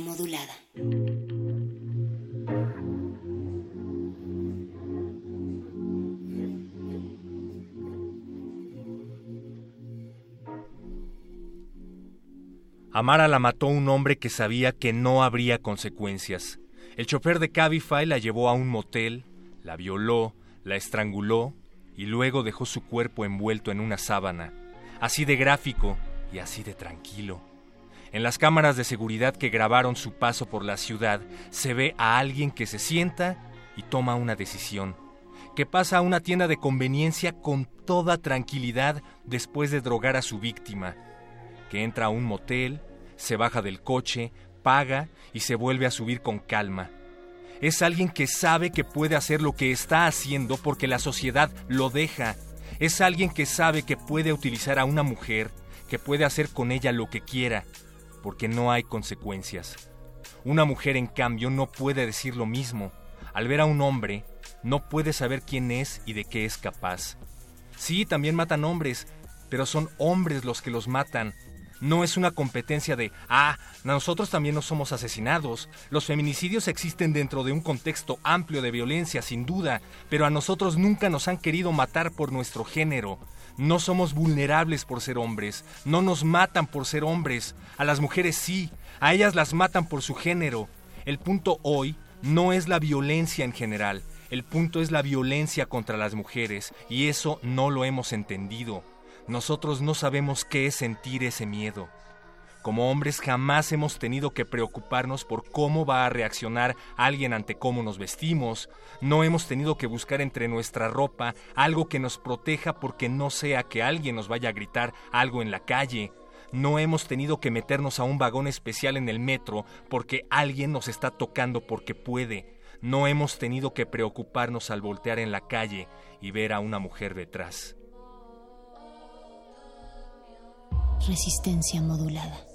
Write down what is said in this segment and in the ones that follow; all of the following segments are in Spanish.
Modulada. Amara la mató un hombre que sabía que no habría consecuencias. El chofer de Cabify la llevó a un motel, la violó, la estranguló y luego dejó su cuerpo envuelto en una sábana, así de gráfico y así de tranquilo. En las cámaras de seguridad que grabaron su paso por la ciudad se ve a alguien que se sienta y toma una decisión, que pasa a una tienda de conveniencia con toda tranquilidad después de drogar a su víctima, que entra a un motel, se baja del coche, paga y se vuelve a subir con calma. Es alguien que sabe que puede hacer lo que está haciendo porque la sociedad lo deja. Es alguien que sabe que puede utilizar a una mujer, que puede hacer con ella lo que quiera, porque no hay consecuencias. Una mujer, en cambio, no puede decir lo mismo. Al ver a un hombre, no puede saber quién es y de qué es capaz. Sí, también matan hombres, pero son hombres los que los matan. No es una competencia de, ah, nosotros también no somos asesinados. Los feminicidios existen dentro de un contexto amplio de violencia, sin duda, pero a nosotros nunca nos han querido matar por nuestro género. No somos vulnerables por ser hombres, no nos matan por ser hombres, a las mujeres sí, a ellas las matan por su género. El punto hoy no es la violencia en general, el punto es la violencia contra las mujeres, y eso no lo hemos entendido. Nosotros no sabemos qué es sentir ese miedo. Como hombres jamás hemos tenido que preocuparnos por cómo va a reaccionar alguien ante cómo nos vestimos. No hemos tenido que buscar entre nuestra ropa algo que nos proteja porque no sea que alguien nos vaya a gritar algo en la calle. No hemos tenido que meternos a un vagón especial en el metro porque alguien nos está tocando porque puede. No hemos tenido que preocuparnos al voltear en la calle y ver a una mujer detrás. Resistencia modulada.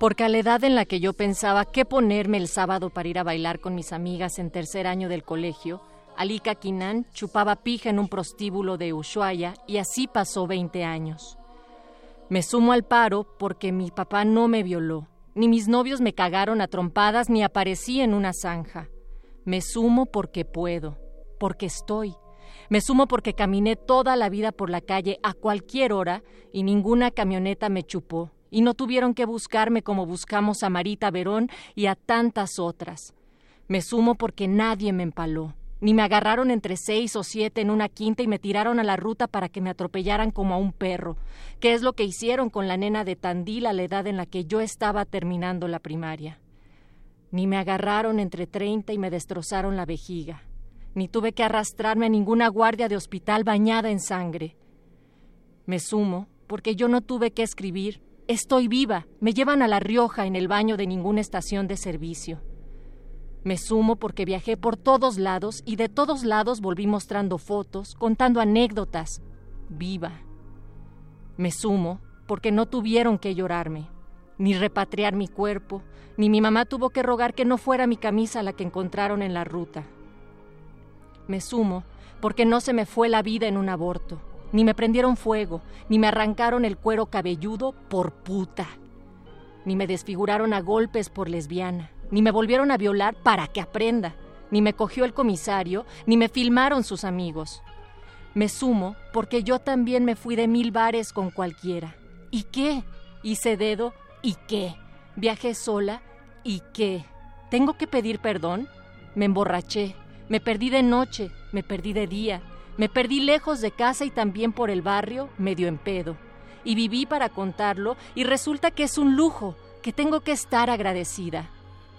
Porque a la edad en la que yo pensaba qué ponerme el sábado para ir a bailar con mis amigas en tercer año del colegio, Alika Kinan chupaba pija en un prostíbulo de Ushuaia y así pasó 20 años. Me sumo al paro porque mi papá no me violó, ni mis novios me cagaron a trompadas ni aparecí en una zanja. Me sumo porque puedo, porque estoy. Me sumo porque caminé toda la vida por la calle a cualquier hora y ninguna camioneta me chupó, y no tuvieron que buscarme como buscamos a Marita Verón y a tantas otras. Me sumo porque nadie me empaló, ni me agarraron entre seis o siete en una quinta y me tiraron a la ruta para que me atropellaran como a un perro, que es lo que hicieron con la nena de Tandil a la edad en la que yo estaba terminando la primaria. Ni me agarraron entre treinta y me destrozaron la vejiga, ni tuve que arrastrarme a ninguna guardia de hospital bañada en sangre. Me sumo porque yo no tuve que escribir, Estoy viva. Me llevan a La Rioja en el baño de ninguna estación de servicio. Me sumo porque viajé por todos lados y de todos lados volví mostrando fotos, contando anécdotas. Viva. Me sumo porque no tuvieron que llorarme, ni repatriar mi cuerpo, ni mi mamá tuvo que rogar que no fuera mi camisa la que encontraron en la ruta. Me sumo porque no se me fue la vida en un aborto ni me prendieron fuego, ni me arrancaron el cuero cabelludo por puta, ni me desfiguraron a golpes por lesbiana, ni me volvieron a violar para que aprenda, ni me cogió el comisario, ni me filmaron sus amigos. Me sumo porque yo también me fui de mil bares con cualquiera. ¿Y qué? Hice dedo. ¿Y qué? Viajé sola. ¿Y qué? ¿Tengo que pedir perdón? Me emborraché. Me perdí de noche. Me perdí de día. Me perdí lejos de casa y también por el barrio, medio en pedo. Y viví para contarlo y resulta que es un lujo, que tengo que estar agradecida.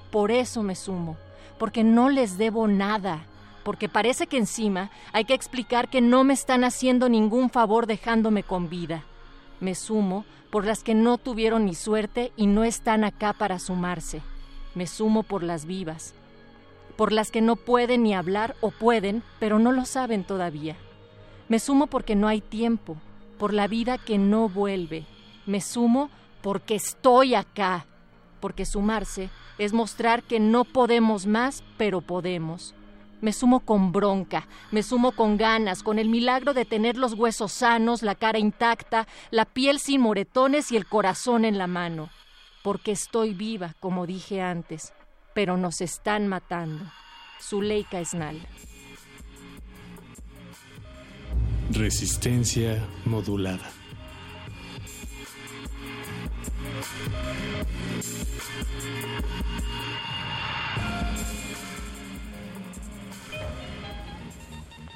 Por eso me sumo, porque no les debo nada, porque parece que encima hay que explicar que no me están haciendo ningún favor dejándome con vida. Me sumo por las que no tuvieron ni suerte y no están acá para sumarse. Me sumo por las vivas, por las que no pueden ni hablar o pueden, pero no lo saben todavía. Me sumo porque no hay tiempo, por la vida que no vuelve. Me sumo porque estoy acá, porque sumarse es mostrar que no podemos más, pero podemos. Me sumo con bronca, me sumo con ganas, con el milagro de tener los huesos sanos, la cara intacta, la piel sin moretones y el corazón en la mano. Porque estoy viva, como dije antes, pero nos están matando. Zuleika Esnal. Resistencia modulada.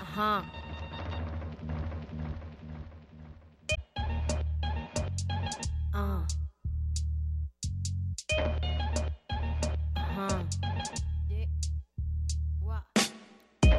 Ajá. Ajá.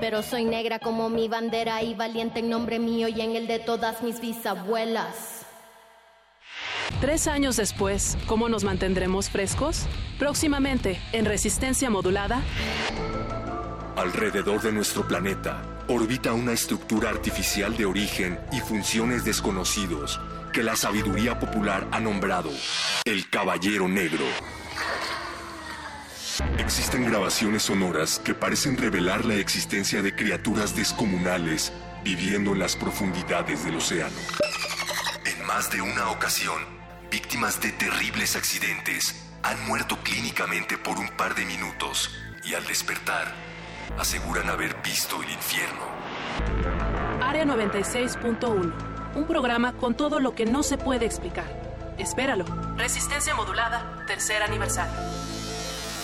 pero soy negra como mi bandera y valiente en nombre mío y en el de todas mis bisabuelas. Tres años después, ¿cómo nos mantendremos frescos? Próximamente, en resistencia modulada. Alrededor de nuestro planeta orbita una estructura artificial de origen y funciones desconocidos que la sabiduría popular ha nombrado el Caballero Negro. Existen grabaciones sonoras que parecen revelar la existencia de criaturas descomunales viviendo en las profundidades del océano. En más de una ocasión, víctimas de terribles accidentes han muerto clínicamente por un par de minutos y al despertar aseguran haber visto el infierno. Área 96.1, un programa con todo lo que no se puede explicar. Espéralo. Resistencia modulada, tercer aniversario.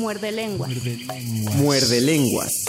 Muerde lenguas. Muerde lenguas.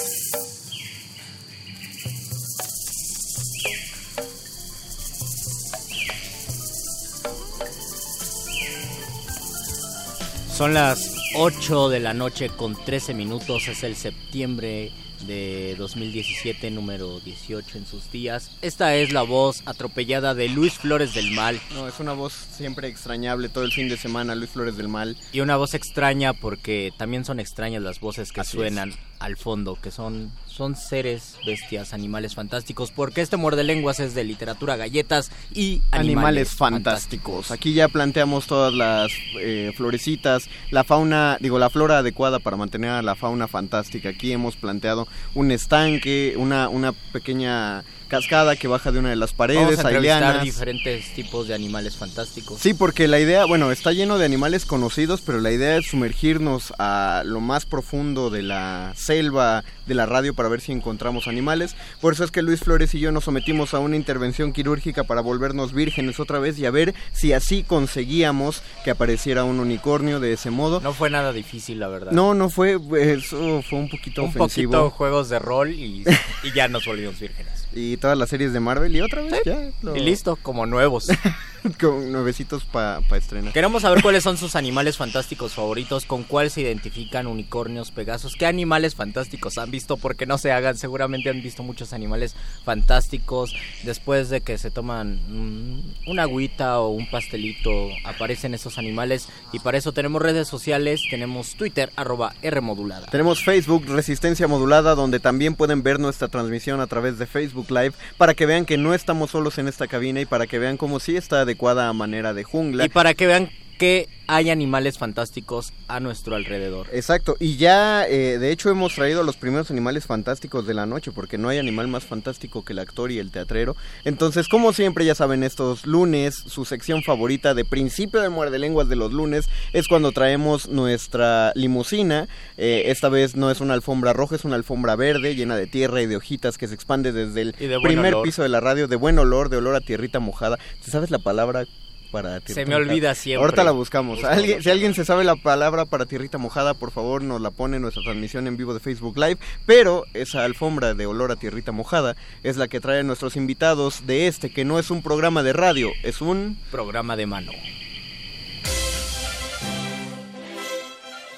Son las 8 de la noche con 13 minutos, es el septiembre de 2017, número 18 en sus días. Esta es la voz atropellada de Luis Flores del Mal. No, es una voz siempre extrañable todo el fin de semana, Luis Flores del Mal. Y una voz extraña porque también son extrañas las voces que Así suenan es. Al fondo, que son, son seres, bestias, animales fantásticos, porque este muerde lenguas es de literatura, galletas y animales, Animales fantásticos. Aquí ya planteamos todas las eh, florecitas, la fauna, digo, la flora adecuada para mantener a la fauna fantástica. Aquí hemos planteado un estanque, una, una pequeña cascada que baja de una de las Vamos paredes, a hay lianas. diferentes tipos de animales fantásticos. Sí, porque la idea, bueno, está lleno de animales conocidos, pero la idea es sumergirnos a lo más profundo de la selva, de la radio, para ver si encontramos animales. Por eso es que Luis Flores y yo nos sometimos a una intervención quirúrgica para volvernos vírgenes otra vez y a ver si así conseguíamos que apareciera un unicornio de ese modo. No fue nada difícil, la verdad. No, no fue, eso fue un poquito un ofensivo. poquito juegos de rol y, y ya nos volvimos vírgenes. Y todas las series de Marvel y otra vez ya. lo- Y listo, como nuevos. Con nuevecitos para estrenar. Queremos saber cuáles son sus animales fantásticos favoritos, con cuál se identifican unicornios, pegasos, qué animales fantásticos han visto, porque no se hagan, seguramente han visto muchos animales fantásticos. Después de que se toman mm, una agüita o un pastelito, aparecen esos animales. Y para eso tenemos redes sociales, tenemos Twitter, arroba Rmodulada. Tenemos Facebook Resistencia Modulada, donde también pueden ver nuestra transmisión a través de Facebook Live, para que vean que no estamos solos en esta cabina y para que vean cómo sí está adecuada manera de jungla. Y para que vean que hay animales fantásticos a nuestro alrededor. Exacto, y ya eh, de hecho hemos traído los primeros animales fantásticos de la noche, porque no hay animal más fantástico que el actor y el teatrero. Entonces, como siempre, ya saben, estos lunes, su sección favorita de principio de Muerde Lenguas de los lunes es cuando traemos nuestra limusina. Eh, esta vez no es una alfombra roja, es una alfombra verde llena de tierra y de hojitas que se expande desde el primer olor. piso de la radio, de buen olor, de olor a tierrita mojada. ¿Sabes la palabra? Para tierrita Se me mojada? olvida siempre. Ahorita la buscamos. Buscamos ¿Alguien- la si alguien se sabe la palabra para tierrita mojada, por favor nos la pone en nuestra transmisión en vivo de Facebook Live. Pero esa alfombra de olor a tierrita mojada es la que traen nuestros invitados de este, que no es un programa de radio, es un... Programa de mano.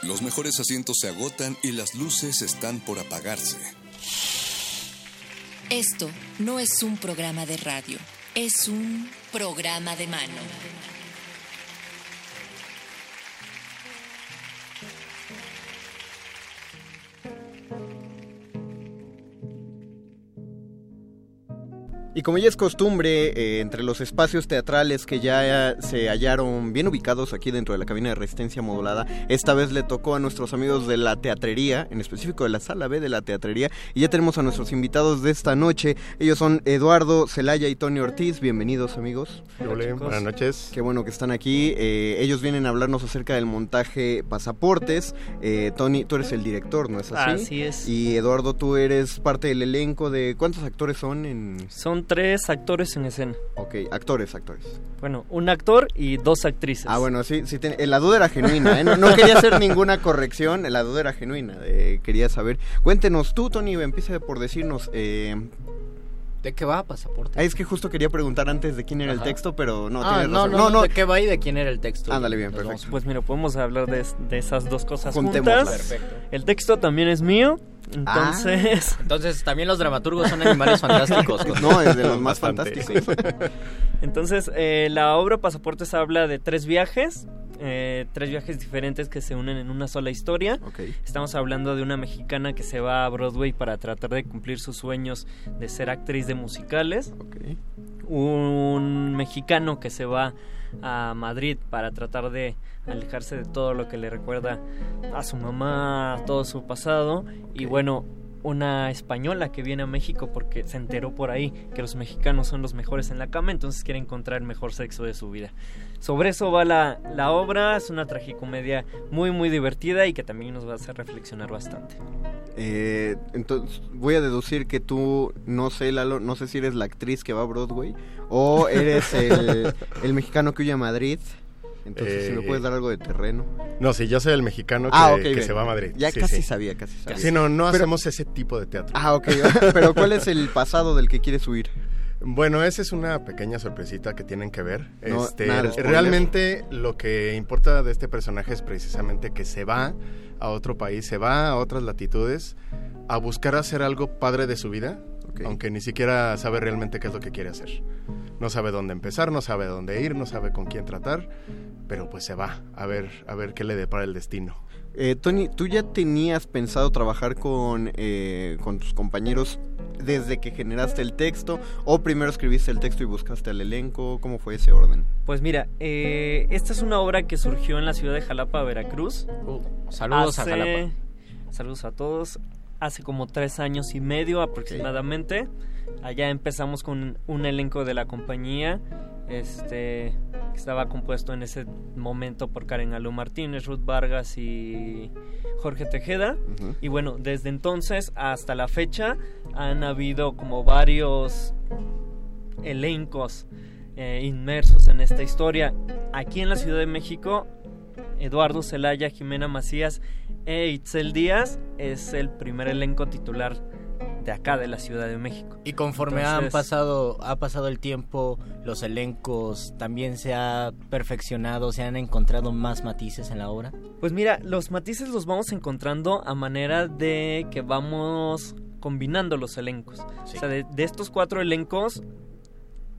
Los mejores asientos se agotan y las luces están por apagarse. Esto no es un programa de radio, es un programa de mano. Y como ya es costumbre, eh, entre los espacios teatrales que ya se hallaron bien ubicados aquí dentro de la cabina de resistencia modulada, esta vez le tocó a nuestros amigos de la teatrería, en específico de la sala B de la teatrería, y ya tenemos a nuestros invitados de esta noche. Ellos son Eduardo Celaya y Tony Ortiz. Bienvenidos, amigos. Hola, buenas noches. Qué bueno que están aquí. Eh, ellos vienen a hablarnos acerca del montaje Pasaportes. Eh, Tony, tú eres el director, ¿no es así? Así es. Y Eduardo, tú eres parte del elenco de... ¿Cuántos actores son en...? Son tres actores en escena. Ok, actores, actores. Bueno, un actor y dos actrices. Ah, bueno, sí, sí, ten- eh, la duda era genuina, ¿eh? no, no quería hacer ninguna corrección, la duda era genuina, eh, quería saber. Cuéntenos tú, Tony, empieza por decirnos... Eh... ¿De qué va pasaporte? Ah, es que justo quería preguntar antes de quién era el texto, pero no, Ah, tienes no, razón. no, ¿de qué va y de quién era el texto? Ándale, bien, Nos perfecto. vamos. Pues mira, podemos hablar de, de esas dos cosas Juntémoslas. juntas. Perfecto. El texto también es mío, entonces... Entonces, también los dramaturgos son animales fantásticos. No, es de los más Bastante. fantásticos. Entonces, eh, la obra Pasaportes habla de tres viajes, eh, tres viajes diferentes que se unen en una sola historia. Estamos hablando de una mexicana que se va a Broadway para tratar de cumplir sus sueños de ser actriz de musicales. Un mexicano que se va a Madrid para tratar de alejarse de todo lo que le recuerda a su mamá, a todo su pasado. Y bueno, una española que viene a México porque se enteró por ahí que los mexicanos son los mejores en la cama, entonces quiere encontrar el mejor sexo de su vida. Sobre eso va la, la obra, es una tragicomedia muy muy divertida y que también nos va a hacer reflexionar bastante. Eh, entonces voy a deducir que tú, no sé, Lalo, no sé si eres la actriz que va a Broadway o eres el, el mexicano que huye a Madrid. Entonces, si me Eh, puedes dar algo de terreno. No, sí, yo soy el mexicano que, Ah, que bien. se va a Madrid. Ya Sí, casi sí. sabía, casi sabía. Sí, no, no Pero- hacemos ese tipo de teatro. Ah, ok. Pero ¿cuál es el pasado del que quieres huir? Bueno, esa es una pequeña sorpresita que tienen que ver. No, Este, realmente lo que importa de este personaje es precisamente que se va a otro país, se va a otras latitudes a buscar hacer algo padre de su vida, aunque ni siquiera sabe realmente qué es lo que quiere hacer. No sabe dónde empezar, no sabe dónde ir, no sabe con quién tratar, pero pues se va a ver a ver qué le depara el destino. Eh, Tony, ¿tú ya tenías pensado trabajar con, eh, con tus compañeros desde que generaste el texto? ¿O primero escribiste el texto y buscaste al elenco? ¿Cómo fue ese orden? Pues mira, eh, esta es una obra que surgió en la ciudad de Jalapa, Veracruz. saludos a Jalapa. Saludos a todos. Hace como tres años y medio aproximadamente. Allá empezamos con un elenco de la compañía. Este que estaba compuesto en ese momento por Karen Alú Martínez, Ruth Vargas y Jorge Tejeda. Y bueno, desde entonces hasta la fecha han habido como varios elencos eh, inmersos en esta historia. Aquí en la Ciudad de México, Eduardo Celaya, Jimena Macías e Itzel Díaz es el primer elenco titular de acá de la Ciudad de México. Y conforme han pasado, ha pasado el tiempo, los elencos también se ha perfeccionado, se han encontrado más matices en la obra. Pues mira, los matices los vamos encontrando a manera de que vamos combinando los elencos. O sea, de, de estos cuatro elencos,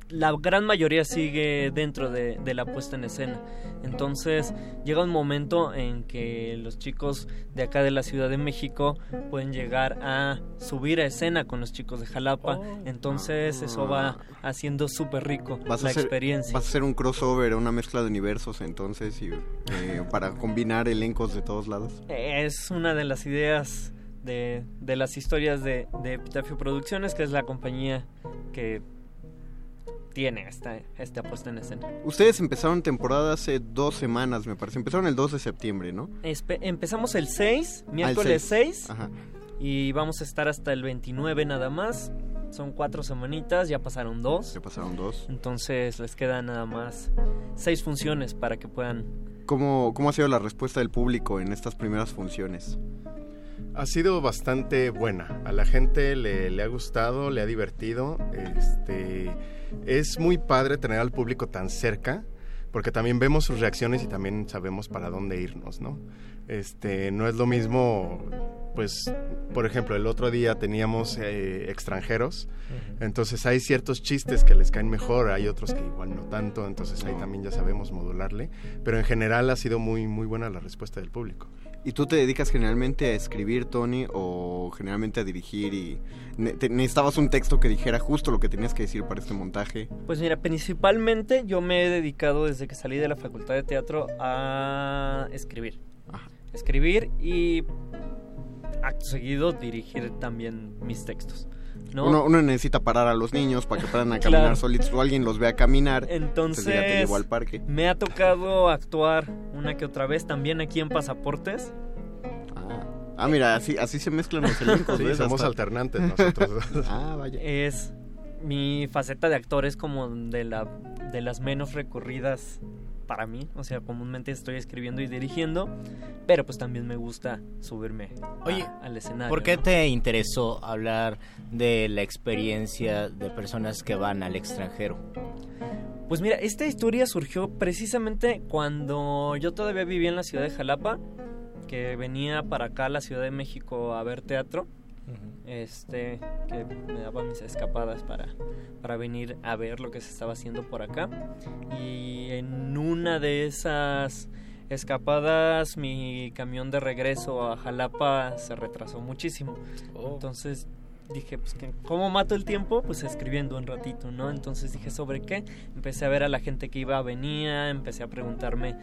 la gran mayoría sigue dentro de, de la puesta en escena. Entonces llega un momento en que los chicos de acá de la Ciudad de México pueden llegar a subir a escena con los chicos de Jalapa. Entonces eso va haciendo súper rico Vas la a, hacer, experiencia. vas a hacer un crossover, una mezcla de universos entonces y, eh, para combinar elencos de todos lados. Es una de las ideas de, de las historias de, de Epitafio Producciones, que es la compañía que tiene esta, esta puesta en escena. Ustedes empezaron temporada hace dos semanas, me parece. Empezaron el 2 de septiembre, ¿no? Espe- empezamos el 6, Ah, el miércoles 6. 6, Ajá. y vamos a estar hasta el 29 nada más. Son cuatro semanitas, ya pasaron dos. Ya pasaron dos. Entonces les quedan nada más seis funciones para que puedan... ¿Cómo, ¿Cómo ha sido la respuesta del público en estas primeras funciones? Ha sido bastante buena. A la gente le, le ha gustado, le ha divertido. Este, es muy padre tener al público tan cerca, porque también vemos sus reacciones y también sabemos para dónde irnos, ¿no? Este, no es lo mismo, pues, por ejemplo, el otro día teníamos eh, extranjeros, entonces hay ciertos chistes que les caen mejor, hay otros que igual no tanto, entonces ahí también ya sabemos modularle, pero en general ha sido muy, muy buena la respuesta del público. ¿Y tú te dedicas generalmente a escribir, Tony, o generalmente a dirigir y ne- te- necesitabas un texto que dijera justo lo que tenías que decir para este montaje? Pues mira, principalmente yo me he dedicado desde que salí de la facultad de teatro a escribir. Escribir y acto seguido dirigir también mis textos. ¿no? Uno, uno necesita parar a los niños para que puedan a caminar Claro. solitos o alguien los vea caminar. Entonces, ya te llevó al parque. me ha tocado actuar una que otra vez también aquí en Pasaportes. Ah, mira, así, así se mezclan los elencos. Sí, somos Hasta- alternantes nosotros ah, vaya. Es mi faceta de actor es como de la de las menos recurridas para mí, o sea, comúnmente estoy escribiendo y dirigiendo, pero pues también me gusta subirme a- Oye, al escenario. ¿Por qué ¿no? te interesó hablar de la experiencia de personas que van al extranjero? Pues mira, esta historia surgió precisamente cuando yo todavía vivía en la ciudad de Jalapa, que venía para acá a la Ciudad de México a ver teatro. Este, que me daba mis escapadas para, para venir a ver lo que se estaba haciendo por acá. Y en una de esas escapadas, mi camión de regreso a Jalapa se retrasó muchísimo. Entonces dije, pues, que, ¿cómo mato el tiempo? Pues escribiendo un ratito, ¿no? Entonces dije, ¿sobre qué? Empecé a ver a la gente que iba, venía, empecé a preguntarme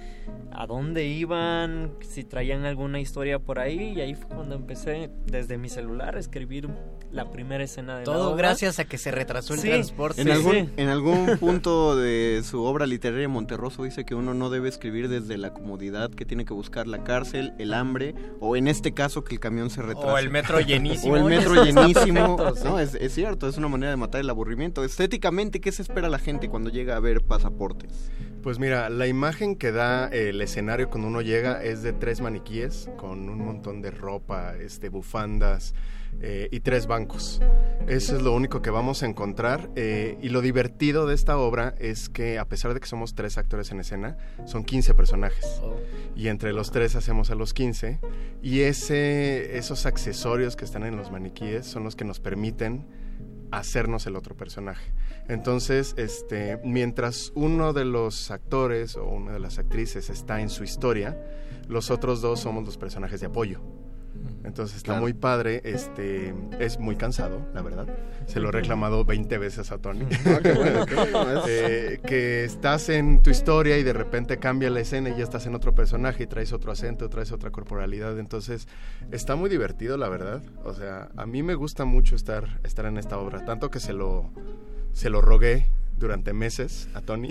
a dónde iban, si traían alguna historia por ahí, y ahí fue cuando empecé desde mi celular a escribir la primera escena de Todo la obra. gracias a que se retrasó el Sí. transporte. En, Sí, algún, sí. en algún punto de su obra literaria Monterroso dice que uno no debe escribir desde la comodidad, que tiene que buscar la cárcel, el hambre, o en este caso que el camión se retrase. O el metro llenísimo. O el metro llenísimo. No, es, es cierto, es una manera de matar el aburrimiento. Estéticamente, ¿qué se espera la gente cuando llega a ver pasaportes? Pues mira, la imagen que da el escenario cuando uno llega es de tres maniquíes con un montón de ropa, este, bufandas eh, y tres bancos. Eso es lo único que vamos a encontrar. eh, y lo divertido de esta obra es que a pesar de que somos tres actores en escena, son 15 personajes. Y entre los tres hacemos a los 15. Y ese, esos accesorios que están en los maniquíes son los que nos permiten hacernos el otro personaje. Entonces, este, mientras uno de los actores o una de las actrices está en su historia, los otros dos somos los personajes de apoyo. Entonces está Claro. muy padre, este, es muy cansado, la verdad. Se lo he reclamado 20 veces a Tony. Ah, qué bueno, qué bueno. Eh, que estás en tu historia y de repente cambia la escena y ya estás en otro personaje y traes otro acento, traes otra corporalidad. Entonces está muy divertido, la verdad. O sea, a mí me gusta mucho estar, estar en esta obra, tanto que se lo, se lo rogué durante meses a Tony.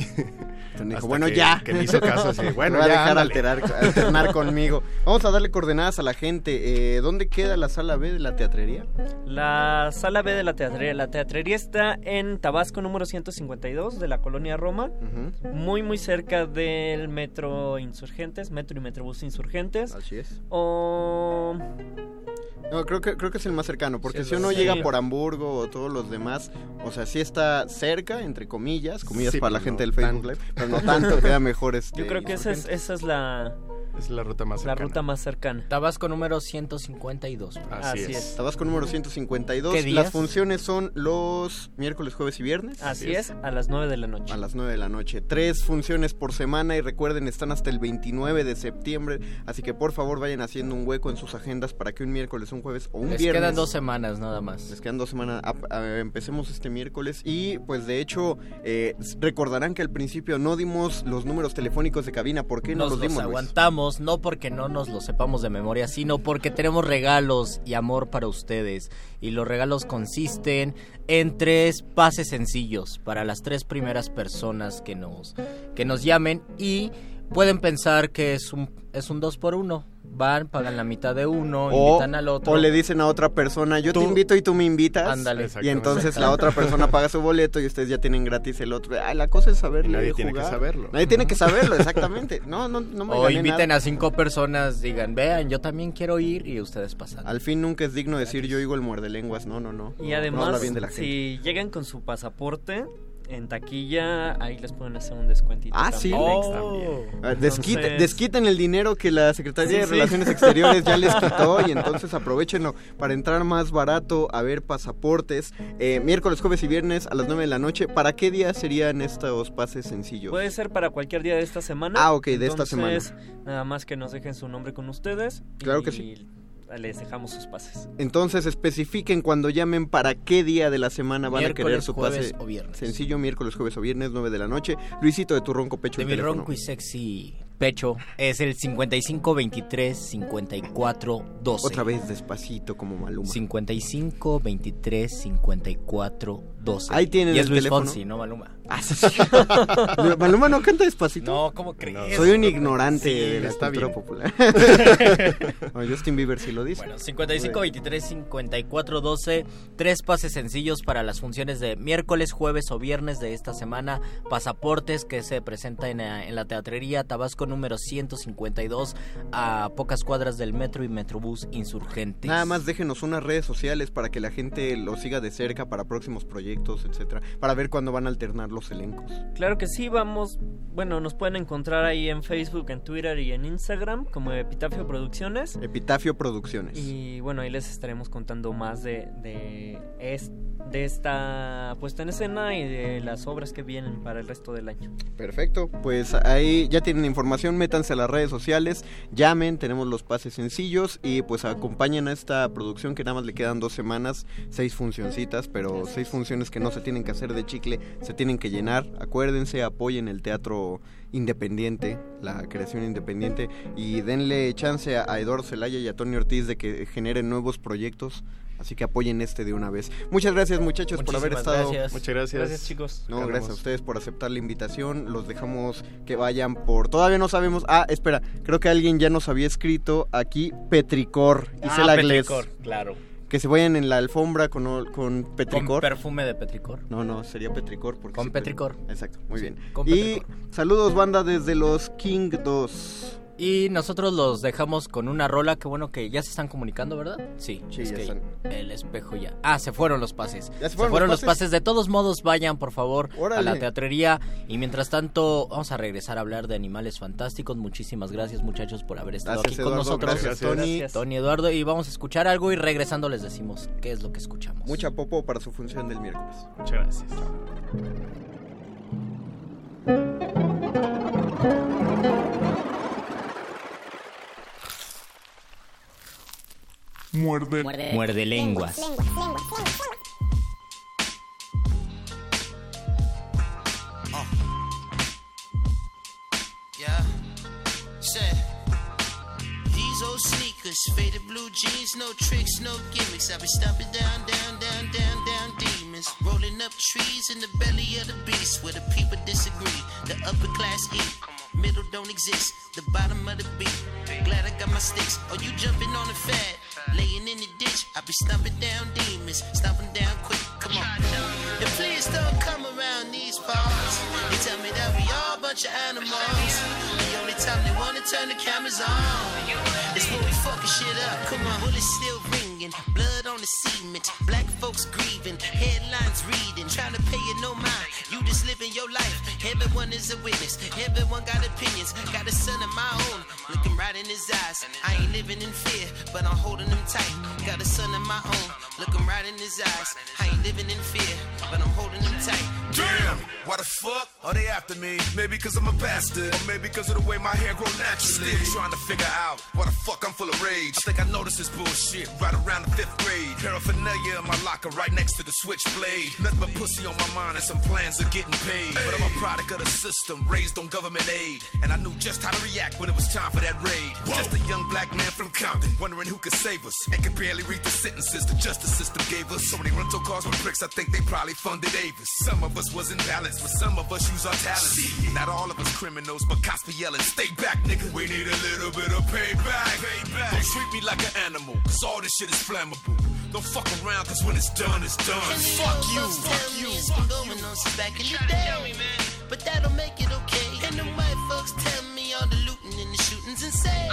Tony dijo, bueno, que- ya. Que me hizo caso así, bueno, va a ya, dejar ándale. alterar, alternar conmigo. Vamos a darle coordenadas a la gente. Eh, ¿Dónde queda la sala B de la teatrería? La sala B de la teatrería. La teatrería está en Tabasco número 152 de la colonia Roma. Muy, muy cerca del metro Insurgentes, metro y metrobús Insurgentes. Así es. O. No, creo que, creo que es el más cercano, porque Sí, si uno sí. llega por Hamburgo o todos los demás, o sea, sí está cerca, entre comillas, comillas Sí, para la gente del Facebook tanto. Live, pero no tanto, queda mejor este. Yo creo que esa es, esa es la, Es la ruta más la cercana. ruta más cercana. Tabasco número 152. Así, Así es. es. Tabasco número 152. ¿Qué días? Las funciones son los miércoles, jueves y viernes. Así es, a las 9 de la noche. A las 9 de la noche. Tres funciones por semana y recuerden, están hasta el 29 de septiembre. Así que por favor vayan haciendo un hueco en sus agendas para que un miércoles, un jueves o un Les viernes. quedan dos semanas nada más. Les quedan dos semanas. A- a- empecemos este miércoles. Y pues de hecho, eh, recordarán que al principio no dimos los números telefónicos de cabina. ¿Por qué no nos los los dimos? Luis? No porque no nos lo sepamos de memoria, sino porque tenemos regalos y amor para ustedes. Y los regalos consisten en tres pases sencillos para las tres primeras personas que nos, que nos llamen. Y pueden pensar que es un, es un dos por uno. Van, pagan la mitad de uno, O, invitan al otro. o le dicen a otra persona, yo te invito y tú me invitas. Ándale. Y entonces la otra persona paga su boleto y ustedes ya tienen gratis el otro. Ah, la cosa es saber Y nadie tiene que saberlo. Nadie tiene que saberlo, exactamente. No, no, no me O inviten nada. a cinco personas, digan, vean, yo también quiero ir y ustedes pasan. Al fin nunca es digno decir yo oigo el muerde lenguas. No, no, no. Y además, bien de la gente. si llegan con su pasaporte en taquilla, ahí les pueden hacer un descuentito. Ah, sí. también. Oh. Ah, desquite- Entonces- desquiten el dinero que la Secretaría Sí, de sí. Relaciones Exteriores ya les quitó y entonces aprovechenlo para entrar más barato a ver pasaportes. Eh, miércoles, jueves y viernes a las 9 de la noche. ¿Para qué día serían estos pases sencillos? Puede ser para cualquier día de esta semana. Ah, ok, de esta Entonces, Nada más que nos dejen su nombre con ustedes. Claro y que sí. Les dejamos sus pases. Entonces especifiquen cuando llamen para qué día de la semana van a Miércoles, querer su jueves pase o viernes. sencillo, miércoles, jueves o viernes, 9 de la noche. Luisito de tu ronco pecho. De el mi teléfono. ronco y sexy pecho es el 55 23 54 12. Otra vez despacito como Maluma. 55 23 54 12. Ahí tienen Y es el Luis teléfono. Fonsi, no Maluma. Maluma no canta despacito. No, ¿cómo crees? Soy un ignorante Sí, de la está cultura bien. popular. No, Justin Bieber sí lo dice. Bueno, 55 23 54 12. Tres pases sencillos para las funciones de miércoles, jueves o viernes de esta semana. Pasaportes que se presenta en, la- en la teatrería Tabasco número 152 a pocas cuadras del metro y metrobús insurgentes. Nada más déjenos unas redes sociales para que la gente lo siga de cerca para próximos proyectos, etcétera, para ver cuándo van a alternar los elencos. Claro que sí, vamos, bueno, nos pueden encontrar ahí en Facebook, en Twitter y en Instagram como Epitafio Producciones. Epitafio Producciones. Y bueno, ahí les estaremos contando más de, de, es, de esta puesta en escena y de las obras que vienen para el resto del año. Perfecto, pues ahí ya tienen información, métanse a las redes sociales, llamen, tenemos los pases sencillos y pues acompañen a esta producción que nada más le quedan dos semanas, seis funcioncitas, pero seis funciones que no se tienen que hacer de chicle, se tienen que llenar. Acuérdense, apoyen el teatro independiente, la creación independiente y denle chance a, Eduardo Zelaya y a Tony Ortiz de que generen nuevos proyectos. Así que apoyen este de una vez. Muchas gracias muchachos por haber estado. Muchas gracias. Gracias chicos. No, gracias a ustedes por aceptar la invitación. Los dejamos que vayan por... Todavía no sabemos... Ah, espera. Creo que alguien ya nos había escrito aquí Petricor. Ah, Petricor, claro que se vayan en la alfombra con, con petricor. Con perfume de petricor. No, no, sería petricor. Porque con petricor. Exacto, muy bien. y saludos banda desde los King 2. Y nosotros los dejamos con una rola que bueno que ya se están comunicando, ¿verdad? Sí, sí ya están. El espejo ya. Ah, se fueron los pases. ¿Ya se fueron, los, pases? De todos modos, vayan por favor a la teatrería. Y mientras tanto, vamos a regresar a hablar de animales fantásticos. Muchísimas gracias, muchachos, por haber estado aquí con nosotros. Gracias, Tony. Tony Eduardo. Y vamos a escuchar algo y regresando les decimos qué es lo que escuchamos. Mucha popo para su función del miércoles. Muchas gracias. Muerde. Muerde, Muerde lenguas. lenguas, lenguas, lenguas. Yeah. These old sneakers, faded blue jeans, no tricks, no gimmicks. I be stomping down, down, down, down, down demons. Rolling up trees in the belly of the beast where the people disagree. The upper class eat, middle don't exist. The bottom of the beat. Glad I got my sticks. Oh, you jumping on the fad? Laying in the ditch, I be stomping down demons, stomping down quick. Come on. Please don't come around these parts. They tell me that we all a bunch of animals. The only time they wanna turn the cameras on is when we fucking shit up. Come on, bullets still ringing, blood on the cement, black folks grieving, headlines reading, trying to pay you no mind. You just living your life. Everyone is a witness. Everyone got opinions. Got a son of my own, looking right in his eyes. I ain't living in fear, but I'm holding him tight. Got a son of my own, looking right in his eyes. I ain't living in fear, but I'm holding him tight. Damn, why the fuck are they after me? Maybe cause I'm a bastard, or maybe cause of the way my hair grow naturally. Still trying to figure out why the fuck I'm full of rage. I think I noticed this bullshit right around the fifth grade. Paraphernalia in my locker right next to the switchblade. Nothing but pussy on my mind and some plans of getting paid. But I'm a product of the system, raised on government aid. And I knew just how to react when it was time for that raid. Whoa. Just a young black man from Compton, wondering who could save us. And could barely read the sentences the justice system gave us. So many rental cars with bricks, I think they probably funded Avis. Some of us wasn't balanced, but some of us use our talents. Not all of us criminals, but cops be yelling, stay back, nigga. We need a little bit of payback. Payback. Don't treat me like an animal, cause all this shit is flammable. Don't fuck around, cause when it's done, it's done. Fuck you, fuck you. Fuck you. Back in the day. But that'll make it okay. And the white folks tell me all the looting and the shooting's insane.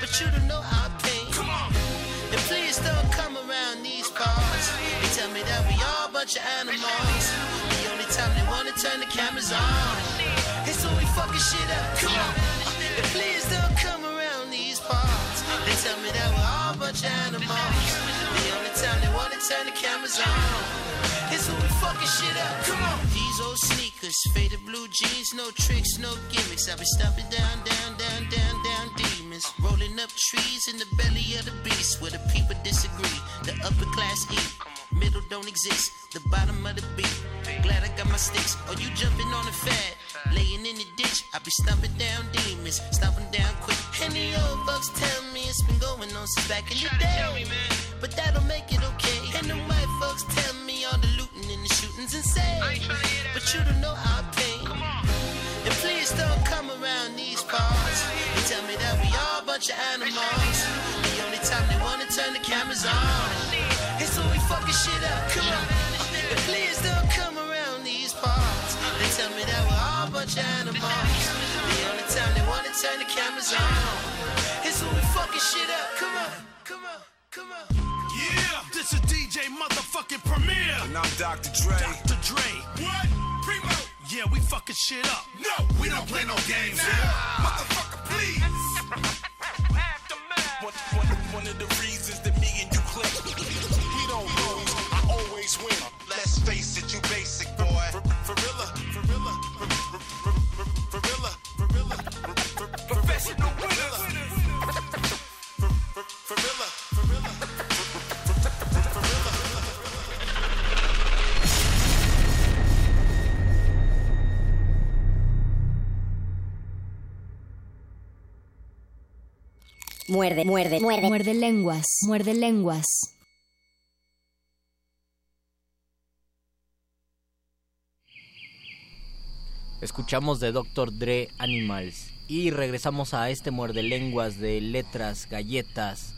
But you don't know our pain. Come on. And please don't come around these parts. They tell me that we all a bunch of animals. The only time they wanna turn the cameras on is when we fucking shit up. Come on. And please don't tell me that we're all a bunch of animals. The only time they wanna turn the cameras on is when we fucking shit up. Come on. These old sneakers, faded blue jeans, no tricks, no gimmicks. I be stomping down, down, down, down, down demons. Rolling up trees in the belly of the beast where the people disagree. The upper class eat, middle don't exist. The bottom of the beat. Glad I got my sticks. Oh, you jumping on the fad? Laying in the ditch, I be stomping down demons, stomping down quick. And the old bucks tell me it's been going on since back in the day. But that'll make it okay. And the white folks tell me all the looting and the shooting's insane. But you don't know our pain. And please don't come around these parts tell me that we all a bunch of animals. The only time they wanna turn the cameras on is when we fucking shit up. Come on. And please don't come around these parts and tell me that we're all a bunch of animals. The only time they wanna turn the cameras on is when we fucking shit up. Come on, come on, come on. Yeah, this is DJ motherfucking Premier. And I'm Dr. Dre. Dr. Dre. What? Primo. Yeah, we fucking shit up. No, we don't play no games. here Motherfucker, please. one, one, one of the reasons that me and you click. We don't lose, I always win. Muerde, muerde, muerde. Muerde lenguas, muerde lenguas. Escuchamos de Dr. Dre Animals y regresamos a este muerde lenguas de letras, galletas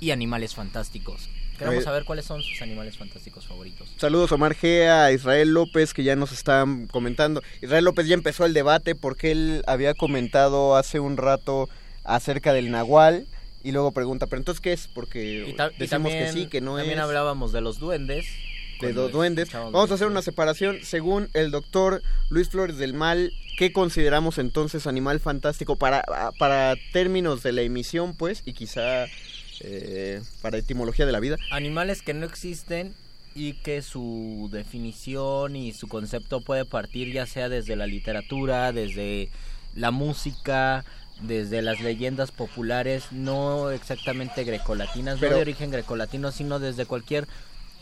y animales fantásticos. Queremos Eh, saber cuáles son sus animales fantásticos favoritos. Saludos Omar G, a Israel López que ya nos están comentando. Israel López ya empezó el debate porque él había comentado hace un rato acerca del nahual y luego pregunta, pero entonces ¿qué es? Porque Y, ta- y decimos también, que sí, que no también es. hablábamos de los duendes. de los duendes. Vamos a hacer una separación. Según el doctor Luis Flores del Mal, ¿qué consideramos entonces animal fantástico para, para términos de la emisión, pues? Y quizá eh, para etimología de la vida. Animales que no existen y que su definición y su concepto puede partir ya sea desde la literatura, desde la música, desde las leyendas populares, no exactamente grecolatinas, Pero- no de origen grecolatino, sino desde cualquier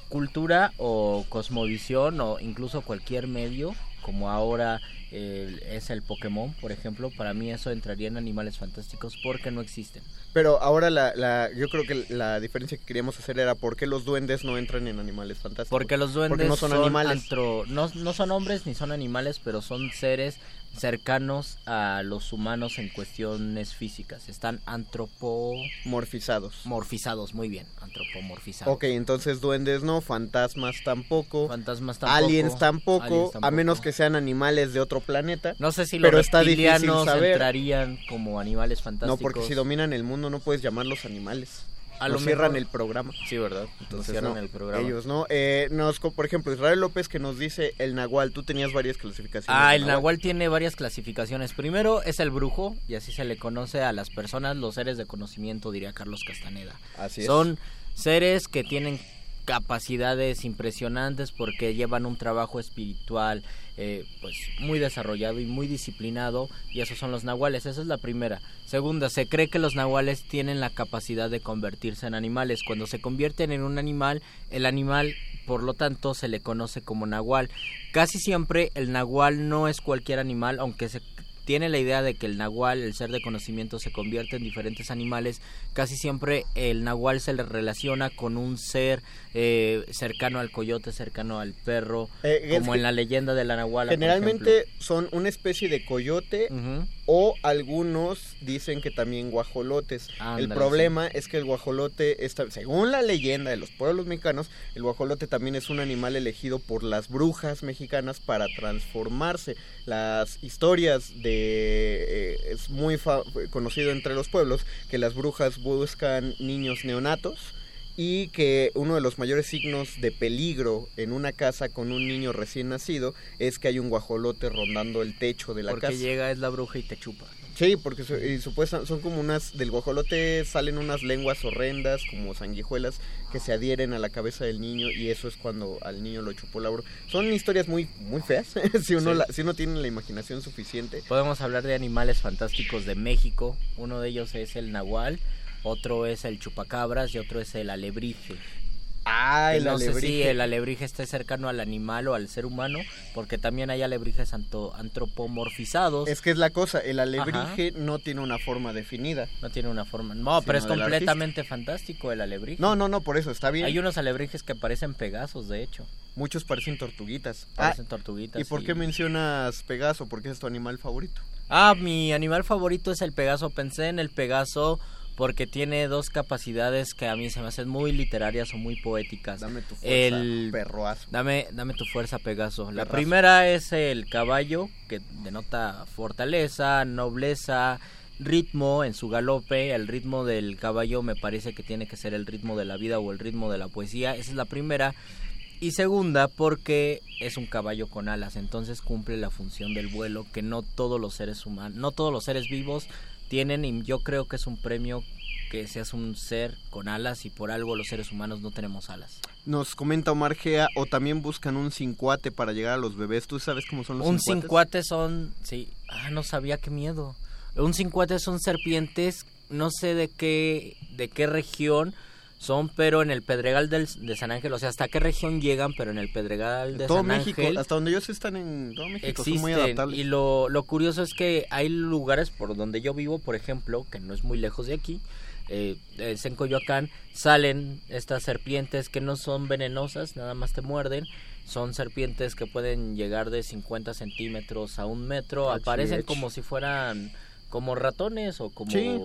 cultura o cosmovisión o incluso cualquier medio, como ahora eh, es el Pokémon, por ejemplo, para mí eso entraría en animales fantásticos porque no existen. Pero ahora la, la, yo creo que la diferencia que queríamos hacer era por qué los duendes no entran en animales fantásticos. Porque los duendes Porque no son, animales. antro- no, no son hombres ni son animales, pero son seres cercanos a los humanos en cuestiones físicas. Están antropomorfizados. Morfizados, muy bien, antropomorfizados. Ok, entonces duendes no, fantasmas tampoco. Fantasmas tampoco. Aliens tampoco, Aliens a menos que sean animales de otro planeta. No sé si los pero está reptilianos saber. entrarían como animales No, fantásticos. porque si dominan el mundo no puedes llamarlos animales. A lo cierran mejor- el programa. Sí, ¿verdad? Entonces, cierran no, el programa. Ellos no. Eh, nos, por ejemplo, Israel López que nos dice el nahual. Tú tenías varias clasificaciones. Ah, el nahual tiene varias clasificaciones. Primero es el brujo, y así se le conoce a las personas, los seres de conocimiento, diría Carlos Castaneda. Así es. Son seres que tienen capacidades impresionantes porque llevan un trabajo espiritual eh, pues muy desarrollado y muy disciplinado y esos son los nahuales esa es la primera. Segunda se cree que los nahuales tienen la capacidad de convertirse en animales. Cuando se convierten en un animal el animal por lo tanto se le conoce como nahual. Casi siempre el nahual no es cualquier animal aunque se tiene la idea de que el nahual, el ser de conocimiento, se convierte en diferentes animales, casi siempre el nahual se le relaciona con un ser eh, cercano al coyote, cercano al perro, Eh, como en la leyenda de la nahuala. Generalmente son una especie de coyote o algunos dicen que también guajolotes. el problema es que el guajolote, está, según la leyenda de los pueblos mexicanos, el guajolote también es un animal elegido por las brujas mexicanas para transformarse. Las historias de... eh, es muy fa- conocido entre los pueblos que las brujas buscan niños neonatos y que uno de los mayores signos de peligro en una casa con un niño recién nacido es que hay un guajolote rondando el techo de la Porque casa. llega es la bruja y te chupa. Sí, porque y supuesta- son como unas del guajolote salen unas lenguas horrendas como sanguijuelas que se adhieren a la cabeza del niño y eso es cuando al niño lo chupó la bruja. Son historias muy muy feas si uno Sí. la- si uno tiene la imaginación suficiente. Podemos hablar de animales fantásticos de México. Uno de ellos es el nahual, otro es el chupacabras y otro es el alebrije. Ah, el no sé si alebrije. el alebrije esté cercano al animal o al ser humano, porque también hay alebrijes antropomorfizados. Es que es la cosa, el alebrije no tiene una forma definida. No tiene una forma. No, pero es completamente fantástico el alebrije. No, no, no, por eso está bien. Hay unos alebrijes que parecen pegasos, de hecho. Muchos parecen tortuguitas. Parecen Ah, tortuguitas. ¿Y por qué mencionas Pegaso? Porque es tu animal favorito. Ah, mi animal favorito es el Pegaso. Pensé en el Pegaso porque tiene dos capacidades que a mí se me hacen muy literarias o muy poéticas. Dame tu fuerza, el perroazo. Dame, dame tu fuerza, Pegaso. La primera es el caballo, que denota fortaleza, nobleza, ritmo en su galope. El ritmo del caballo me parece que tiene que ser el ritmo de la vida o el ritmo de la poesía. Esa es la primera. Y segunda, porque es un caballo con alas, entonces cumple la función del vuelo que no todos los seres humanos, no todos los seres vivos tienen y yo creo que es un premio que seas un ser con alas y por algo los seres humanos no tenemos alas. Nos comenta Omar Gea, o también buscan un cincuate para llegar a los bebés. ¿Tú sabes cómo son los un cincuates? cincuate son, sí, ah, no sabía qué miedo. Un cincuate son serpientes, no sé de qué, de qué región son, pero en el Pedregal del, de San Ángel, o sea, hasta qué región llegan, pero en el Pedregal de todo San México, Ángel hasta donde ellos están en todo México, son muy existen. adaptables. Y lo, lo curioso es que hay lugares por donde yo vivo, por ejemplo, que no es muy lejos de aquí, eh, es en Coyoacán, salen estas serpientes que no son venenosas, nada más te muerden. Son serpientes que pueden llegar de 50 centímetros a un metro. Ach, Aparecen ach. como si fueran como ratones o como Sí.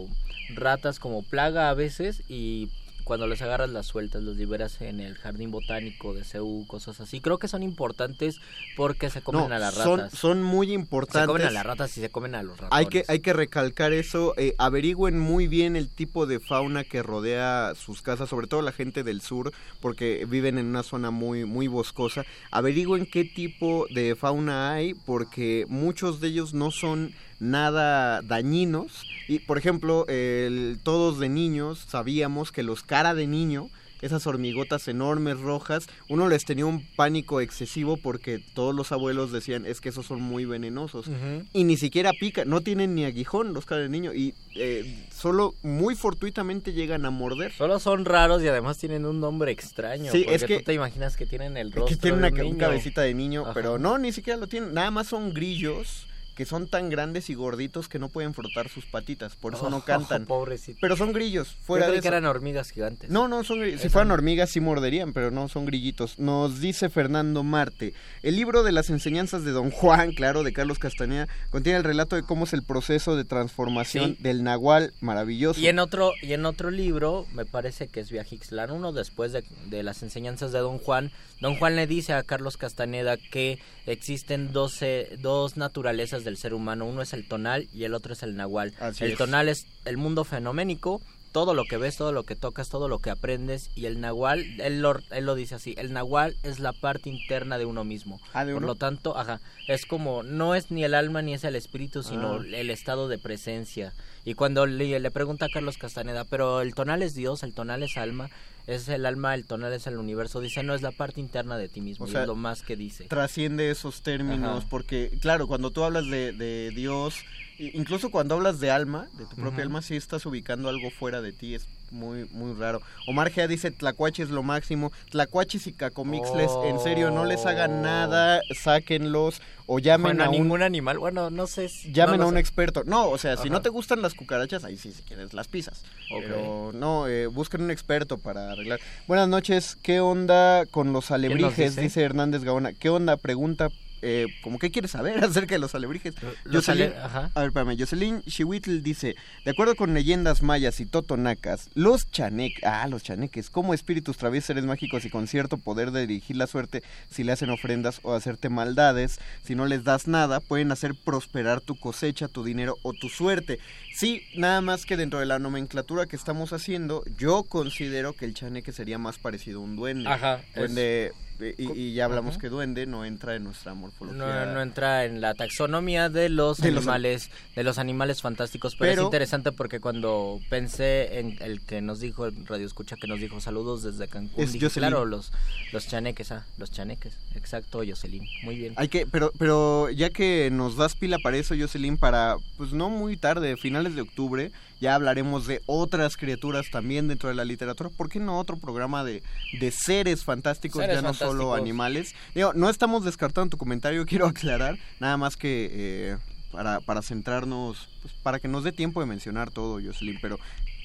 ratas, como plaga a veces. Y cuando los agarras las sueltas, los liberas en el jardín botánico de CEU, cosas así. Creo que son importantes porque se comen No, a las ratas. son muy Se importantes. comen a las ratas y se comen a los ratones. Hay que, hay que recalcar eso, eh, averigüen muy bien el tipo de fauna que rodea sus casas, sobre todo la gente del sur, porque viven en una zona muy, muy boscosa. Averigüen qué tipo de fauna hay, porque muchos de ellos no son nada dañinos. Y, por ejemplo, el- todos de niños sabíamos que los cara de niño esas hormigotas enormes rojas, uno les tenía un pánico excesivo porque todos los abuelos decían es que esos son muy venenosos y ni siquiera pica, no tienen ni aguijón los cara de niño y eh, solo muy fortuitamente llegan a morder. Solo son raros y además tienen un nombre extraño. Sí, porque es que- tú te imaginas que tienen el rostro que tienen de una un niño. cabecita de niño, Ajá. pero no, ni siquiera lo tienen, nada más son grillos que son tan grandes y gorditos que no pueden frotar sus patitas, por eso no Oh, cantan. pobrecito. Pero son grillos, Yo fuera de que eso. eran hormigas gigantes. No, no, son si fueran hormigas sí morderían, pero no, son grillitos. Nos dice Fernando Marte, el libro de las enseñanzas de Don Juan, claro, de Carlos Castañeda, contiene el relato de cómo es el proceso de transformación Sí. del nahual maravilloso. Y en otro y en otro libro, me parece que es Viajixlán uno después de, de las enseñanzas de Don Juan, Don Juan le dice a Carlos Castaneda que existen 12, dos naturalezas del ser humano, uno es el tonal y el otro es el nahual. Así el es. tonal es el mundo fenoménico, todo lo que ves, todo lo que tocas, todo lo que aprendes y el nahual, él lo, él lo dice así, el nahual es la parte interna de uno mismo. Ah, ¿de Por lo tanto, ajá, es como, no es ni el alma ni es el espíritu, sino Ah. el estado de presencia. Y cuando le, le pregunta a Carlos Castaneda, pero el tonal es Dios, el tonal es alma, es el alma, el tonal es el universo, dice, no es la parte interna de ti mismo, O sea, es lo más que dice. trasciende esos términos Ajá. porque claro cuando tú hablas de, de Dios incluso cuando hablas de alma de tu propia alma sí estás ubicando algo fuera de ti es muy muy raro Omar Gea dice Tlacuache es lo máximo Tlacuaches y Cacomixles en serio no les hagan nada sáquenlos o llamen Bueno, a un ningún animal, bueno, no sé. si- llamen no a un sé. experto. No, o sea, si Ajá. no te gustan las cucarachas, ahí sí, si quieres las pisas. Pero no, eh, busquen un experto para arreglar. Buenas noches, ¿qué onda con los alebrijes? dice? Dice Hernández Gaona. ¿Qué onda? Pregunta, eh, como qué quieres saber acerca de los alebrijes? Jocelyn-. A ver, espérame. Jocelyn Chihuitl dice, de acuerdo con leyendas mayas y totonacas, los chaneques, ah, los chaneques, como espíritus traviesos seres mágicos y con cierto poder de dirigir la suerte si le hacen ofrendas o hacerte maldades, si no les das nada, pueden hacer prosperar tu cosecha, tu dinero o tu suerte. Sí, nada más que dentro de la nomenclatura que estamos haciendo, yo considero que el chaneque sería más parecido a un duende. Ajá, Duende, y, y ya hablamos que duende no entra en nuestra morfología. No, no entra en la taxonomía de los De los- animales de los animales fantásticos pero, Pero- es interesante porque cuando pensé en el que nos dijo el radio escucha que nos dijo saludos desde Cancún Es dije, claro los los chaneques ah los chaneques exacto Jocelyn. Muy bien. Hay que, pero, pero ya que nos das pila para eso, Jocelyn, para, pues no muy tarde, finales de octubre, ya hablaremos de otras criaturas también dentro de la literatura. ¿Por qué no otro programa de, de seres fantásticos, Seres ya no solo animales? Digo, no estamos descartando tu comentario, quiero aclarar, nada más que eh, para, para centrarnos, pues para que nos dé tiempo de mencionar todo, Jocelyn, pero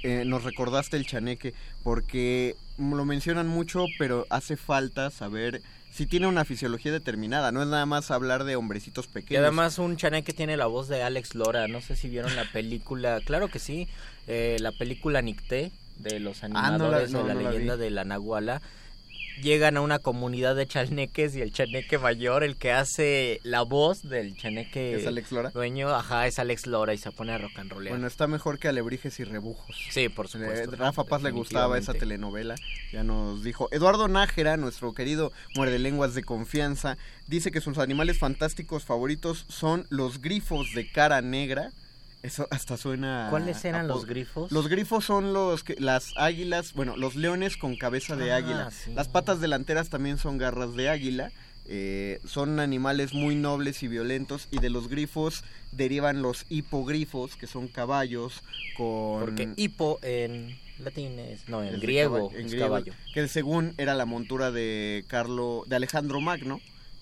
eh, nos recordaste el chaneque, porque lo mencionan mucho, pero hace falta saber si tiene una fisiología determinada, no es nada más hablar de hombrecitos y pequeños. además un chaneque tiene la voz de Alex Lora no sé si vieron la película claro que sí eh, la película Nicté de los Ah, no la- animadores no, de la no la leyenda de la Nahuala llegan a una comunidad de chaneques y el chaneque mayor, el que hace la voz del chaneque ¿Es Alex Lora? dueño, ajá, es Alex Lora y se pone a rock and rollear. Bueno, está mejor que Alebrijes y Rebujos. Sí, por supuesto. Rafa Paz le gustaba esa telenovela, ya nos dijo. Eduardo Nájera, nuestro querido muerde lenguas de confianza, dice que sus animales fantásticos favoritos son los grifos de cara negra. Eso hasta suena. ¿Cuáles eran a los grifos? Los grifos son los que, las águilas, bueno, los leones con cabeza de Ah, águila. sí. Las patas delanteras también son garras de águila. eh, son animales muy nobles y violentos y de los grifos derivan los hipogrifos que son caballos con Porque hipo en latín es, no, en griego caballo- en es griego, caballo. que según era la montura de Carlo de Alejandro Magno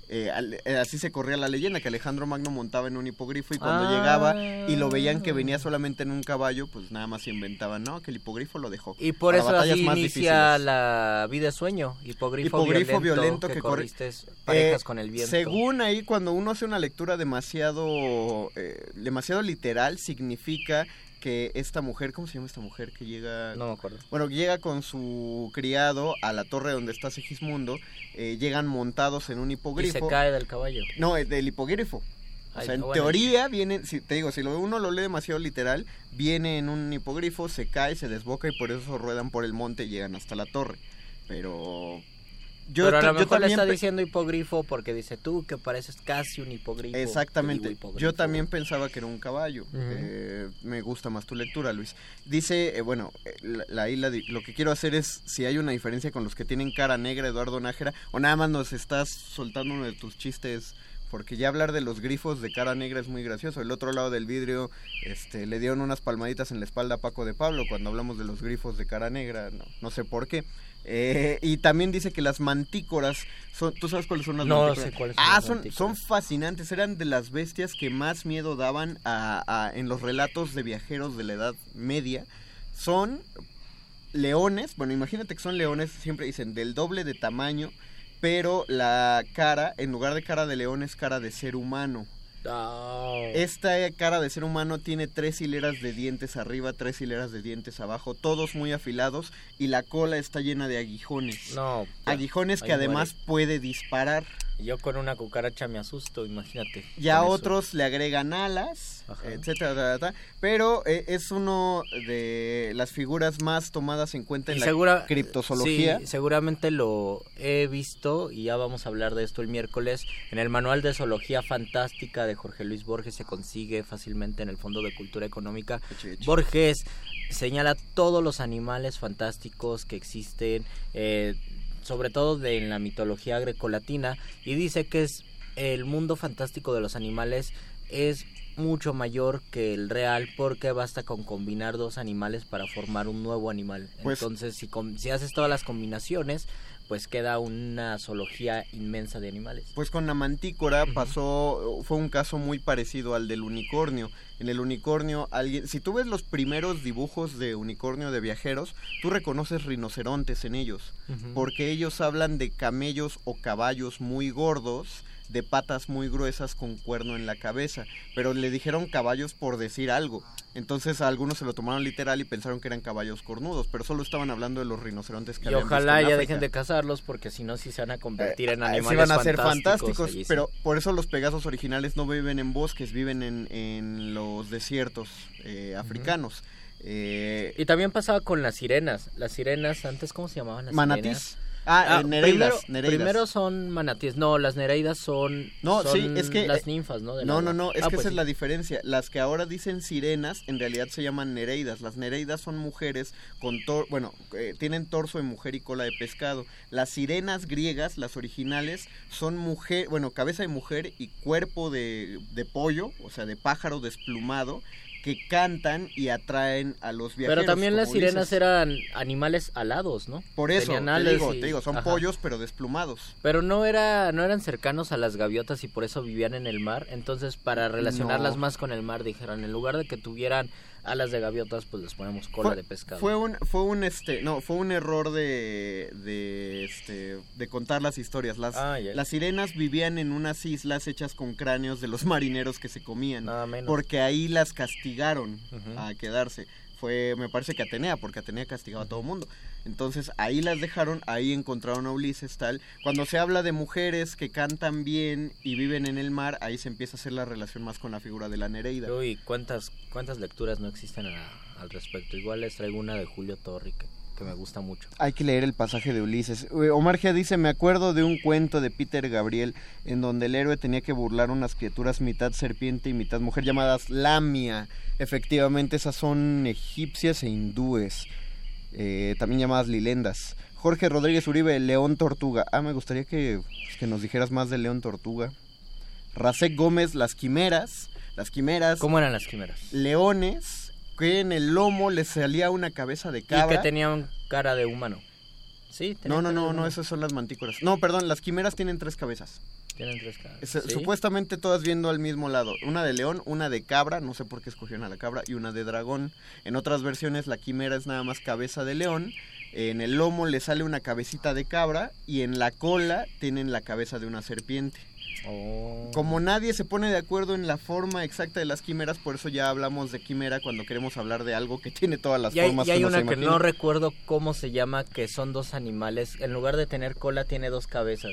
eh, al- eh, así se corría la leyenda que Alejandro Magno montaba en un hipogrifo y cuando Ah. llegaba y lo veían que venía solamente en un caballo pues nada más se inventaban no que el hipogrifo lo dejó Y por eso así más inicia difíciles. la vida sueño, hipogrifo, Hipogrifo violento, violento que, que corriste parejas Eh, con el viento. Según ahí, cuando uno hace una lectura demasiado, eh, demasiado literal, significa que esta mujer, ¿cómo se llama esta mujer que llega? No me acuerdo. Bueno, que llega con su criado a la torre donde está Segismundo, eh, llegan montados en un y hipogrifo. se cae del caballo. No, del hipogrifo. O Ay, sea, en bueno. teoría viene, si te digo, si lo, uno lo lee demasiado literal, viene en un hipogrifo, se cae, se desboca y por eso ruedan por el monte y llegan hasta la torre. Pero yo, Pero a lo mejor le también está diciendo hipogrifo porque dice tú que pareces casi un hipogrifo. Te Exactamente. hipogrifo. Yo también pensaba que era un caballo. Eh, me gusta más tu lectura, Luis. Dice, eh, bueno, eh, la, la isla de- lo que quiero hacer es si hay una diferencia con los que tienen cara negra, Eduardo Nájera, o nada más nos estás soltando uno de tus chistes. Porque ya hablar de los grifos de cara negra es muy gracioso. El otro lado del vidrio este, le dieron unas palmaditas en la espalda a Paco de Pablo cuando hablamos de los grifos de cara negra. No, no sé por qué. Eh, y también dice que las mantícoras son. ¿Tú sabes cuáles son las No mantícoras? sé cuáles son Ah, las son, son fascinantes. Eran de las bestias que más miedo daban a, a- en los relatos de viajeros de la Edad Media. Son leones. Bueno, imagínate que son leones, siempre dicen del doble de tamaño. Pero la cara, en lugar de cara de león, es cara de ser humano. Esta cara de ser humano tiene tres hileras de dientes arriba, tres hileras de dientes abajo, todos muy afilados y la cola está llena de aguijones. No. ya, Aguijones que además puede disparar. Yo con una cucaracha me asusto, imagínate. Ya con eso. otros le agregan alas, Ajá. etcétera, ta, ta, ta, pero eh, es uno de las figuras más tomadas en cuenta en Y la segura- criptozoología. Sí, seguramente lo he visto y ya vamos a hablar de esto el miércoles. En el manual de zoología fantástica de Jorge Luis Borges se consigue fácilmente en el Fondo de Cultura Económica. Borges señala todos los animales fantásticos que existen, eh, sobre todo de en la mitología grecolatina, y dice que es el mundo fantástico de los animales es mucho mayor que el real porque basta con combinar dos animales para formar un nuevo animal. Pues- Entonces, si, si haces todas las combinaciones, pues queda una zoología inmensa de animales. Pues con la mantícora pasó, fue un caso muy parecido al del unicornio. En el unicornio, alguien, si tú ves los primeros dibujos de unicornio de viajeros, tú reconoces rinocerontes en ellos, porque ellos hablan de camellos o caballos muy gordos, de patas muy gruesas con cuerno en la cabeza, pero le dijeron caballos por decir algo. Entonces a algunos se lo tomaron literal y pensaron que eran caballos cornudos, pero solo estaban hablando de los rinocerontes que Y habían ojalá visto en ya África. dejen de cazarlos porque si no, sí se van a convertir en Ah, animales sí van a ser fantásticos. sí. pero por eso los pegasos originales no viven en bosques, viven en, en los desiertos eh, africanos. Eh, Y también pasaba con las sirenas. Las sirenas, antes, ¿cómo se llamaban las Manatís. sirenas? Ah, eh, nereidas, primero, nereidas. primero son manatíes. No, las nereidas son, No, son sí, es que... las eh, ninfas, ¿no? No, no, no, es Ah, que pues esa es la diferencia. Las que ahora dicen sirenas, en realidad se llaman nereidas. Las nereidas son mujeres con tor bueno, eh, tienen torso de mujer y cola de pescado. Las sirenas griegas, las originales, son mujer, bueno, cabeza de mujer y cuerpo de, de pollo, o sea, de pájaro desplumado, que cantan y atraen a los viajeros. Pero también las sirenas eran animales alados, ¿no? Por eso, te digo, y- te digo, son Ajá. pollos pero desplumados. Pero no era, no eran cercanos a las gaviotas y por eso vivían en el mar. Entonces, para relacionarlas No. más con el mar, dijeron, en lugar de que tuvieran alas de gaviotas, pues les ponemos cola fue, de pescado. Fue un, fue un este, no, fue un error de, de este, de contar las historias. Las, Ah, ya. las sirenas vivían en unas islas hechas con cráneos de los marineros que se comían, Nada menos. porque ahí las castigaron a quedarse. Fue, me parece que Atenea, porque Atenea castigaba a todo el mundo. Entonces ahí las dejaron, ahí encontraron a Ulises tal. Cuando se habla de mujeres que cantan bien y viven en el mar, ahí se empieza a hacer la relación más con la figura de la Nereida. Uy, ¿cuántas, cuántas lecturas no existen a- al respecto? Igual les traigo una de Julio Torri que, que me gusta mucho. Hay que leer el pasaje de Ulises. Omar Gia dice, me acuerdo de un cuento de Peter Gabriel en donde el héroe tenía que burlar unas criaturas mitad serpiente y mitad mujer llamadas Lamia. Efectivamente, esas son egipcias e hindúes, eh, también llamadas lilendas. Jorge Rodríguez Uribe, León Tortuga. Ah, me gustaría que, pues, que nos dijeras más de León Tortuga. Rasek Gómez, las quimeras. Las quimeras. ¿Cómo eran las quimeras? Leones que en el lomo les salía una cabeza de Y cabra. que tenían cara de humano. Sí, No, no, no, no, esas son las mantícoras. No, perdón, las quimeras tienen tres cabezas. Tienen tres caras. Es- ¿Sí? Supuestamente todas viendo al mismo lado. Una de león, una de cabra, no sé por qué escogieron a la cabra, y una de dragón. En otras versiones la quimera es nada más cabeza de león. En el lomo le sale una cabecita de cabra y en la cola tienen la cabeza de una serpiente. Oh. Como nadie se pone de acuerdo en la forma exacta de las quimeras, por eso ya hablamos de quimera cuando queremos hablar de algo que tiene todas las Y hay, formas y hay una que no recuerdo cómo se llama, que son dos animales. En lugar de tener cola, tiene dos cabezas.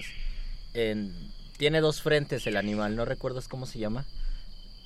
En- tiene dos frentes el animal, no recuerdas cómo se llama.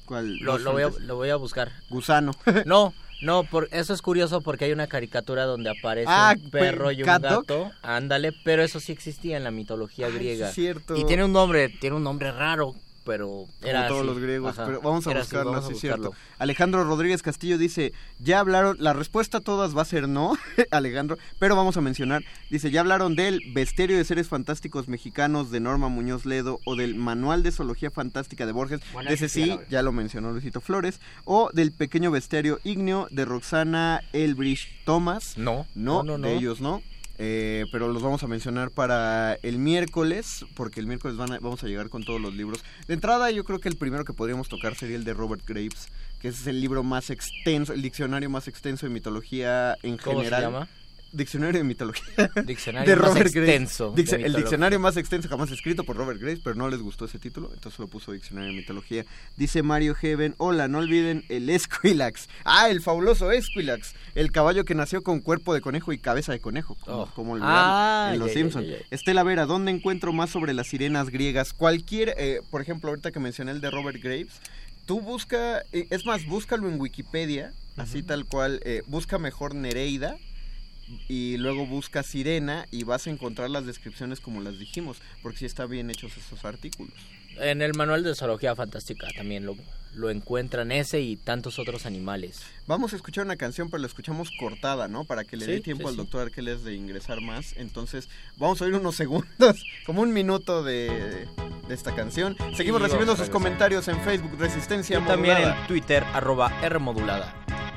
¿Cuál? Lo, ¿Dos lo voy a, frentes? lo voy a buscar. Gusano. No, no, por, eso es curioso porque hay una caricatura donde aparece Ah, un perro y un gato. Ándale, pero eso sí existía en la mitología Ay, griega. es cierto. Y tiene un nombre, tiene un nombre raro, pero era Como todos así. los griegos, Ajá, pero vamos a era así, buscarlo, vamos a sí es buscarlo. cierto. Alejandro Rodríguez Castillo dice, ya hablaron, la respuesta a todas va a ser no, Alejandro, pero vamos a mencionar, dice, ya hablaron del Bestiario de Seres Fantásticos Mexicanos de Norma Muñoz Ledo o del Manual de Zoología Fantástica de Borges, Bueno, de ese sí, ya lo mencionó Luisito Flores, o del Pequeño Bestiario Igneo de Roxana Elbridge Thomas. No, No, no, no, de no. ellos no. Eh, pero los vamos a mencionar para el miércoles, porque el miércoles van a- vamos a llegar con todos los libros. De entrada, yo creo que el primero que podríamos tocar sería el de Robert Graves, que es el libro más extenso, el diccionario más extenso de mitología en ¿Cómo se general. llama? Diccionario de mitología. Diccionario más extenso de el diccionario más extenso jamás escrito por Robert Graves, pero no les gustó ese título, entonces lo puso Diccionario de Mitología. Dice Mario Heaven, hola, no olviden el Esquilax. Ah, el fabuloso Esquilax, el caballo que nació con cuerpo de conejo y cabeza de conejo. Como, Oh. como Ah, en Los ya, ya, Simpson. ya, ya. Estela Vera, ¿dónde encuentro más sobre las sirenas griegas? Cualquier, eh, por ejemplo, ahorita que mencioné el de Robert Graves, tú busca, eh, es más, búscalo en Wikipedia, así tal cual, eh, busca mejor Nereida y luego busca Sirena y vas a encontrar las descripciones como las dijimos, porque sí están bien hechos esos artículos. En el manual de zoología fantástica también lo, lo encuentran ese y tantos otros animales. Vamos a escuchar una canción, pero la escuchamos cortada, ¿no? Para que le dé tiempo sí, al sí. doctor Arqueles de ingresar más. Entonces, vamos a oír unos segundos, como un minuto de, de esta canción. Seguimos recibiendo sus comentarios en Facebook, Resistencia Y también en Twitter, arroba Rmodulada.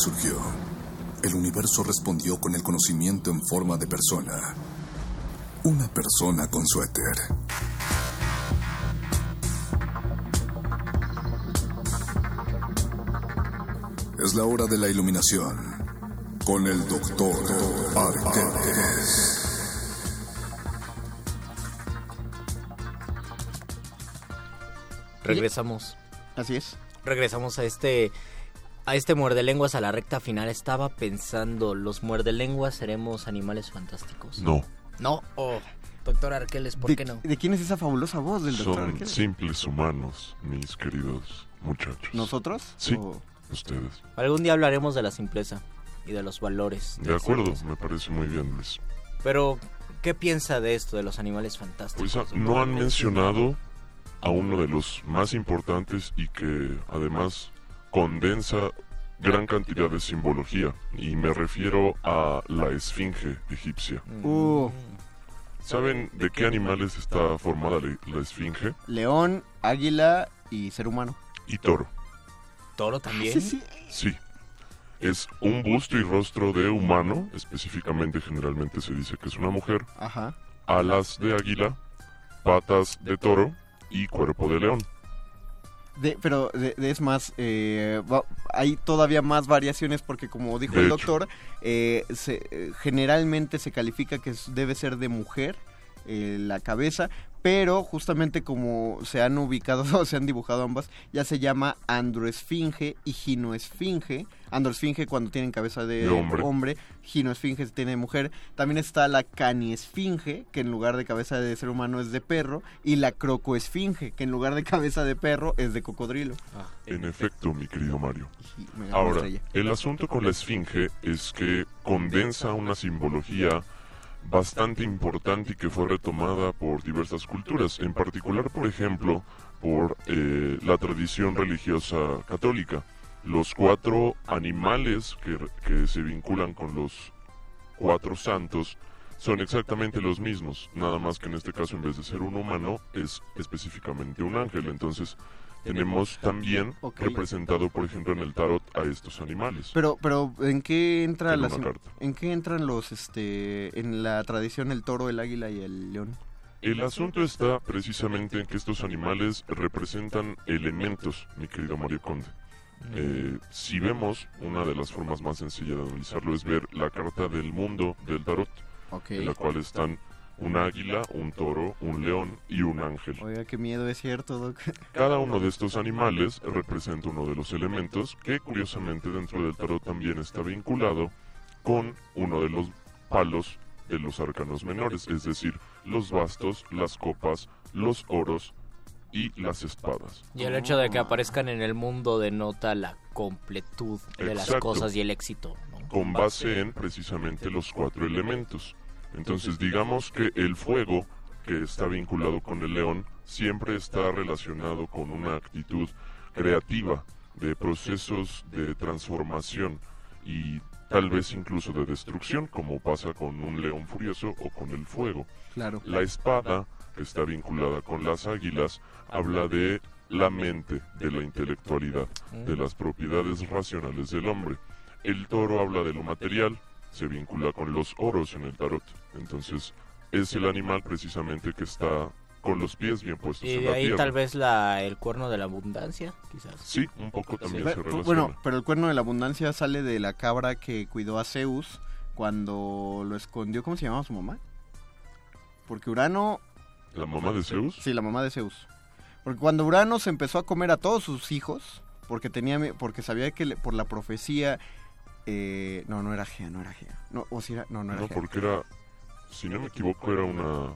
Surgió, el universo respondió con el conocimiento en forma de persona. Una persona con suéter. Es la hora de la iluminación con el doctor Arqueles. Regresamos. Así es. Regresamos a este a este muerde lenguas a la recta final. Estaba pensando, ¿los muerde lenguas seremos animales fantásticos? No. No. Oh, doctor Arqueles, ¿por ¿De, qué no? ¿De quién es esa fabulosa voz del doctor Son Arqueles? simples humanos, mis queridos muchachos. ¿Nosotros? Sí, ¿O- ustedes. Algún día hablaremos de la simpleza y de los valores. De acuerdo, me parece muy bien, Luis. Pero, ¿qué piensa de esto, de los animales fantásticos? Pues no han mencionado a uno de los más importantes y que además condensa gran cantidad de simbología y me refiero a la esfinge egipcia. Uh, ¿Saben de qué animales está formada la, esfinge? león, águila y ser humano. Y toro. ¿Toro también? Sí, sí. Sí. Es un busto y rostro de humano, específicamente generalmente se dice que es una mujer, Ajá. alas de águila, patas de toro y cuerpo de león. De- pero de- de- es más, eh, va- hay todavía más variaciones porque como dijo el doctor, eh, se- eh, generalmente se califica que debe ser de mujer eh, la cabeza, pero justamente como se han ubicado o se han dibujado ambas, ya se llama androesfinge y ginoesfinge. Androesfinge cuando tienen cabeza de, De hombre. hombre, ginoesfinge si tiene de mujer. También está la caniesfinge, que en lugar de cabeza de ser humano es de perro, y la crocoesfinge, que en lugar de cabeza de perro es de cocodrilo. En efecto, mi querido Mario. Ahora, el asunto con la esfinge es que condensa una simbología bastante importante y que fue retomada por diversas culturas, en particular, por ejemplo, por eh, la tradición religiosa católica. Los cuatro animales que, que se vinculan con los cuatro santos son exactamente los mismos, nada más que en este caso en vez de ser un humano es específicamente un ángel. Entonces tenemos también representado, por ejemplo, en el tarot a estos animales. Pero, pero ¿en qué entra En la una sim- carta. ¿En qué entran los, este, en la tradición el toro, el águila y el león? El asunto está precisamente en que estos animales representan elementos, mi querido Mario Conde. Eh, si vemos, una de las formas más sencillas de analizarlo es ver la carta del mundo del tarot, en la cual están un águila, un toro, un león y un ángel. Oiga, qué miedo, es cierto, Doc. Cada uno de estos animales representa uno de los elementos que curiosamente dentro del tarot también está vinculado con uno de los palos de los arcanos menores, es decir, los bastos, las copas, los oros y las espadas. Y el hecho de que aparezcan en el mundo denota la completud de las cosas y el éxito. ¿no? con base en precisamente los cuatro elementos. Entonces digamos que el fuego, que está vinculado con el león, siempre está relacionado con una actitud creativa de procesos de transformación y tal vez incluso de destrucción, como pasa con un león furioso o con el fuego. Claro. La espada, que está vinculada con las águilas, habla de la mente, de la intelectualidad, de las propiedades racionales del hombre. El toro habla de lo material, se vincula con los oros en el tarot. Entonces, es el animal precisamente que está con los pies bien puestos Y en la ahí tierra. tal vez la, el cuerno de la abundancia, quizás. Sí, un poco también se relaciona. bueno, pero el cuerno de la abundancia sale de la cabra que cuidó a Zeus cuando lo escondió. ¿Cómo se llamaba su mamá? Porque Urano. ¿La mamá de Zeus? Sí, la mamá de Zeus. Porque cuando Urano se empezó a comer a todos sus hijos, porque tenía porque sabía que le- por la profecía. eh, no, no era Gea, no era Gea. No, o si era, no, no era No, Gea. porque era, si no me equivoco, era una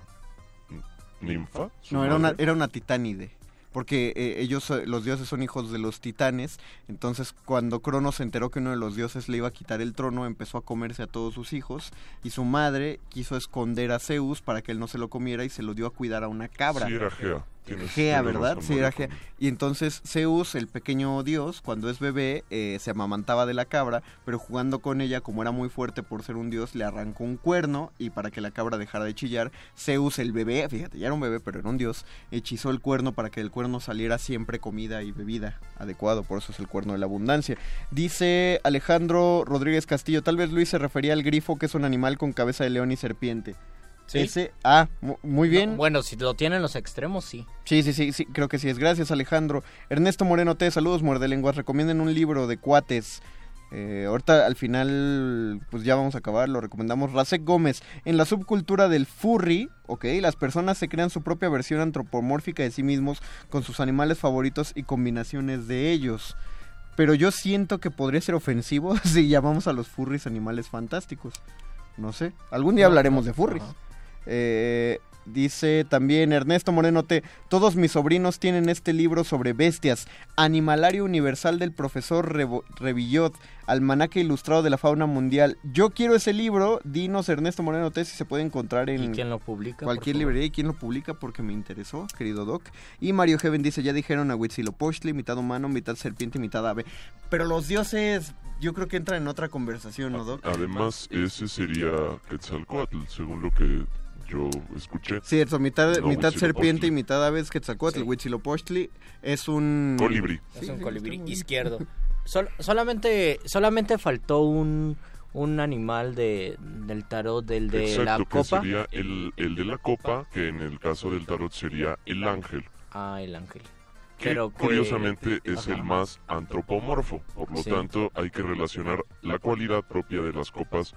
ninfa. No, era una, era una titánide. Porque eh, ellos, eh, los dioses son hijos de los titanes. Entonces, cuando Cronos se enteró que uno de los dioses le iba a quitar el trono, empezó a comerse a todos sus hijos. Y su madre quiso esconder a Zeus para que él no se lo comiera y se lo dio a cuidar a una cabra. Sí, era Gea. Gea, ¿verdad? Sí, era Gea. Y entonces Zeus, el pequeño dios, cuando es bebé, eh, se amamantaba de la cabra, pero jugando con ella, como era muy fuerte por ser un dios, le arrancó un cuerno y para que la cabra dejara de chillar, Zeus, el bebé, fíjate, ya era un bebé, pero era un dios, hechizó el cuerno para que del cuerno saliera siempre comida y bebida adecuado, por eso es el cuerno de la abundancia. Dice Alejandro Rodríguez Castillo, tal vez Luis se refería al grifo, que es un animal con cabeza de león y serpiente. Sí. Ese, ah, mu- muy bien. Bueno, si lo tienen los extremos, sí. Sí, sí, sí, sí, creo que sí es. Gracias, Alejandro. Ernesto Moreno T, saludos, muerde lenguas. Recomienden un libro de cuates. Eh, ahorita al final, pues ya vamos a acabar, lo recomendamos. Rasek Gómez, en la subcultura del furry, ok, las personas se crean su propia versión antropomórfica de sí mismos con sus animales favoritos y combinaciones de ellos. Pero yo siento que podría ser ofensivo si llamamos a los furries animales fantásticos. No sé, algún día hablaremos de furries. Eh, dice también Ernesto Moreno T. Todos mis sobrinos tienen este libro sobre bestias. Animalario Universal del profesor Revo- Revillot. Almanaque Ilustrado de la Fauna Mundial. Yo quiero ese libro. Dinos Ernesto Moreno T. Si se puede encontrar en ¿Y quién lo publica? cualquier librería. ¿Y quién lo publica? Porque me interesó, querido Doc. Y Mario Heaven dice, ya dijeron a Huitzilopochtli, mitad humano, mitad serpiente, mitad ave. Pero los dioses, yo creo que entran en otra conversación, ¿no, Doc? Además, ese sería Quetzalcoatl, según lo que yo escuché. Cierto, mitad, No, mitad Huitzilopochtli. serpiente y mitad ave es Quetzalcóatl. Huitzilopochtli es un... Colibrí. Es Sí, un sí, colibrí izquierdo. Sol- solamente, solamente faltó un, un animal de, del tarot, del de Exacto, la que copa. sería el, el de la copa, que en el caso del tarot sería el ángel. Ah, el ángel. Que Pero que- curiosamente es Ajá. el más antropomorfo. Por lo Sí. tanto, hay que relacionar la cualidad propia de las copas,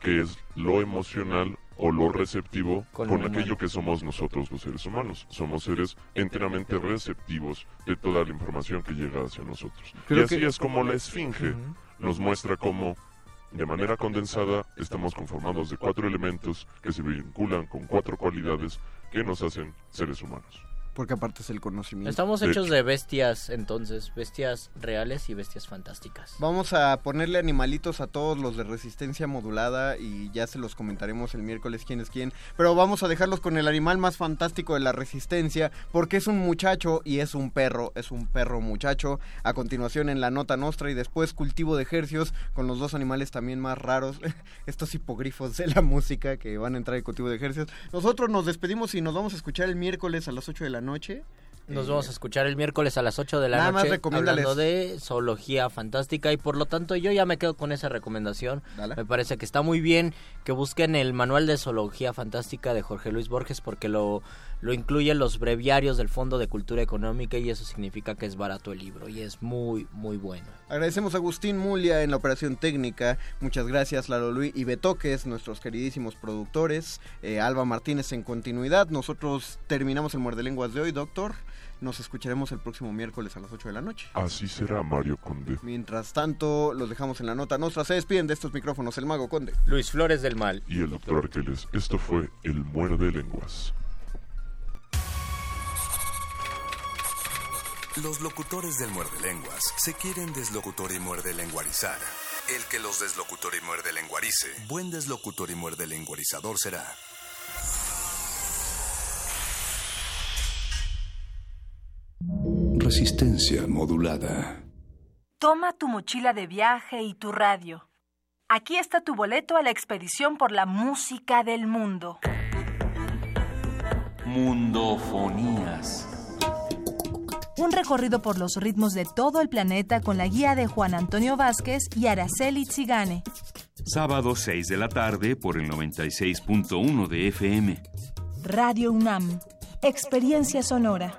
que es lo emocional o lo receptivo, Con aquello que somos nosotros los seres humanos. Somos seres enteramente receptivos de toda la información que llega hacia nosotros. Creo y así que- es como la esfinge nos muestra cómo, de manera condensada, estamos conformados de cuatro elementos que se vinculan con cuatro cualidades que nos hacen seres humanos. Porque aparte es el conocimiento. Estamos hechos hecho. de bestias, entonces, bestias reales y bestias fantásticas. Vamos a ponerle animalitos a todos los de resistencia modulada y ya se los comentaremos el miércoles quién es quién. Pero vamos a dejarlos con el animal más fantástico de la resistencia porque es un muchacho y es un perro, es un perro muchacho. A continuación en la nota nostra y después cultivo de ejercios con los dos animales también más raros, estos hipogrifos de la música que van a entrar en cultivo de ejercios. Nosotros nos despedimos y nos vamos a escuchar el miércoles a las 8 de la noche. Nos Eh, vamos a escuchar el miércoles a las 8 de la Nada más noche recomiéndales. hablando de zoología fantástica y por lo tanto yo ya me quedo con esa recomendación. Dale. Me parece que está muy bien que busquen el manual de zoología fantástica de Jorge Luis Borges porque lo, lo incluye en los breviarios del Fondo de Cultura Económica y eso significa que es barato el libro y es muy, muy bueno. Agradecemos a Agustín Mulia en la operación técnica. Muchas gracias, Lalo Luis y Betoques, nuestros queridísimos productores. Eh, Alba Martínez en continuidad. Nosotros terminamos el Muerde Lenguas de hoy, doctor. Nos escucharemos el próximo miércoles a las 8 de la noche. Así será, Mario Conde. Mientras tanto, los dejamos en la nota nuestra. Se despiden de estos micrófonos el Mago Conde. Luis Flores del Mal. Y el doctor Arqueles. Esto fue El Muerde Lenguas. Los locutores del muerde lenguas se quieren deslocutor y muerde lenguarizar. El que los deslocutor y muerde lenguarice, buen deslocutor y muerde lenguarizador será. Resistencia modulada. Toma tu mochila de viaje y tu radio. Aquí está tu boleto a la expedición por la música del mundo. Mundofonías. Un recorrido por los ritmos de todo el planeta con la guía de Juan Antonio Vázquez y Araceli Zigane. Sábado 6 de la tarde por el 96.1 de FM. Radio UNAM. Experiencia sonora.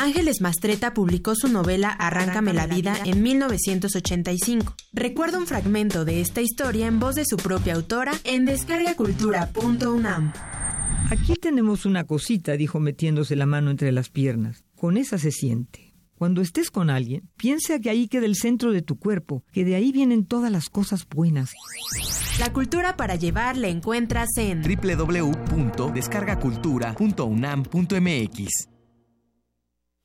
Ángeles Mastreta publicó su novela Arráncame la vida en 1985. Recuerda un fragmento de esta historia en voz de su propia autora en descargacultura.unam. Aquí tenemos una cosita, dijo metiéndose la mano entre las piernas. Con esa se siente. Cuando estés con alguien, piensa que ahí queda el centro de tu cuerpo, que de ahí vienen todas las cosas buenas. La cultura para llevar la encuentras en www.descargacultura.unam.mx.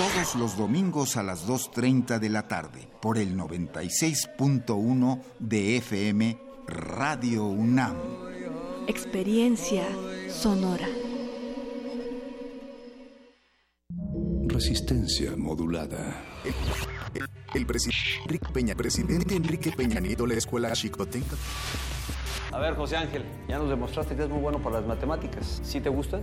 Todos los domingos a las 2.30 de la tarde por el 96.1 de FM Radio UNAM. Experiencia sonora. Resistencia modulada. El, presidente Enrique Peña, presidente Enrique Peña Nieto, la escuela Chicotenca. A ver, José Ángel, ya nos demostraste que es muy bueno para las matemáticas. ¿Sí te gustan?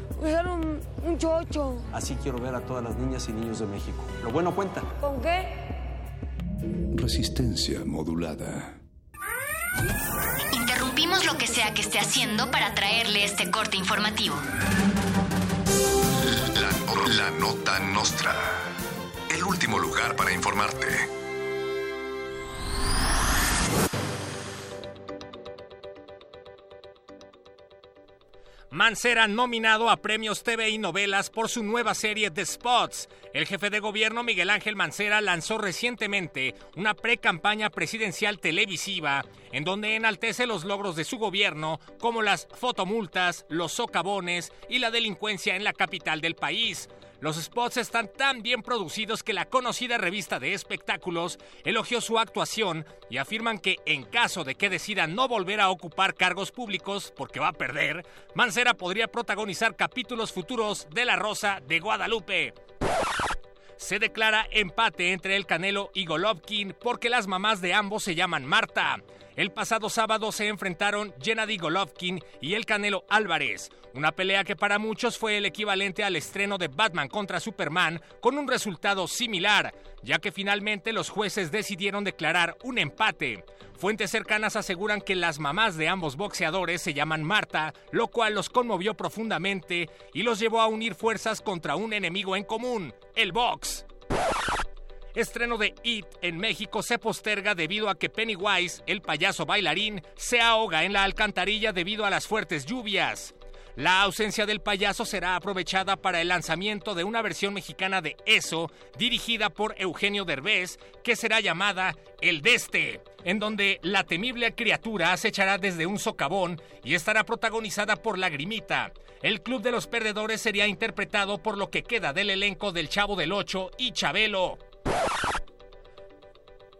usar un, un chocho. Así quiero ver a todas las niñas y niños de México. Lo bueno cuenta. ¿Con qué? Resistencia modulada. Interrumpimos lo que sea que esté haciendo para traerle este corte informativo. La, la nota nostra. El último lugar para informarte. Mancera nominado a premios TV y novelas por su nueva serie The Spots. El jefe de gobierno Miguel Ángel Mancera lanzó recientemente una pre-campaña presidencial televisiva en donde enaltece los logros de su gobierno como las fotomultas, los socavones y la delincuencia en la capital del país. Los spots están tan bien producidos que la conocida revista de espectáculos elogió su actuación y afirman que en caso de que decida no volver a ocupar cargos públicos porque va a perder, Mancera podría protagonizar capítulos futuros de La Rosa de Guadalupe. Se declara empate entre el Canelo y Golovkin porque las mamás de ambos se llaman Marta. El pasado sábado se enfrentaron Gennady Golovkin y el Canelo Álvarez, una pelea que para muchos fue el equivalente al estreno de Batman contra Superman con un resultado similar, ya que finalmente los jueces decidieron declarar un empate. Fuentes cercanas aseguran que las mamás de ambos boxeadores se llaman Marta, lo cual los conmovió profundamente y los llevó a unir fuerzas contra un enemigo en común, el box. Estreno de It en México se posterga debido a que Pennywise, el payaso bailarín, se ahoga en la alcantarilla debido a las fuertes lluvias. La ausencia del payaso será aprovechada para el lanzamiento de una versión mexicana de Eso, dirigida por Eugenio Derbez, que será llamada El Deste, en donde la temible criatura acechará desde un socavón y estará protagonizada por Lagrimita. El Club de los Perdedores sería interpretado por lo que queda del elenco del Chavo del Ocho y Chabelo.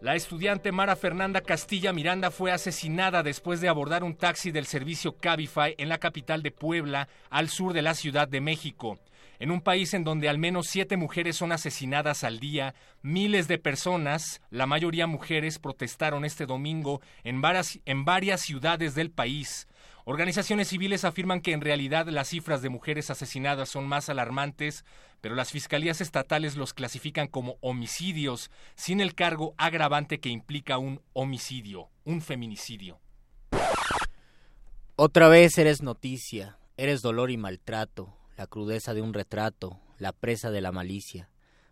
La estudiante Mara Fernanda Castilla Miranda fue asesinada después de abordar un taxi del servicio Cabify en la capital de Puebla, al sur de la Ciudad de México. En un país en donde al menos siete mujeres son asesinadas al día, miles de personas, la mayoría mujeres, protestaron este domingo en varias, en varias ciudades del país. Organizaciones civiles afirman que en realidad las cifras de mujeres asesinadas son más alarmantes, pero las fiscalías estatales los clasifican como homicidios, sin el cargo agravante que implica un homicidio, un feminicidio. Otra vez eres noticia, eres dolor y maltrato, la crudeza de un retrato, la presa de la malicia,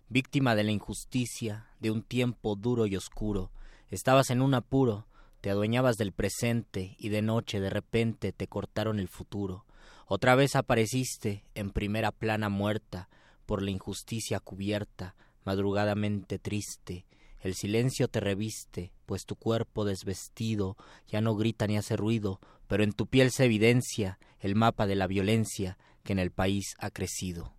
víctima de la injusticia, de un tiempo duro y oscuro. Estabas en un apuro, te adueñabas del presente y de noche de repente te cortaron el futuro. Otra vez apareciste en primera plana muerta por la injusticia cubierta, madrugadamente triste, el silencio te reviste, pues tu cuerpo desvestido ya no grita ni hace ruido, pero en tu piel se evidencia el mapa de la violencia que en el país ha crecido.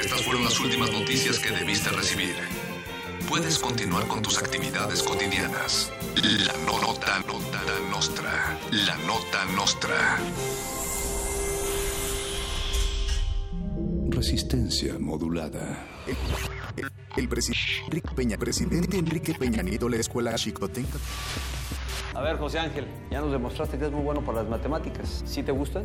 Estas fueron las últimas noticias que debiste recibir. Puedes continuar con tus actividades cotidianas. La nota, nota nostra. La nota nostra. Resistencia modulada. El, el presidente Enrique Peña, presidente Enrique Peña Nieto, la escuela Chicotenca. A ver, José Ángel, ya nos demostraste que es muy bueno para las matemáticas. ¿Sí te gustan?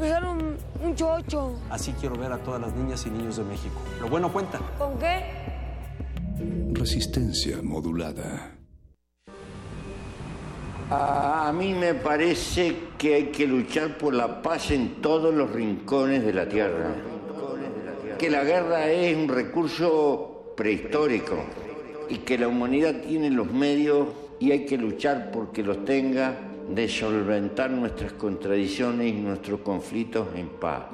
usar un, un chocho. Así quiero ver a todas las niñas y niños de México. Lo bueno cuenta. ¿Con qué? Resistencia modulada. A mí me parece que hay que luchar por la paz en todos los rincones de la tierra. Que la guerra es un recurso prehistórico y que la humanidad tiene los medios y hay que luchar porque los tenga de solventar nuestras contradicciones y nuestros conflictos en paz.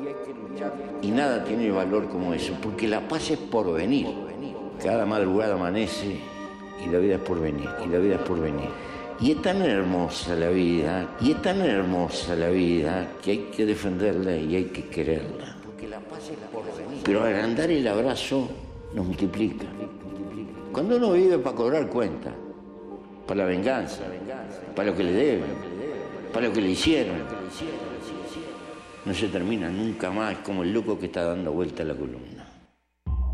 Y nada tiene valor como eso, porque la paz es por venir. Cada madrugada amanece y la vida es por venir, y la vida es por venir. Y es tan hermosa la vida, y es tan hermosa la vida que hay que defenderla y hay que quererla. Pero agrandar el abrazo nos multiplica. Cuando uno vive para cobrar cuenta, para la venganza, para lo que le deben, para lo que le hicieron, no se termina nunca más como el loco que está dando vuelta a la columna.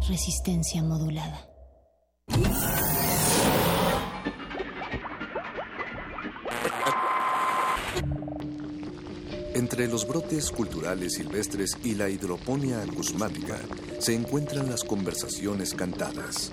Resistencia modulada. Entre los brotes culturales silvestres y la hidroponía acusmática se encuentran las conversaciones cantadas.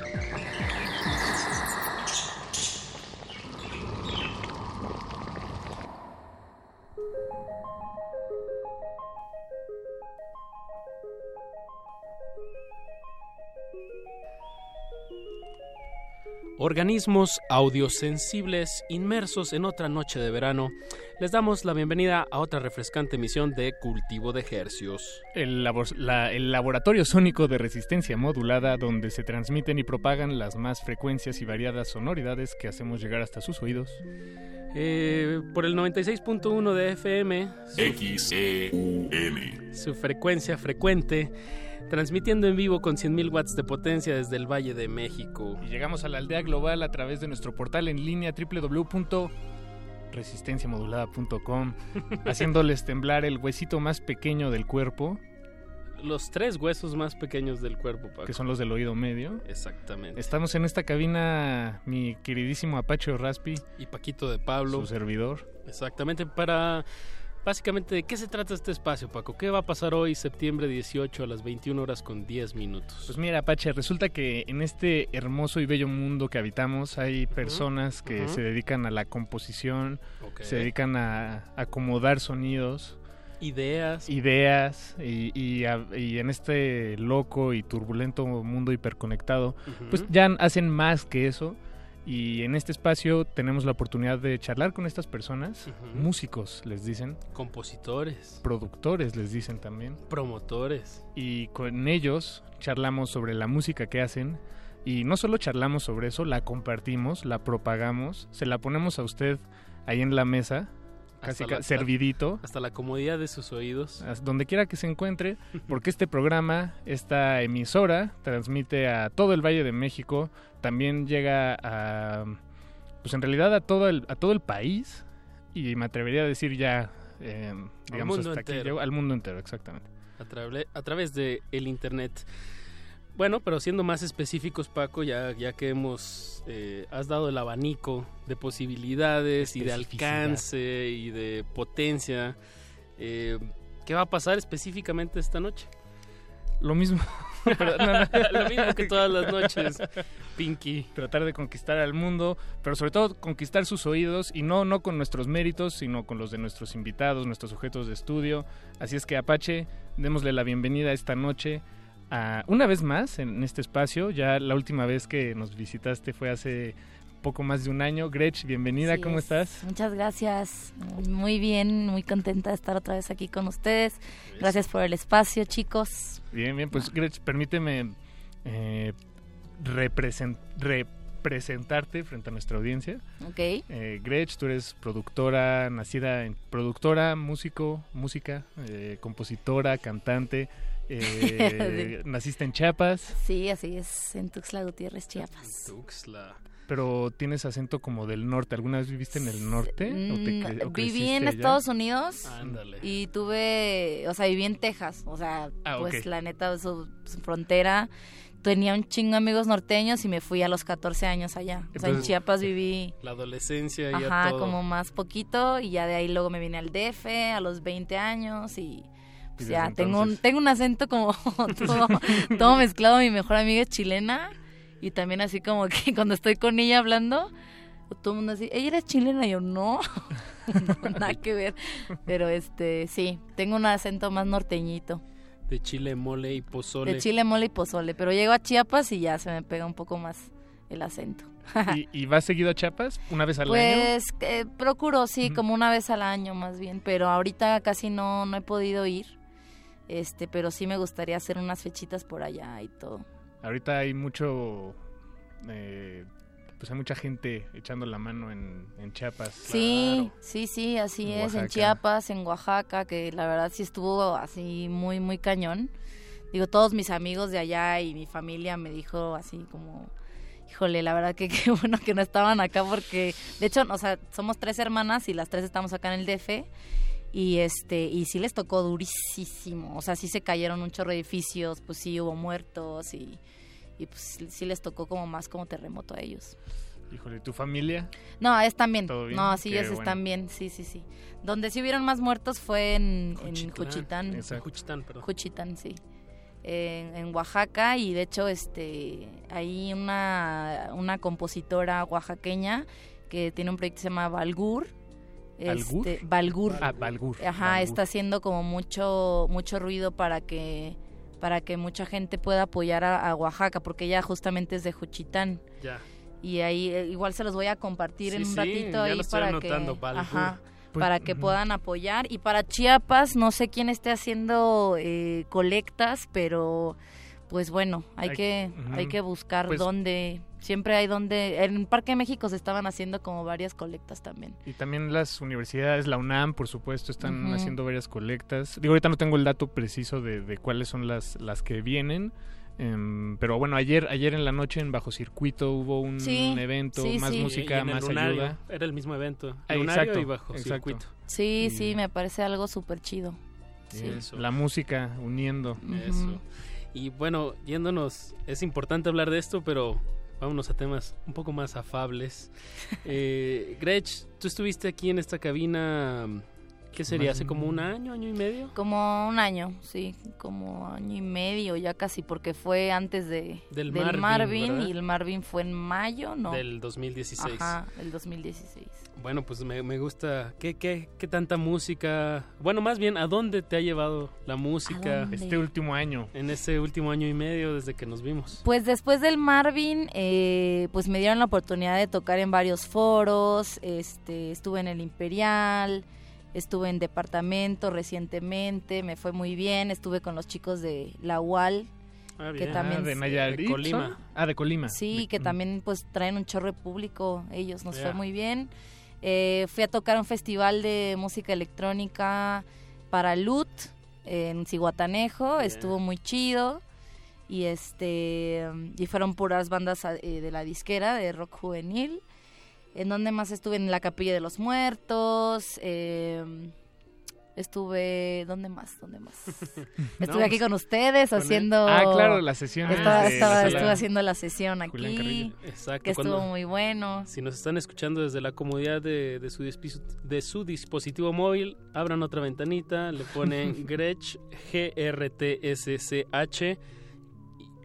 Organismos audiosensibles inmersos en otra noche de verano, les damos la bienvenida a otra refrescante emisión de Cultivo de Hercios. El, labor- la- el laboratorio sónico de resistencia modulada donde se transmiten y propagan las más frecuencias y variadas sonoridades que hacemos llegar hasta sus oídos. Eh, por el 96.1 de FM, su, XEUM. su frecuencia frecuente, transmitiendo en vivo con 100.000 watts de potencia desde el Valle de México. Y llegamos a la aldea global a través de nuestro portal en línea www.resistenciamodulada.com haciéndoles temblar el huesito más pequeño del cuerpo, Los tres huesos más pequeños del cuerpo, Paco. que son los del oído medio. Exactamente. Estamos en esta cabina, mi queridísimo Apache Raspi, Y Paquito de Pablo. su servidor. Exactamente, para... Básicamente, ¿de qué se trata este espacio, Paco? ¿Qué va a pasar hoy, septiembre 18, a las 21 horas con 10 minutos? Pues mira, Apache, resulta que en este hermoso y bello mundo que habitamos hay personas que se dedican a la composición, se dedican a acomodar sonidos, Ideas. ideas y, y a- y en este loco y turbulento mundo hiperconectado, pues ya hacen más que eso. Y en este espacio tenemos la oportunidad de charlar con estas personas, músicos les dicen, Compositores, productores les dicen también. promotores. y con ellos charlamos sobre la música que hacen. Y no solo charlamos sobre eso, la compartimos, la propagamos, se la ponemos a usted ahí en la mesa, casi Hasta la- servidito, Hasta la comodidad de sus oídos. donde quiera que se encuentre, porque este programa, esta emisora, transmite a todo el Valle de México, también llega a, pues en realidad a todo el, a todo el país y me atrevería a decir ya, eh, digamos mundo hasta entero. al mundo entero, exactamente. a, trave- a través de el internet. Bueno, pero siendo más específicos, Paco, ya, ya que hemos eh, has dado el abanico de posibilidades y de alcance y de potencia, eh, ¿qué va a pasar específicamente esta noche? Lo mismo, pero no, no. Lo mismo que todas las noches, Pinky. Tratar de conquistar al mundo, pero sobre todo conquistar sus oídos y no, no con nuestros méritos, sino con los de nuestros invitados, nuestros sujetos de estudio. Así es que Apache, démosle la bienvenida esta noche. A- una vez más en este espacio, ya la última vez que nos visitaste fue hace poco más de un año. Gretch, bienvenida, ¿cómo es. estás? Muchas gracias. Muy bien, muy contenta de estar otra vez aquí con ustedes. Gracias por el espacio, chicos. Bien, bien, pues Gretch, permíteme eh, represen- representarte frente a nuestra audiencia. Ok. Eh, Gretch, tú eres productora, nacida en productora, músico, música, eh, compositora, cantante. Eh, naciste en Chiapas, Sí, así es, en Tuxtla Gutiérrez, Chiapas. Tuxtla. pero tienes acento como del norte. ¿Alguna vez viviste en el norte? ¿O te Mm, o viví en allá? Estados Unidos Ándale. y tuve, o sea, viví en Texas, o sea, Ah, pues la neta, su, su frontera. Tenía un chingo de amigos norteños y me fui a los 14 años allá. O sea, en Chiapas viví La adolescencia y Ajá, todo. como más poquito y ya de ahí luego me vine al DF a los 20 años y pues desde ya tengo un, tengo un acento como todo, todo mezclado. Mi mejor amiga es chilena y también así como que cuando estoy con ella hablando, todo el mundo así, ella era chilena, y yo no, nada que ver. Pero este, sí, tengo un acento más norteñito. De chile, mole y pozole. De chile, mole y pozole, pero llego a Chiapas y ya se me pega un poco más el acento. ¿Y, y vas seguido a Chiapas? ¿Una vez al año? Pues eh, procuro, sí, como una vez al año más bien, pero ahorita casi no, no he podido ir. Este, pero sí me gustaría hacer unas fechitas por allá y todo. Ahorita hay mucho... eh, pues hay mucha gente echando la mano en, en Chiapas. Sí, sí, sí, así En es, en. Chiapas, en Oaxaca, que la verdad sí estuvo así muy, muy cañón. Digo, todos mis amigos de allá y mi familia me dijo así como, híjole, la verdad que qué bueno que no estaban acá porque, de hecho, o sea, somos tres hermanas y las tres estamos acá en el DF y este y sí les tocó durísimo, o sea, sí se cayeron un chorro de edificios, pues sí hubo muertos y, y pues sí les tocó como más como terremoto a ellos. Híjole, ¿tu familia? No, es también. No, sí, ellos bueno. están bien, sí, sí, sí. Donde sí hubieron más muertos fue en en. Juchitán. Exacto. Juchitán, perdón. Juchitán, sí. En, en Oaxaca y de hecho este hay una, una compositora oaxaqueña que tiene un proyecto que se llama Balgur. ¿Balgur? Este, Balgur. Ah, Balgur. Ajá, Balgur. está haciendo como mucho mucho ruido para que para que mucha gente pueda apoyar a, a Oaxaca porque ella justamente es de Juchitán. Ya. Y ahí eh, igual se los voy a compartir Sí, en un sí, ratito ahí para anotando, que Balgur. ajá, Pues, para que puedan apoyar y para Chiapas no sé quién esté haciendo eh, colectas, pero pues bueno, hay, Hay- que hay que buscar Pues- dónde siempre hay donde en Parque de México se estaban haciendo como varias colectas también. Y también las universidades, la UNAM, por supuesto, están haciendo varias colectas. Digo, ahorita no tengo el dato preciso de, de cuáles son las, las que vienen. em, pero bueno, ayer ayer en la noche en Bajo Circuito hubo un Sí, evento, sí, más sí. música, más Lunario, ayuda. Era el mismo evento. Ah, Lunario exacto, y bajo exacto. circuito. Sí, Y- sí, me parece algo súper chido. Sí. Eso. La música uniendo. Eso. Y bueno, yéndonos, es importante hablar de esto, pero vámonos a temas un poco más afables. Eh, Gretch, tú estuviste aquí en esta cabina, ¿qué sería? ¿Hace como un año, año y medio? Como un año, sí, como año y medio ya casi, porque fue antes de, Del del Marvin, y el Marvin fue en mayo, ¿no? Del 2016. Ajá, el 2016. Bueno, pues me, me gusta. ¿Qué, qué, ¿Qué tanta música? Bueno, más bien, ¿a dónde te ha llevado la música? Este último año. en este último año y medio desde que nos vimos? Pues después del Marvin, eh, pues me dieron la oportunidad de tocar en varios foros, este, estuve en el Imperial, estuve en Departamento recientemente, me fue muy bien, estuve con los chicos de la UAL, Ah, que bien. también Ah, de se- Nayarit. de Colima. Ah, de Colima. Sí, De- que mm. también pues traen un chorro de público, ellos nos fue muy bien. Eh, fui a tocar un festival de música electrónica para LUT en Cihuatanejo, Bien. estuvo muy chido. Y este y fueron puras bandas eh, de la disquera de rock juvenil. En donde más estuve en la Capilla de los Muertos, eh, Estuve, ¿dónde más? ¿Dónde más? Estuve No, aquí pues, con ustedes con haciendo... Ah, claro, las sesiones Estaba, de estaba- la sala estuve haciendo la sesión Julián aquí, Carrillo. Exacto. que estuvo muy bueno. Si nos están escuchando desde la comodidad de, de su, de su dispositivo móvil, abran otra ventanita, le ponen Gretsch, G-R-T-S-C-H,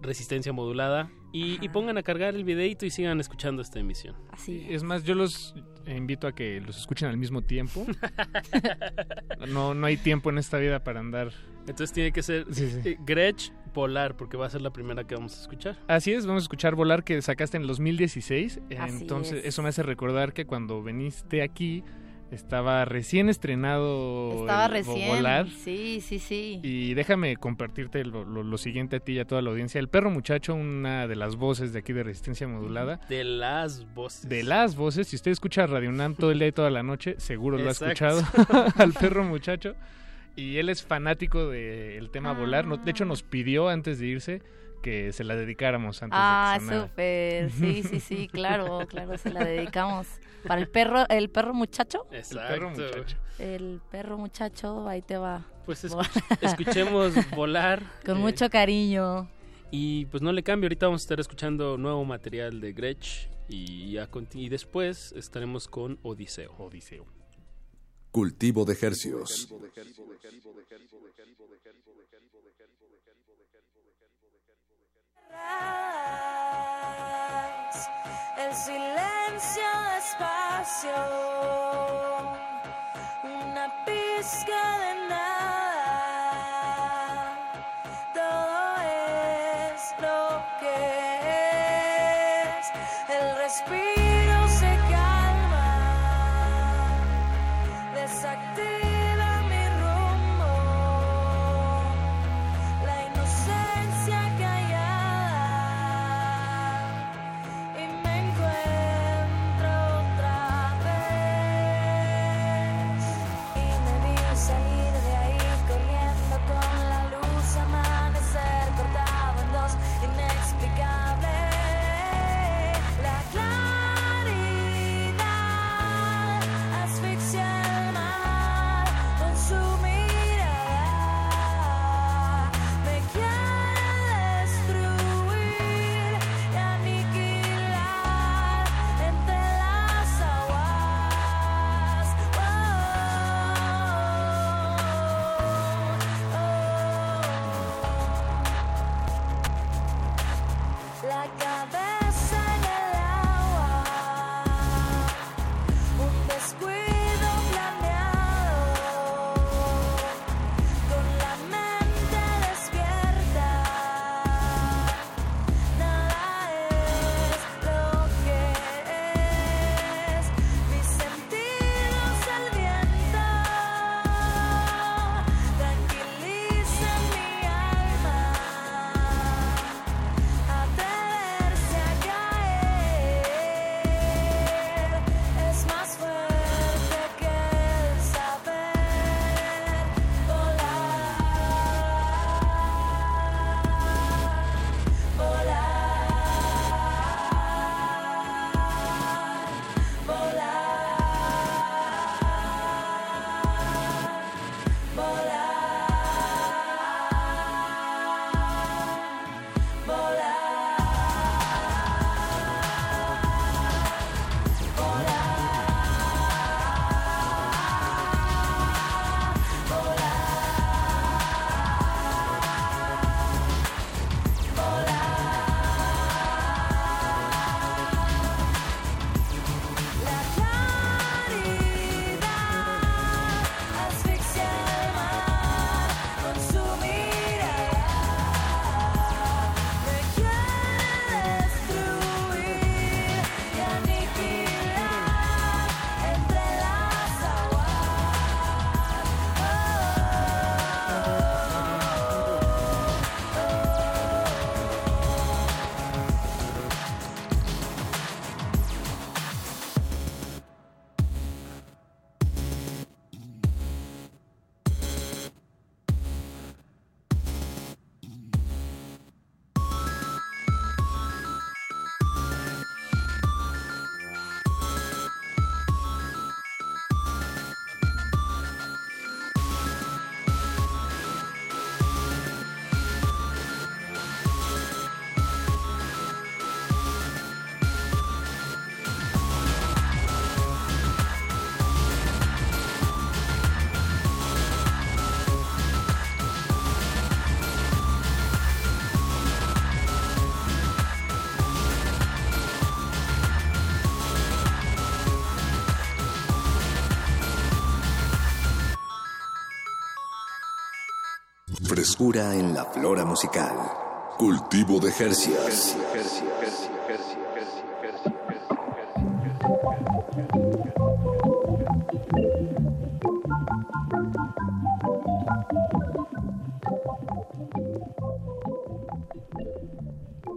resistencia modulada y, y pongan a cargar el videito y sigan escuchando esta emisión. Así. Es más, yo los invito a que los escuchen al mismo tiempo. no, no hay tiempo en esta vida para andar. Entonces tiene que ser Sí, sí. eh, Gretsch Polar, porque va a ser la primera que vamos a escuchar. Así es, vamos a escuchar Volar que sacaste en el 2016. Así Entonces, es. eso me hace recordar que cuando viniste aquí estaba recién estrenado Estaba recién. Volar. Sí, sí, sí. Y déjame compartirte lo, lo- lo siguiente a ti y a toda la audiencia. El perro muchacho, una de las voces de aquí de Resistencia Modulada. De las voces. De las voces, si usted escucha Radio UNAM todo el día y toda la noche, seguro lo ha escuchado al perro muchacho. Y él es fanático del tema volar. No- De hecho, nos pidió antes de irse que se la dedicáramos antes Ah, de que sonara. súper. Sí, sí, sí, claro, claro, se la dedicamos. Para el perro, el perro muchacho. Exacto. perro muchacho. El perro muchacho, ahí te va. Pues escu- escuchemos Volar. Con eh, mucho cariño. Y pues no le cambio, ahorita vamos a estar escuchando nuevo material de Gretsch y, a y después estaremos con Odiseo. Odiseo. Cultivo de El silencio despacio, una pizca de nada, frescura en la flora musical. Cultivo de Jercias.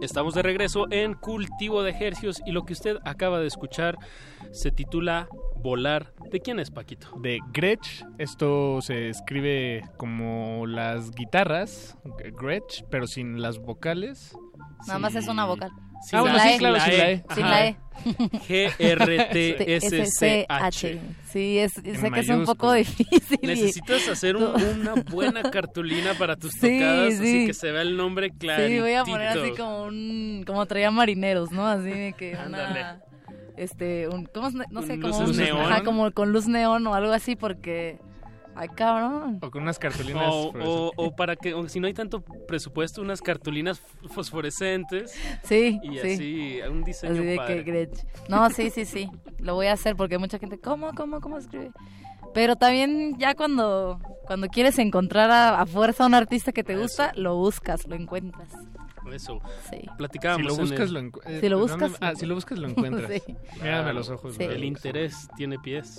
Estamos de regreso en Cultivo de Ejercios y lo que usted acaba de escuchar se titula Volar. ¿De quién es, Paquito? De Gretsch. Esto se escribe como las guitarras, Gretsch, pero sin las vocales. Nada más es una vocal. Sin Ah, bueno, la sí, E. claro, sin la E. Sin Ajá. la E. G-R-T-S-C-H. Sí, es, sé que es un poco difícil. Necesitas hacer un- una buena cartulina para tus Sí, tocadas, así sí. que se vea el nombre claro. Sí, voy a poner así como un... Como traía marineros, ¿no? Así de que Ándale. una... Este, un... ¿Cómo se- No sé, como... luces un- neón. Ajá, como con luz neón o algo así porque... Ay, cabrón. O con unas cartulinas. O, fluorescentes. o- o para que, o si no hay tanto presupuesto, unas cartulinas fosforescentes. Sí, Y sí. así, un diseño Así de padre. que Gretsch. No, sí, sí, sí. Lo voy a hacer porque mucha gente, ¿cómo, cómo, cómo escribe? Pero también ya cuando, cuando quieres encontrar a, a fuerza a un artista que te gusta, lo buscas, lo encuentras. Eso. Sí. Platicábamos. Si lo buscas, el- lo encu- eh, Si lo ¿dónde- buscas, ah, lo- si lo buscas, lo encuentras. Sí. Mírame a los ojos. Sí. El interés tiene pies.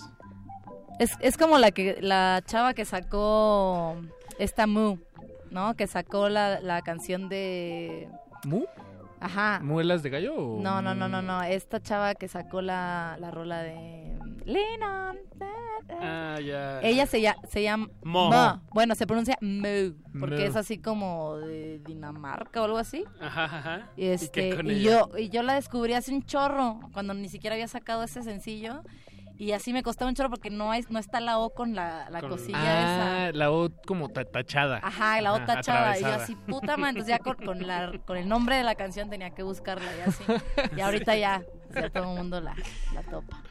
Es, es como la que la chava que sacó esta Mu, ¿no? Que sacó la, la canción de... ¿Mu? Ajá. ¿Muelas de gallo? o No, no, no, no, no. Esta chava que sacó la, la rola de... Lean on. Ah, ya. Ella se, lla- se llama Mo. Mo. Bueno, se pronuncia Mo, porque Mo. es así como de Dinamarca o algo así. Ajá, ajá. Y, este, qué con y yo y yo la descubrí hace un chorro, cuando ni siquiera había sacado ese sencillo. Y así me costaba un chorro porque no hay, no está la O con la, la Con- cosilla ah, esa. la O como ta- tachada. Ajá, la O Ajá, tachada. Y yo así, puta madre. Entonces ya con, con la, con el nombre de la canción tenía que buscarla y así. Y ahorita ya, ya todo el mundo la, la topa.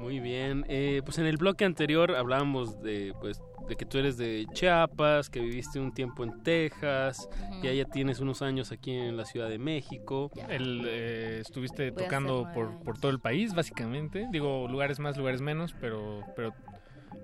Muy bien. Eh, pues en el bloque anterior hablábamos de, pues, de que tú eres de Chiapas, que viviste un tiempo en Texas, Ujú. ya ya tienes unos años aquí en la Ciudad de México. El, eh, estuviste Voy tocando por, por todo el país, básicamente. Digo, lugares más, lugares menos, pero, pero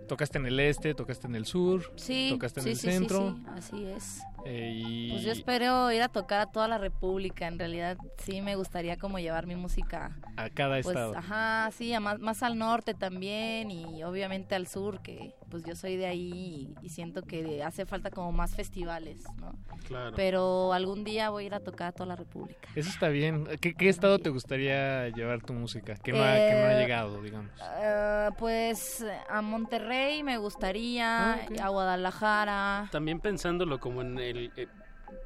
tocaste en el este, tocaste en el sur, Sí, tocaste en sí, el sí, sí, centro. sí, así es. Eh, y Pues yo espero ir a tocar a toda la República. En realidad sí me gustaría como llevar mi música. a cada Pues, estado. ajá, sí, a más, más al norte también y obviamente al sur, que pues yo soy de ahí y, y siento que hace falta como más festivales, ¿no? Claro. Pero algún día voy a ir a tocar a toda la República. Eso está bien. ¿Qué, qué estado te gustaría llevar tu música? Que no, ha, que no ha Eh, llegado, digamos. Eh, pues a Monterrey me gustaría, Ah, a Guadalajara. También pensándolo como en el... eh,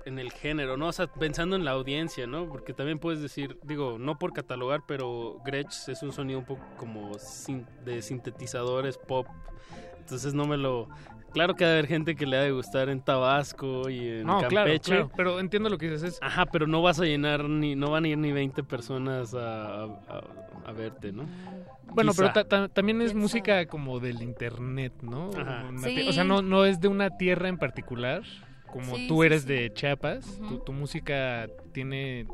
en el género, ¿no? O sea, pensando en la audiencia, ¿no? Porque también puedes decir, digo, no por catalogar, pero Gretsch es un sonido un poco como sin- de sintetizadores pop. Entonces no me lo... Claro que va a haber gente que le ha de gustar en Tabasco y en No, claro, Campeche. claro, pero entiendo lo que dices. Es, Ajá, pero no vas a llenar ni... No van a ir ni 20 personas a, a- a verte, ¿no? Bueno, pero Quizá. ta- ta- también es música como del internet, ¿no? Sí. O sea, no, no es de una tierra en particular, como Sí, tú eres sí. de Chiapas, tu, tu música tiene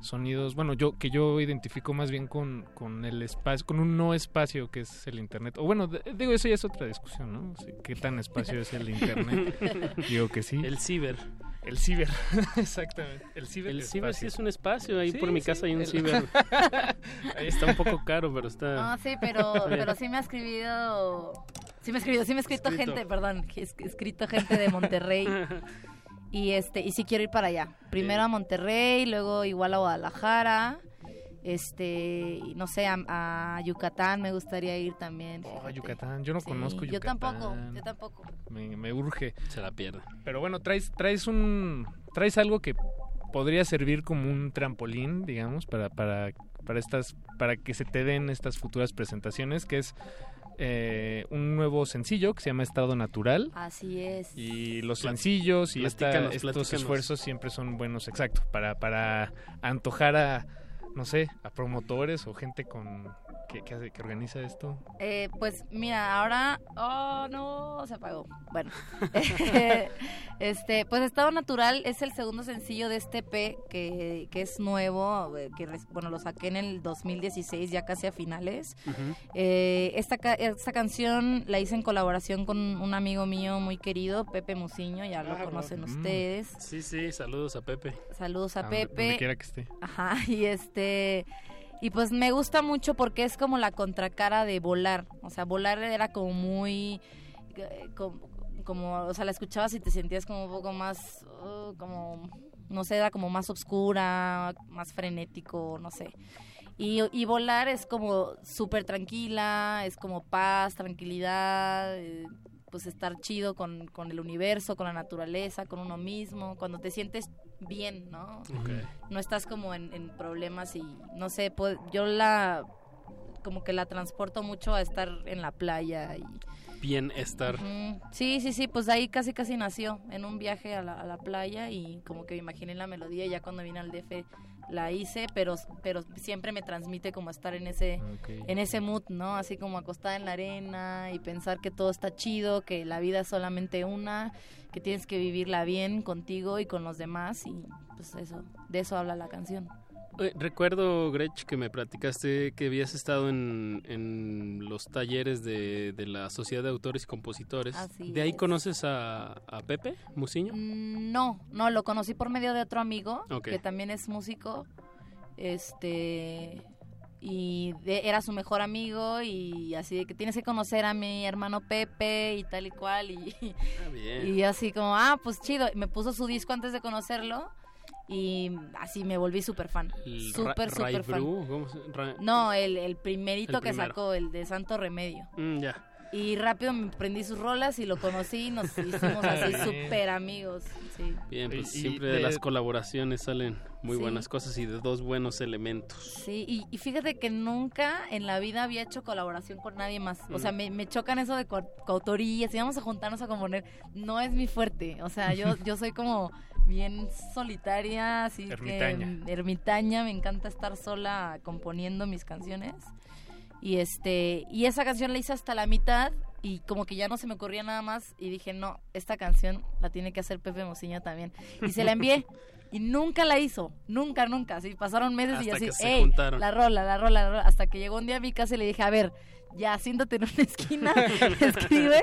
sonidos, bueno, yo que yo identifico más bien con, con el espacio, con un no espacio que es el internet. O bueno, de- digo, eso ya es otra discusión, ¿no? ¿Qué tan espacio es el internet? digo que sí. El ciber. El ciber, exactamente. El ciber. El ciber sí es un espacio, ahí Sí, por mi sí, casa hay un el- ciber. ahí está un poco caro, pero está... No, sí, pero, pero sí me ha escribido, sí me ha escrito, sí me ha escrito Escrito. gente, perdón, es- escrito gente de Monterrey. Y este, y sí quiero ir para allá. Primero a Monterrey, luego igual a Guadalajara. Este, no sé, a, a Yucatán me gustaría ir también. Oh, fíjate. Yucatán, yo no Sí, conozco Yo Yucatán. tampoco, yo tampoco. Me, me urge. Se la pierde. Pero bueno, traes, traes un, traes algo que podría servir como un trampolín, digamos, para, para, para estas, para que se te den estas futuras presentaciones, que es eh, un nuevo sencillo que se llama Estado Natural. Así es. Y los sencillos y esta- estos esfuerzos siempre son buenos, exacto, para, para antojar a, no sé, a promotores o gente con que, que hace- que organiza esto? Eh, pues mira, ahora... Oh, no, se apagó. Bueno. este, pues Estado Natural es el segundo sencillo de este EP que, que es nuevo, eh, que bueno, lo saqué en el 2016, ya casi a finales. Eh, esta, ca- esta canción la hice en colaboración con un amigo mío muy querido, Pepe Musiño, ya lo Ah, conocen bueno. ustedes. Sí, sí, saludos a Pepe. Saludos a Ah, donde- Pepe. donde quiera que esté. Ajá, y este y pues me gusta mucho porque es como la contracara de volar, o sea, volar era como muy eh, como, como, o sea, la escuchabas y te sentías como un poco más uh, como no sé, era como más oscura, más frenético, no sé. Y, y volar es como súper tranquila, es como paz, tranquilidad, eh, pues estar chido con, con el universo, con la naturaleza, con uno mismo, cuando te sientes bien, ¿no? No estás como en, en problemas y no sé, yo la como que la transporto mucho a estar en la playa y Bienestar. Ujú. Sí, sí, sí, pues ahí casi casi nació, en un viaje a la, a la playa y como que me imaginé la melodía ya cuando vine al DF la hice, pero, pero siempre me transmite como estar en ese, en ese mood, ¿no? Así como acostada en la arena y pensar que todo está chido, que la vida es solamente una, que tienes que vivirla bien contigo y con los demás y pues eso, de eso habla la canción. Eh, Recuerdo, Gretch, que me platicaste que habías estado en, en los talleres de, de la Sociedad de Autores y Compositores. Así ¿De ahí es. conoces a, a Pepe Musiño? Mm, No, no, lo conocí por medio de otro amigo que también es músico. Este y de- era su mejor amigo y así de que tienes que conocer a mi hermano Pepe y tal y cual y, bien. y así como ah pues chido me puso su disco antes de conocerlo y así me volví súper fan súper súper fan ¿cómo se- Ra- no el, el primerito El que primero. sacó el de Santo Remedio Mm, ya. y rápido me prendí sus rolas y lo conocí y nos hicimos así súper amigos sí Bien, pues Y- y siempre de, de- las colaboraciones salen muy Sí. buenas cosas y de dos buenos elementos. Sí, y, y fíjate que nunca en la vida había hecho colaboración con nadie más. O sea, Mm. me, me chocan eso de co- coautorías y vamos a juntarnos a componer. No es mi fuerte. O sea, yo, yo soy como bien solitaria, así Ermitaña. que ermitaña. Me encanta estar sola componiendo mis canciones. Y este y esa canción la hice hasta la mitad y como que ya no se me ocurría nada más y dije, "No, esta canción la tiene que hacer Pepe Mociño también." Y se la envié y nunca la hizo, nunca, nunca, así pasaron meses y así, "Ey, juntaron". la rola, la rola, la rola", hasta que llegó un día a mi casa y le dije, "A ver, ya siéntate en una esquina, escribe."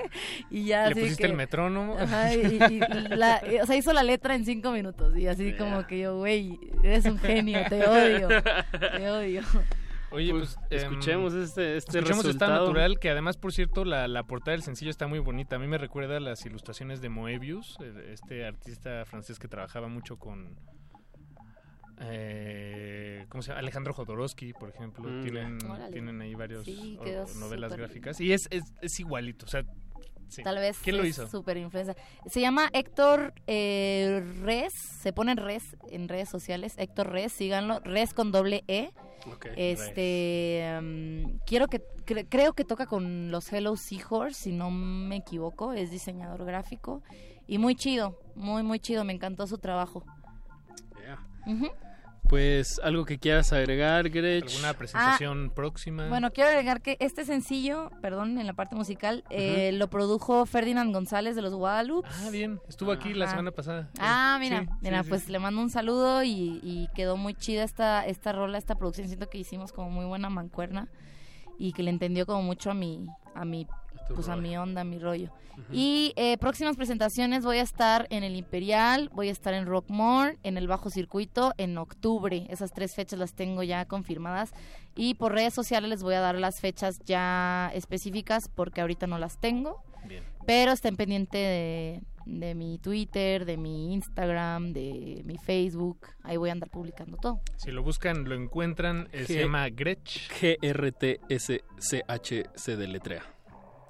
Y ya ¿Le así pusiste que- el metrónomo? Ajá, y, y- y la- y, o sea, hizo la letra en cinco minutos y así como que yo, güey, eres un genio, te odio, te odio. Oye, pues, em, escuchemos este- este escuchemos resultado. Estado Natural, que además, por cierto, la, la portada del sencillo está muy bonita. A mí me recuerda a las ilustraciones de Moebius, eh, este artista francés que trabajaba mucho con... Eh, ¿Cómo se llama? Alejandro Jodorowsky, por ejemplo. Mm, tienen, ya. Órale. tienen ahí varios Sí, o- quedó novelas gráficas. Y es, es, es igualito, o sea... sí. Tal vez ¿Quién lo es hizo? súper influenza. Se llama Héctor eh, Res, se pone Res en redes sociales, Héctor Res, síganlo, Res con doble E. Ok. Este, mm, quiero que, cre- creo que toca con los Hello Seahorse, si no me equivoco, es diseñador gráfico y muy chido, muy muy chido, me encantó su trabajo. Ujú. Pues algo que quieras agregar, Gretch. ¿Alguna presentación próxima? Ah, Bueno, quiero agregar que este sencillo, perdón, en la parte musical, eh, lo produjo Ferdinand González de los Guadalupe. Ah, bien. Estuvo aquí la semana pasada. Ah, mira, Sí, mira, sí, pues sí. le mando un saludo y, y quedó muy chida esta, esta rola, esta producción. Siento que hicimos como muy buena mancuerna y que le entendió como mucho a mi, a mi, tu pues a mi onda, a mi rollo. Y eh, próximas presentaciones voy a estar en el Imperial, voy a estar en Rockmore, en el Bajo Circuito en octubre. Esas tres fechas las tengo ya confirmadas. Y por redes sociales les voy a dar las fechas ya específicas porque ahorita no las tengo. Bien. Pero estén pendiente de, de mi Twitter, de mi Instagram, de mi Facebook. Ahí voy a andar publicando todo. Si lo buscan, lo encuentran. eh, se G- llama Gretsch. G-R-T-S-C-H se deletrea.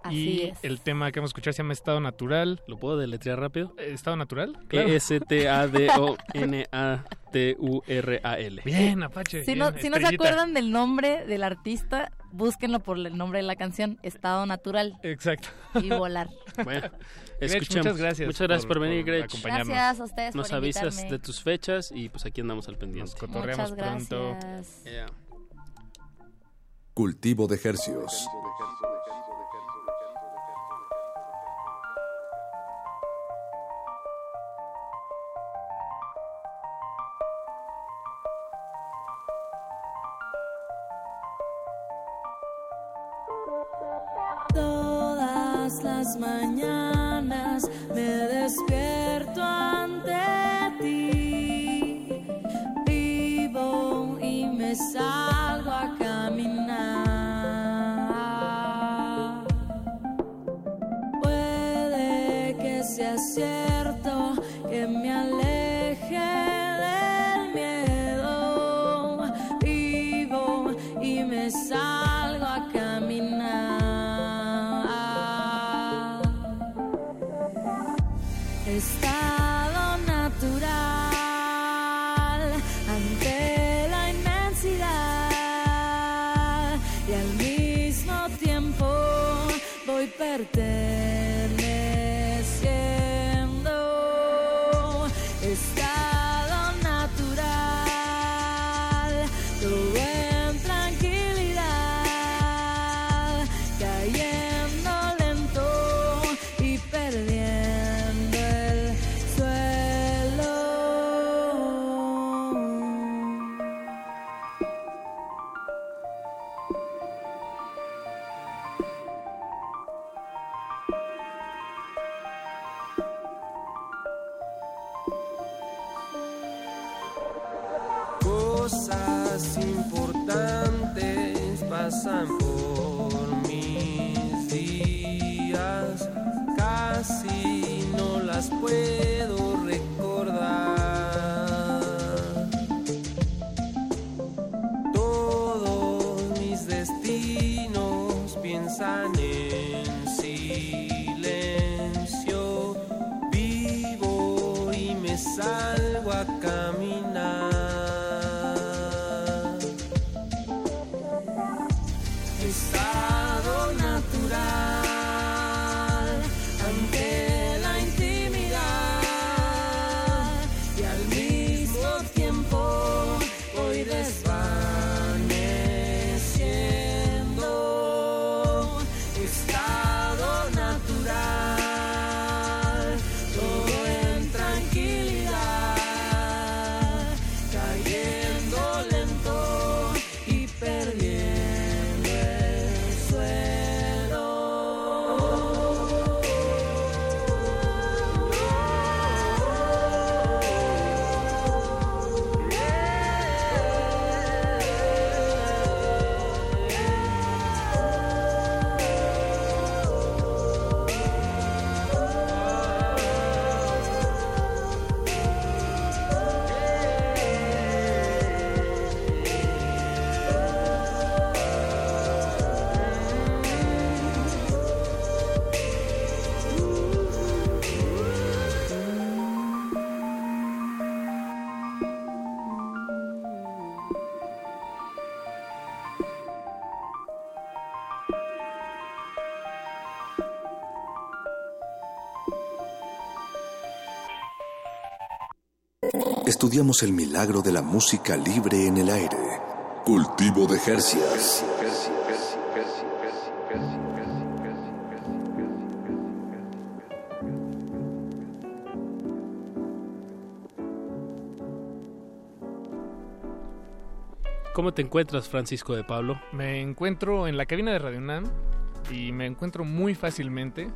Así y es. el tema que vamos a escuchar se llama Estado Natural. ¿Lo puedo deletrear rápido? Eh, ¿Estado Natural? E Claro. E-S-T-A-D-O-N-A-T-U-R-A-L. Bien, Apache. Si bien, no, si no se acuerdan del nombre del artista, búsquenlo por el nombre de la canción, Estado Natural Exacto. y volar. Bueno, escuchemos. muchas gracias Muchas gracias por, por- venir, acompañarnos. Gracias a ustedes Nos por avisas invitarme. de tus fechas y pues aquí andamos al pendiente. Nos cotorreamos Muchas pronto. gracias. Yeah. Cultivo de. Todas Estudiamos el milagro de la música libre en el aire. Cultivo de Jercias. ¿Cómo te encuentras, Francisco de Pablo? Me encuentro en la cabina de Radio UNAM y me encuentro muy fácilmente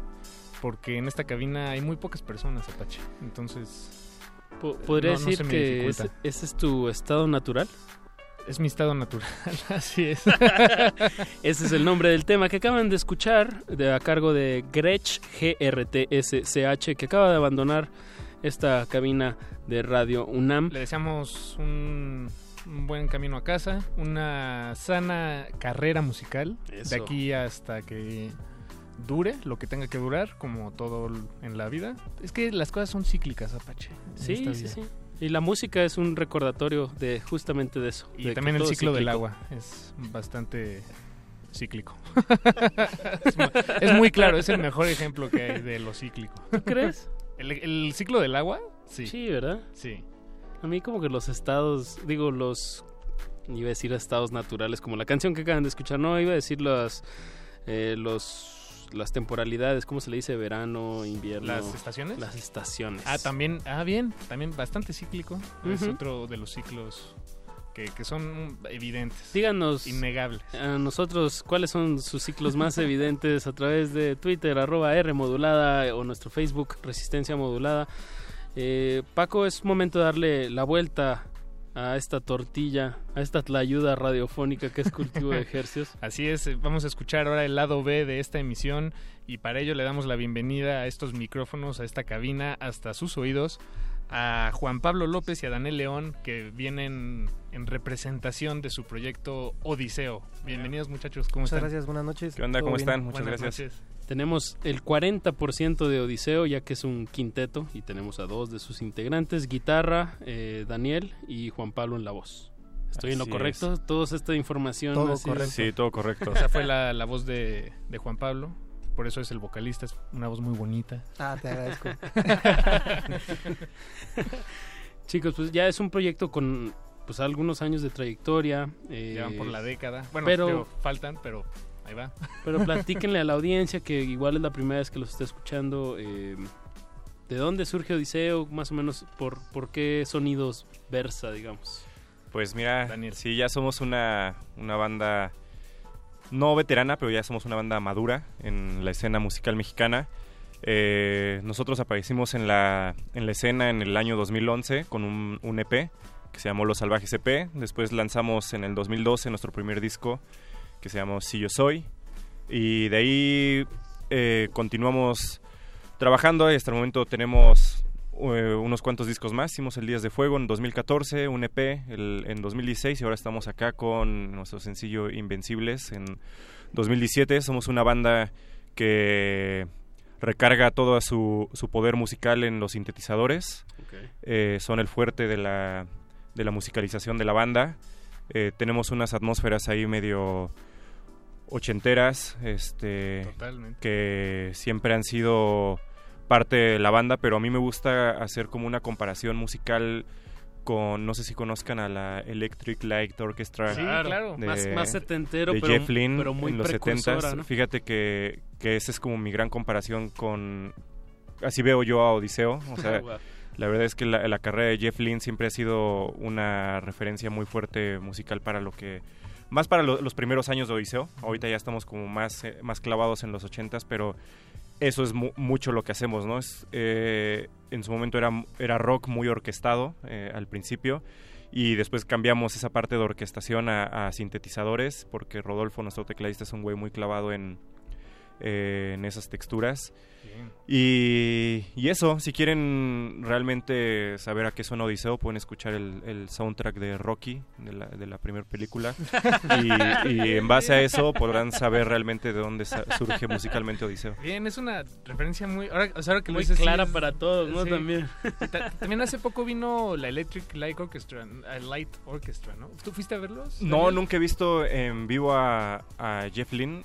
porque en esta cabina hay muy pocas personas, Apache. Entonces, ¿Podría no- no decir que ese, ese es tu estado natural? Es mi estado natural, así es. Ese es el nombre del tema que acaban de escuchar de, a cargo de Gretsch, G-R-T-S-C-H, que acaba de abandonar esta cabina de Radio UNAM. Le deseamos un, un buen camino a casa, una sana carrera musical Eso. de aquí hasta que dure lo que tenga que durar, como todo en la vida. Es que las cosas son cíclicas, Apache. Sí, sí, sí. Y la música es un recordatorio de justamente de eso. Y de también el ciclo del agua es bastante cíclico. es, mu- es muy claro, es el mejor ejemplo que hay de lo cíclico. ¿Tú crees? ¿El, el ciclo del agua? Sí. Sí, ¿verdad? Sí. A mí como que los estados, digo, los iba a decir estados naturales, como la canción que acaban de escuchar, no, iba a decir los, eh, los las temporalidades, ¿cómo se le dice? Verano, invierno. ¿Las estaciones? Las estaciones. Ah, también, ah, bien, también bastante cíclico. Es otro de los ciclos que, que, son evidentes. Díganos. Innegables. A nosotros, ¿cuáles son sus ciclos más evidentes a través de Twitter, arroba R modulada o nuestro Facebook, Resistencia Modulada? Eh, Paco, es momento de darle la vuelta a esta tortilla, a esta ayuda radiofónica que es cultivo de ejercicios. Así es, eh, vamos a escuchar ahora el lado B de esta emisión y para ello le damos la bienvenida a estos micrófonos, a esta cabina, hasta sus oídos, a Juan Pablo López y a Daniel León que vienen en representación de su proyecto Odiseo. Bienvenidos muchachos, ¿cómo Muchas están? gracias, buenas noches. ¿Qué onda? ¿Cómo bien? están? Muchas Buenas gracias. noches. Tenemos el 40% de Odiseo, ya que es un quinteto, y tenemos a dos de sus integrantes, guitarra, eh, Daniel y Juan Pablo en la voz. ¿Estoy en lo Así correcto? Toda esta información. Todo así- correcto. Sí, todo correcto. Esa fue la, la voz de, de Juan Pablo, por eso es el vocalista, es una voz muy bonita. Ah, te agradezco. Chicos, pues ya es un proyecto con pues algunos años de trayectoria. eh, Llevan por la década. Bueno, pero- digo, faltan, pero ahí va. Pero platíquenle a la audiencia que igual es la primera vez que los está escuchando. eh, ¿De dónde surge Odiseo? Más o menos, ¿por, por qué sonidos versa, digamos? Pues mira, Daniel. sí, ya somos una, una banda no veterana, pero ya somos una banda madura en la escena musical mexicana. Eh, nosotros aparecimos en la, en la escena en el año 2011 con un, un EP que se llamó Los Salvajes EP. Después lanzamos en el 2012 nuestro primer disco que se llamó Si Yo Soy. Y de ahí eh, continuamos trabajando. y Hasta el momento tenemos eh, unos cuantos discos más. Hicimos el Días de Fuego en 2014, un EP el- en 2016 y ahora estamos acá con nuestro sencillo Invencibles en 2017. Somos una banda que recarga todo su, su poder musical en los sintetizadores. Eh, son el fuerte de la, de la musicalización de la banda. Eh, tenemos unas atmósferas ahí medio ochenteras, este, Totalmente. que siempre han sido parte de la banda, pero a mí me gusta hacer como una comparación musical con, no sé si conozcan a la Electric Light Orchestra. Sí, claro. de- más, más setentero, de pero, Jeff pero muy en los precursora, 70s. ¿no? Fíjate que, que esa es como mi gran comparación con... Así veo yo a Odiseo. O sea, Wow. la verdad es que la, la carrera de Jeff Lynne siempre ha sido una referencia muy fuerte musical para lo que... Más para lo- los primeros años de Odiseo. Ahorita ya estamos como más, eh, más clavados en los 80s, pero eso es mu- mucho lo que hacemos, ¿no? Es, eh, en su momento era, era rock muy orquestado eh, al principio y después cambiamos esa parte de orquestación a, a sintetizadores porque Rodolfo, nuestro tecladista, es un güey muy clavado en, eh, en esas texturas. Y, y eso, si quieren realmente saber a qué suena Odiseo, pueden escuchar el, el soundtrack de Rocky, de la, de la primera película. y, y en base a eso podrán saber realmente de dónde surge musicalmente Odiseo. Bien, es una referencia muy... Ahora, o sea, ahora que lo Muy clara para todos, ¿no? sí. También. Ta- También hace poco vino la Electric Light Orchestra, Light Orchestra, ¿no? ¿Tú fuiste a verlos? No, nunca he visto en vivo a, a Jeff Lynne.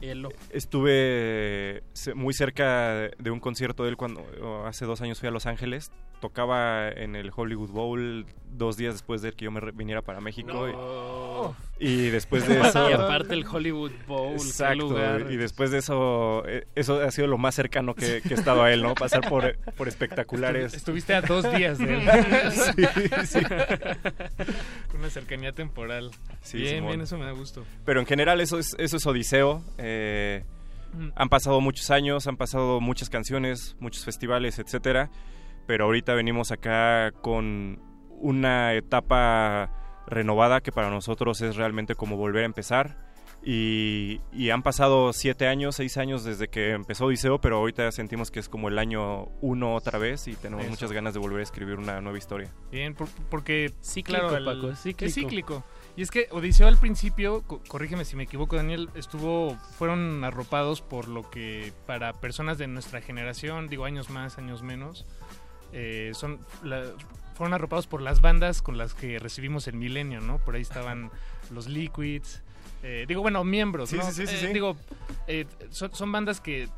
Hielo. Estuve muy cerca de un concierto de él cuando o hace dos años fui a Los Ángeles. Tocaba en el Hollywood Bowl dos días después de que yo me viniera para México. y- No. Y, después de eso... Y aparte el Hollywood Bowl, Exacto, lugar. y después de eso, eh, eso ha sido lo más cercano que, que he estado a él, ¿no? Pasar por, por espectaculares. Estuviste a dos días de él. sí, sí. Una cercanía temporal. Sí, bien, Simón. bien, eso me da gusto. Pero en general eso es, eso es Odiseo. eh, Mm. han pasado muchos años, han pasado muchas canciones, muchos festivales, etcétera. Pero ahorita venimos acá con una etapa renovada que para nosotros es realmente como volver a empezar. Y, y han pasado siete años, seis años desde que empezó Odiseo, pero ahorita sentimos que es como el año uno otra vez y tenemos Eso. muchas ganas de volver a escribir una nueva historia. Bien, por- porque Cíclico, claro, el- Paco, es cíclico. es cíclico. Y es que Odiseo al principio, co- corrígeme si me equivoco, Daniel, estuvo, fueron arropados por lo que para personas de nuestra generación, digo años más, años menos, eh, son la- fueron arropados por las bandas con las que recibimos el milenio, ¿no? Por ahí estaban los Liquids, eh, digo, bueno, miembros, Sí, ¿no? sí, sí, sí, Eh. Digo, eh, son, son bandas que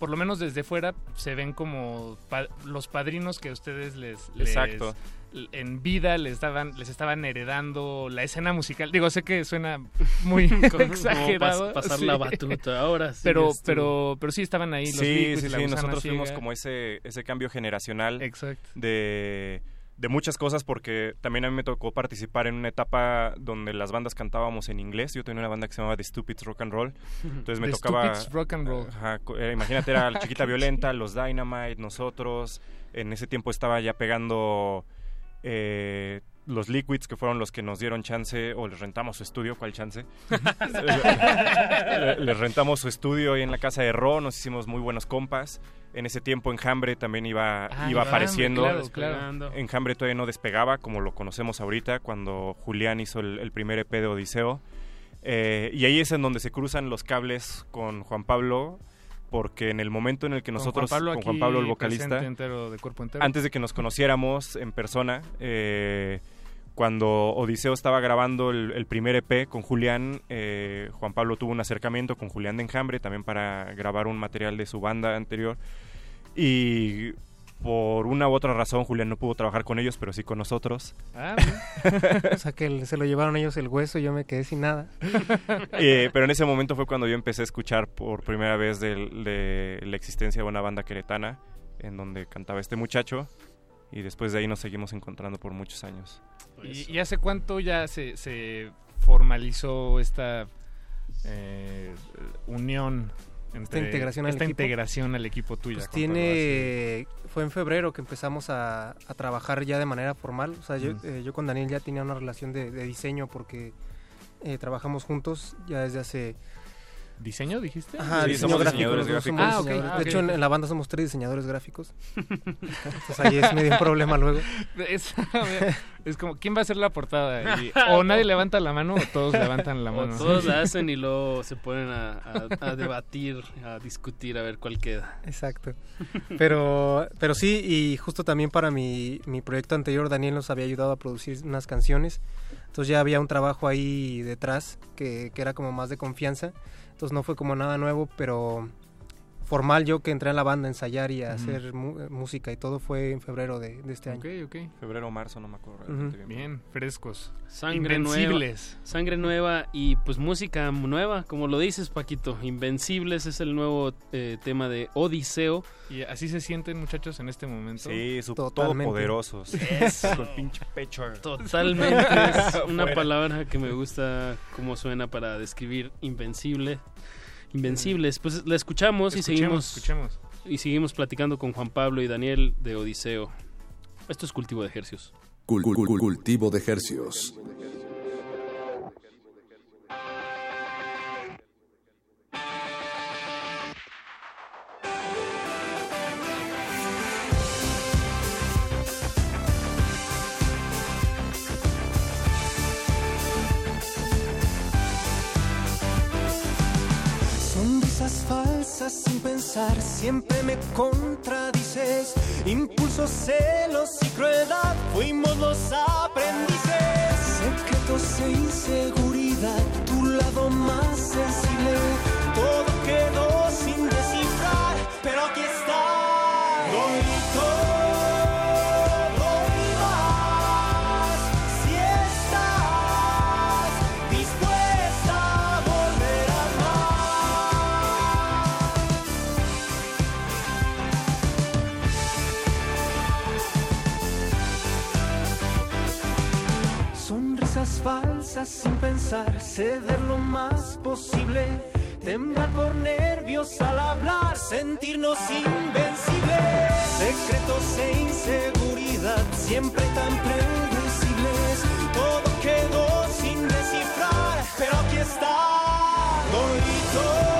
por lo menos desde fuera, se ven como los padrinos que a ustedes les, les Exacto en vida les daban les estaban heredando la escena musical digo sé que suena muy exagerado pasar la batuta ahora sí pero pero pero sí estaban ahí los sí sí, sí nosotros fuimos como ese ese cambio generacional de de muchas cosas porque también a mí me tocó participar en una etapa donde las bandas cantábamos en inglés. Yo tenía una banda que se llamaba The Stupid Rock and Roll. Entonces me tocaba... Rock and Roll. Eh, imagínate, era la Chiquita Violenta, los Dynamite, nosotros. En ese tiempo estaba ya pegando eh, los Liquids, que fueron los que nos dieron chance, o les rentamos su estudio, ¿cuál chance? les rentamos su estudio ahí en la casa de Ro, nos hicimos muy buenos compas. En ese tiempo Enjambre también iba, ah, iba apareciendo. Claro, Enjambre todavía no despegaba, como lo conocemos ahorita, cuando Julián hizo el, primer EP de Odiseo. Eh, y ahí es en donde se cruzan los cables con Juan Pablo porque en el momento en el que nosotros, con Juan Pablo, el vocalista, de cuerpo antes de que nos conociéramos en persona, eh, cuando Odiseo estaba grabando el, primer EP con Julián, eh, Juan Pablo tuvo un acercamiento con Julián de Enjambre también para grabar un material de su banda anterior. Y por una u otra razón Julián no pudo trabajar con ellos, pero sí con nosotros. Ah, o sea que se lo llevaron ellos el hueso y yo me quedé sin nada. Eh, pero en ese momento fue cuando yo empecé a escuchar por primera vez de, la existencia de una banda queretana en donde cantaba este muchacho y después de ahí nos seguimos encontrando por muchos años. ¿Y, hace cuánto ya se, se formalizó esta eh, unión esta integración al equipo. integración al equipo tuyo. Pues tiene, fue en febrero que empezamos a, trabajar ya de manera formal. O sea, yo, eh, yo, con Daniel ya tenía una relación de, diseño porque eh, trabajamos juntos ya desde hace ¿Diseño dijiste? Ajá, diseño gráfico. Ah, de hecho, en, la banda somos tres diseñadores gráficos. Entonces ahí es medio un problema luego. Es, como, ¿quién va a hacer la portada? o nadie levanta la mano o todos levantan la mano. todos la hacen y luego se ponen a, debatir, a discutir, a ver cuál queda. Exacto. Pero, pero sí, y justo también para mi, mi proyecto anterior, Daniel nos había ayudado a producir unas canciones. Entonces ya había un trabajo ahí detrás que, que era como más de confianza. Entonces no fue como nada nuevo, pero formal yo que entré a la banda a ensayar y a hacer eh, música y todo fue en febrero de, este año. Ok, ok. Febrero o marzo, no me acuerdo. bien. frescos. Sangre Invencibles. nueva. Sangre nueva y pues música nueva, como lo dices Paquito. Invencibles es el nuevo eh, tema de Odiseo. Y así se sienten muchachos en este momento. Sí, todopoderosos. Eso. Con pinche pecho. Totalmente. es una palabra que me gusta cómo suena para describir Invencible. Invencibles. Pues la escuchamos, y seguimos. Y seguimos platicando con Juan Pablo y Daniel de Odiseo. Esto es cultivo de ejercios. cultivo de ejercios. Sin pensar, siempre me contradices. Impulsos, celos y crueldad, fuimos los aprendices. Secretos e inseguridad, tu lado más sensible. Todo quedó sin descifrar, pero aquí falsas sin pensar, ceder lo más posible, temblar por nervios al hablar, sentirnos invencibles, secretos e inseguridad, siempre tan predecibles, todo quedó sin descifrar, pero aquí está. dispuesta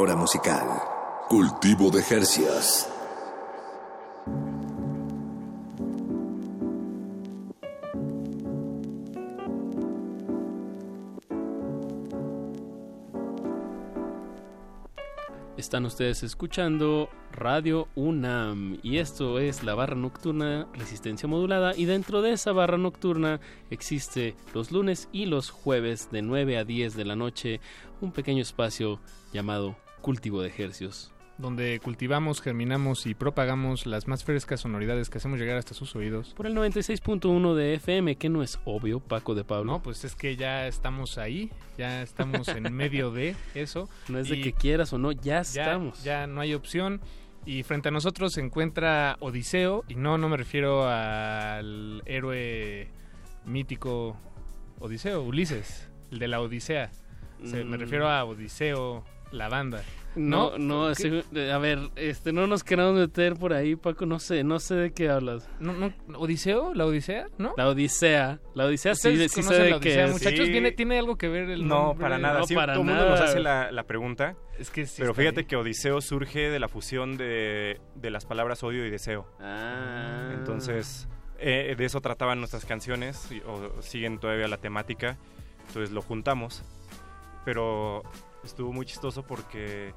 flora musical. Cultivo de Jercias. Están ustedes escuchando Radio UNAM y esto es la barra nocturna resistencia modulada y dentro de esa barra nocturna existe los lunes y los jueves de 9 a 10 de la noche un pequeño espacio llamado cultivo de ejercios. donde cultivamos, germinamos y propagamos las más frescas sonoridades que hacemos llegar hasta sus oídos. Por el 96.1 de FM, que no es obvio, Paco de Pablo. No, pues es que ya estamos ahí, ya estamos en medio de eso. No es de que quieras o no, ya ya, estamos. Ya no hay opción. Y frente a nosotros se encuentra Odiseo, y no, no me refiero al héroe mítico Odiseo, Ulises, el de la Odisea. Se- Me Mm. refiero a Odiseo, la banda. No, no, sí, a ver, este, no nos queramos meter por ahí, Paco, no sé, no sé de qué hablas. No, no, ¿Odiseo? ¿La Odisea? ¿No? La Odisea, la Odisea sí, ¿Ustedes sí sé de la qué es. muchachos? Sí. ¿Viene, ¿Tiene algo que ver el No, nombre? para nada. no, Sí, para todo el mundo nos nada. hace la, la pregunta. Es que sí pero fíjate que Odiseo surge de la fusión de, de las palabras odio y deseo. Ah. Entonces, eh, de eso trataban nuestras canciones, y- o siguen todavía la temática. Entonces lo juntamos. Pero estuvo muy chistoso porque,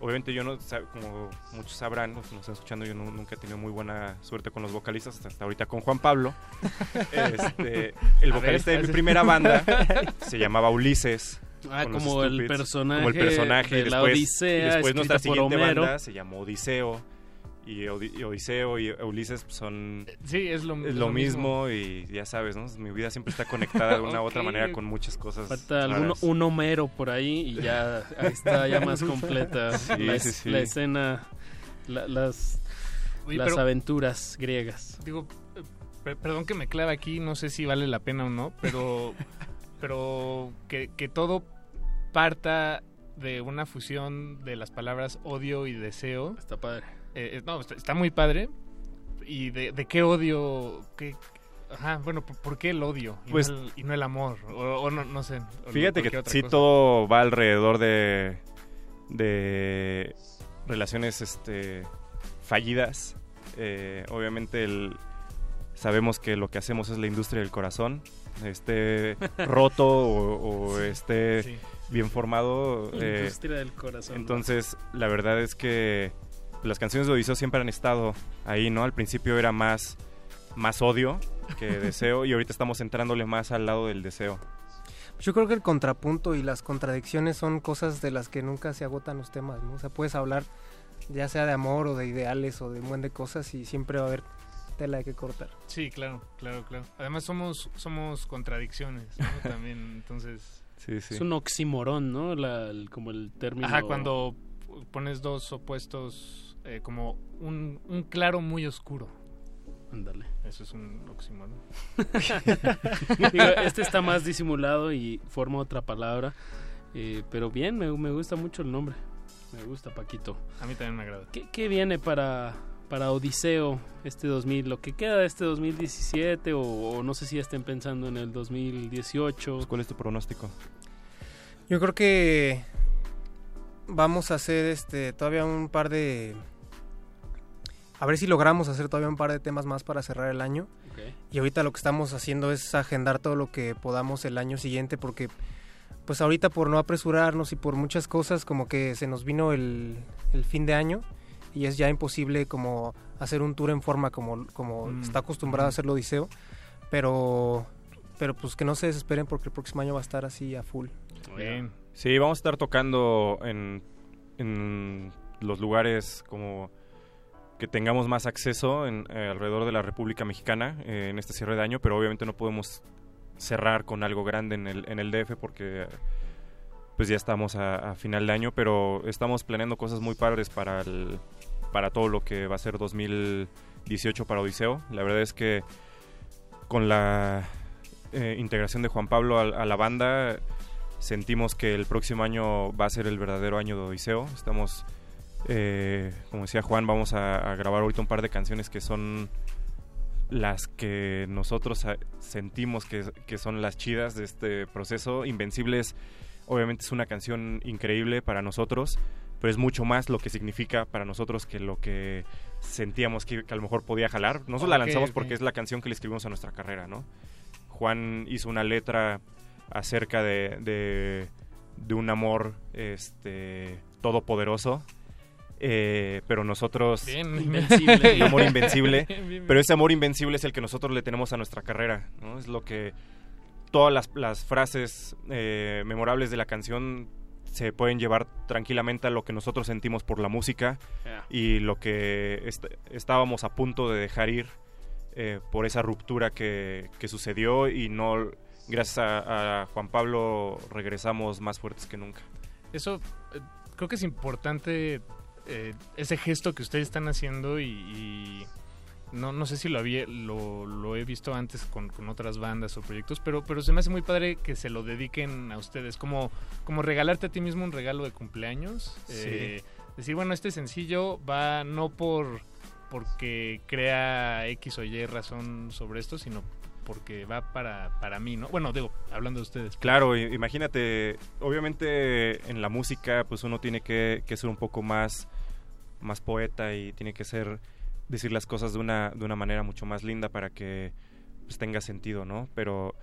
obviamente, yo no, como muchos sabrán, los que nos están escuchando, yo nu- nunca he tenido muy buena suerte con los vocalistas, hasta, hasta ahorita con Juan Pablo. Este, el vocalista ver, de mi primera banda se llamaba Ulises. Ah, como el personaje como el personaje de la Odisea, y después nuestra siguiente banda se llamó Odiseo y, Odi- y Odiseo y Ulises son Sí, es lo, es lo mismo y ya sabes, ¿no? Mi vida siempre está conectada de una u otra manera con muchas cosas. Falta algún, raras. un Homero por ahí y ya ahí está ya más completa Sí, la, sí, sí. la escena, la- las, Oye, las pero- aventuras griegas. Digo, eh, per- perdón que me clave aquí, no sé si vale la pena o no, pero, pero que, que todo parta de una fusión de las palabras odio y deseo. Está padre. Eh, eh, no, está, está muy padre. ¿Y de, de qué odio? ¿Qué, ajá, bueno, ¿por, por qué el odio? Y, Pues- no, el, y no el amor. O, o no, no sé. o Fíjate que sí cosa. todo va alrededor de de relaciones este fallidas. Eh, obviamente el sabemos que lo que hacemos es la industria del corazón. Esté roto o, o esté sí. bien formado. eh, Industria del corazón. Entonces, la verdad es que las canciones de Odiseo siempre han estado ahí, ¿no? Al principio era más, más odio que deseo y ahorita estamos entrándole más al lado del deseo. Yo creo que el contrapunto y las contradicciones son cosas de las que nunca se agotan los temas, ¿no? O sea, puedes hablar ya sea de amor o de ideales o de un buen de cosas y siempre va a haber tela de que cortar. Sí, claro, claro, claro. Además somos, somos contradicciones, ¿no? También, entonces... Sí, sí. Es un oxímoron, ¿no? La- el- como el término. Ajá, cuando pones dos opuestos, eh, como un, un claro muy oscuro. Ándale. Eso es un oxímoron. Este está más disimulado y forma otra palabra. eh, pero bien, me, me gusta mucho el nombre. Me gusta, Paquito. A mí también me agrada. ¿Qué, qué viene para, para Odiseo este 2000? ¿Lo que queda de este 2017? O, o no sé si ya estén pensando en el 2018. Pues, ¿Cuál es tu pronóstico? Yo creo que vamos a hacer este todavía un par de a ver si logramos hacer todavía un par de temas más para cerrar el año. Ok. Y ahorita lo que estamos haciendo es agendar todo lo que podamos el año siguiente porque pues ahorita por no apresurarnos y por muchas cosas como que se nos vino el, el fin de año y es ya imposible como hacer un tour en forma como, como Mm. está acostumbrado a hacerlo Odiseo, pero pero pues que no se desesperen porque el próximo año va a estar así a full. Bien. Sí, vamos a estar tocando en, en los lugares como que tengamos más acceso en, eh, alrededor de la República Mexicana eh, en este cierre de año, pero obviamente no podemos cerrar con algo grande en el, en el DF porque pues ya estamos a, a final de año, pero estamos planeando cosas muy padres para, el, para todo lo que va a ser 2018 para Odiseo. La verdad es que con la eh, integración de Juan Pablo a, a la banda sentimos que el próximo año va a ser el verdadero año de Odiseo. Estamos, eh, como decía Juan, vamos a, a, grabar ahorita un par de canciones que son las que nosotros a, sentimos que, que, son las chidas de este proceso. Invencibles, obviamente es una canción increíble para nosotros, pero es mucho más lo que significa para nosotros que lo que sentíamos que, que a lo mejor podía jalar. Nosotros okay, la lanzamos okay. porque es la canción que le escribimos a nuestra carrera, ¿no? Juan hizo una letra acerca de, de, de un amor este, todopoderoso. Eh, pero nosotros bien, invencible. un amor invencible bien, bien, pero ese amor invencible es el que nosotros le tenemos a nuestra carrera ¿no? es lo que todas las, las frases eh, memorables de la canción se pueden llevar tranquilamente a lo que nosotros sentimos por la música yeah. y lo que est estábamos a punto de dejar ir eh, por esa ruptura que, que, sucedió y no gracias a, a, Juan Pablo regresamos más fuertes que nunca. Eso eh, creo que es importante eh, ese gesto que ustedes están haciendo y, y no, no sé si lo, había, lo, lo he visto antes con, con, otras bandas o proyectos, pero, pero se me hace muy padre que se lo dediquen a ustedes, como, como regalarte a ti mismo un regalo de cumpleaños. Sí. Eh, decir, bueno, este sencillo va no por porque crea X o Y razón sobre esto, sino porque va para, para mí, ¿no? Bueno, digo, hablando de ustedes. Claro, imagínate, obviamente en la música pues uno tiene que, ser un poco más, más poeta y tiene que ser, decir las cosas de una, de una manera mucho más linda para que pues, tenga sentido, ¿no? Pero,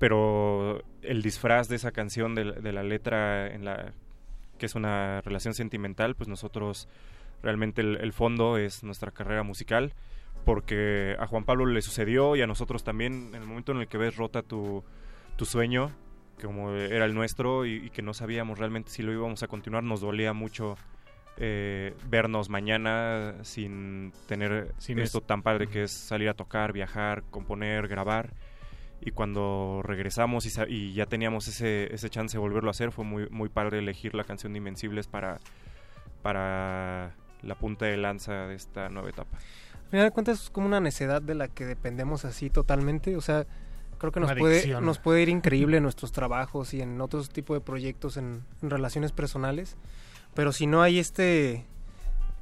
pero el disfraz de esa canción, de, de la letra en la que es una relación sentimental, pues nosotros realmente el, el fondo es nuestra carrera musical porque a Juan Pablo le sucedió y a nosotros también en el momento en el que ves rota tu, tu sueño, como era el nuestro y, y, que no sabíamos realmente si lo íbamos a continuar, nos dolía mucho eh, vernos mañana sin tener sin esto es... tan padre que es salir a tocar, viajar, componer, grabar. Y cuando regresamos y, y ya teníamos ese, ese chance de volverlo a hacer, fue muy, muy padre elegir la canción de Invencibles para, para la punta de lanza de esta nueva etapa. Al final de cuentas es como una necedad de la que dependemos así totalmente, o sea, creo que nos puede, nos puede ir increíble en nuestros trabajos y en otros tipos de proyectos, en, en, relaciones personales, pero si no hay este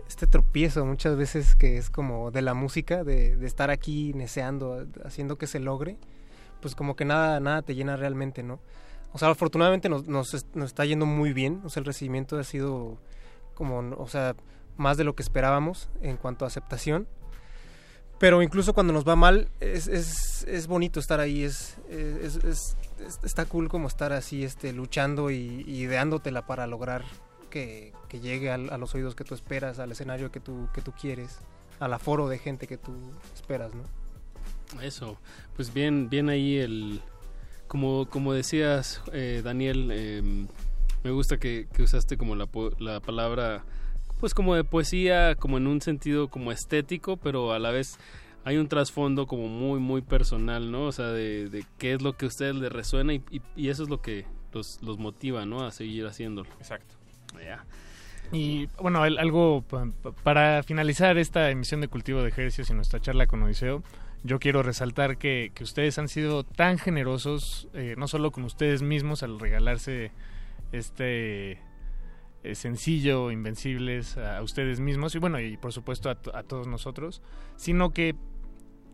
este tropiezo muchas veces que es como de la música, de, de estar aquí neceando, haciendo que se logre, pues como que nada, nada te llena realmente, ¿no? O sea, afortunadamente nos, nos, nos está yendo muy bien, o sea, el recibimiento ha sido como, o sea, más de lo que esperábamos en cuanto a aceptación. Pero incluso cuando nos va mal, es, es, es bonito estar ahí, es, es, es, está cool como estar así este, luchando y, y ideándotela para lograr que, que llegue a, a, los oídos que tú esperas, al escenario que tú, que tú quieres, al aforo de gente que tú esperas, ¿no? Eso, pues bien, bien ahí el... Como, como decías, eh, Daniel, eh, me gusta que, que usaste como la, la palabra pues como de poesía, como en un sentido como estético, pero a la vez hay un trasfondo como muy, muy personal, ¿no? O sea, de, de qué es lo que a ustedes les resuena y, y, y, eso es lo que los, los motiva, ¿no? A seguir haciéndolo. Exacto. Yeah. Y bueno, algo para finalizar esta emisión de Cultivo de Ejercicios y nuestra charla con Odiseo, yo quiero resaltar que, que ustedes han sido tan generosos, eh, no solo con ustedes mismos al regalarse este eh, sencillo, invencibles a, a, ustedes mismos y bueno, y por supuesto a, a, todos nosotros, sino que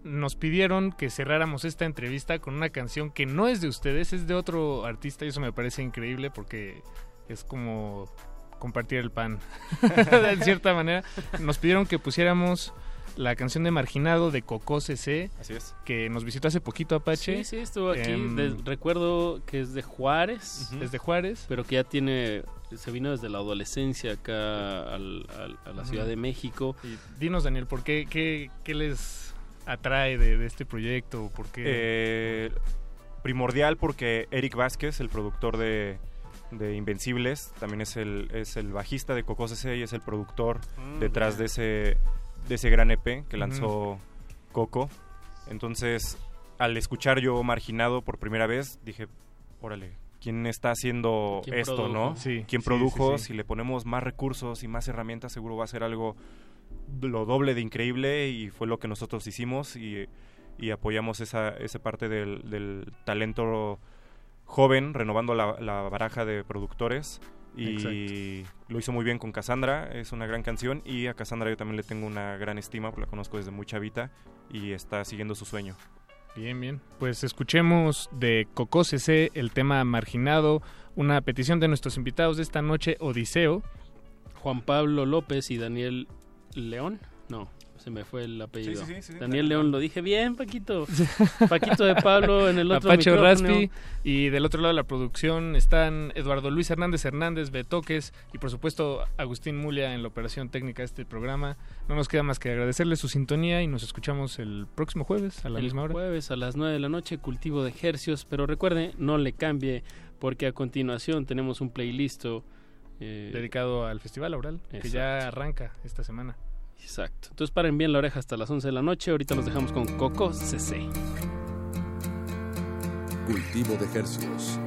nos pidieron que cerráramos esta entrevista con una canción que no es de ustedes, es de otro artista y eso me parece increíble porque es como compartir el pan de cierta manera. Nos pidieron que pusiéramos la canción de Marginado de Cocó CC. Así es. Que nos visitó hace poquito Apache. Sí, sí, estuvo aquí. Eh, de, recuerdo que es de Juárez. Uh -huh. Es de Juárez. Pero que ya tiene. Se vino desde la adolescencia acá al, al, a la. Ciudad de México. Y dinos, Daniel, ¿por qué, qué, qué les atrae de, de, este proyecto? ¿Por qué? Eh, primordial porque Eric Vázquez, el productor de, de Invencibles, también es el, es el bajista de Coco CC y es el productor Mm, detrás de ese, de ese gran EP que lanzó Coco. Entonces, al escuchar yo Marginado por primera vez, dije, órale, ¿quién está haciendo ¿Quién esto, produjo? no? Sí, ¿Quién sí, produjo? sí, sí. Si le ponemos más recursos y más herramientas, seguro va a ser algo lo doble de increíble y fue lo que nosotros hicimos y, y apoyamos esa, esa parte del, del talento joven, renovando la, la baraja de productores y lo hizo muy bien con Cassandra, es una gran canción y a Cassandra yo también le tengo una gran estima, porque la conozco desde muy chavita y está siguiendo su sueño. Bien, bien. Pues escuchemos de Coco CC el tema marginado, una petición de nuestros invitados de esta noche, Odiseo. Juan Pablo López y Daniel León. No, se me fue el apellido. Sí, sí, sí, sí. Daniel León, lo dije bien, Paquito. Paquito de Pablo en el otro Apache micrófono. Raspi y del otro lado de la producción están Eduardo Luis Hernández Hernández, Betoques y por supuesto Agustín Mulia en la operación técnica de este programa. No nos queda más que agradecerle su sintonía y nos escuchamos el próximo jueves a la el misma hora. jueves a las 9 de la noche, cultivo de ejercios. Pero recuerde, no le cambie, porque a continuación tenemos un playlist eh, Dedicado al Festival Laural, que ya Exacto. arranca esta semana. Exacto. Entonces paren bien la oreja hasta las 11 de la noche. Ahorita los dejamos con Coco CC. Cultivo de ejercicios.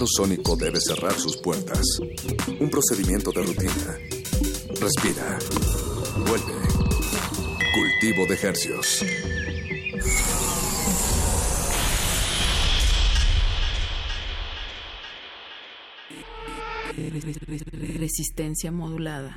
Invernadero sónico debe cerrar sus puertas. Un procedimiento de rutina. Respira. Vuelve. Cultivo de ejercicios. Resistencia modulada.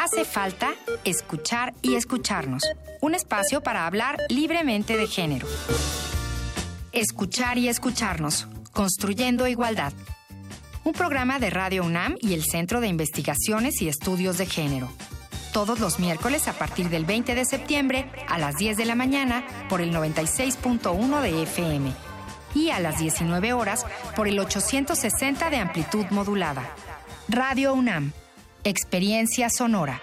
hace falta escuchar y escucharnos. Un espacio para hablar libremente de género. Escuchar y escucharnos, construyendo igualdad. Un programa de Radio UNAM y el Centro de Investigaciones y Estudios de Género. Todos los miércoles a partir del 20 de septiembre a las 10 de la mañana por el 96.1 de FM y a las 19 horas por el 860 de amplitud modulada. Radio UNAM, Experiencia Sonora.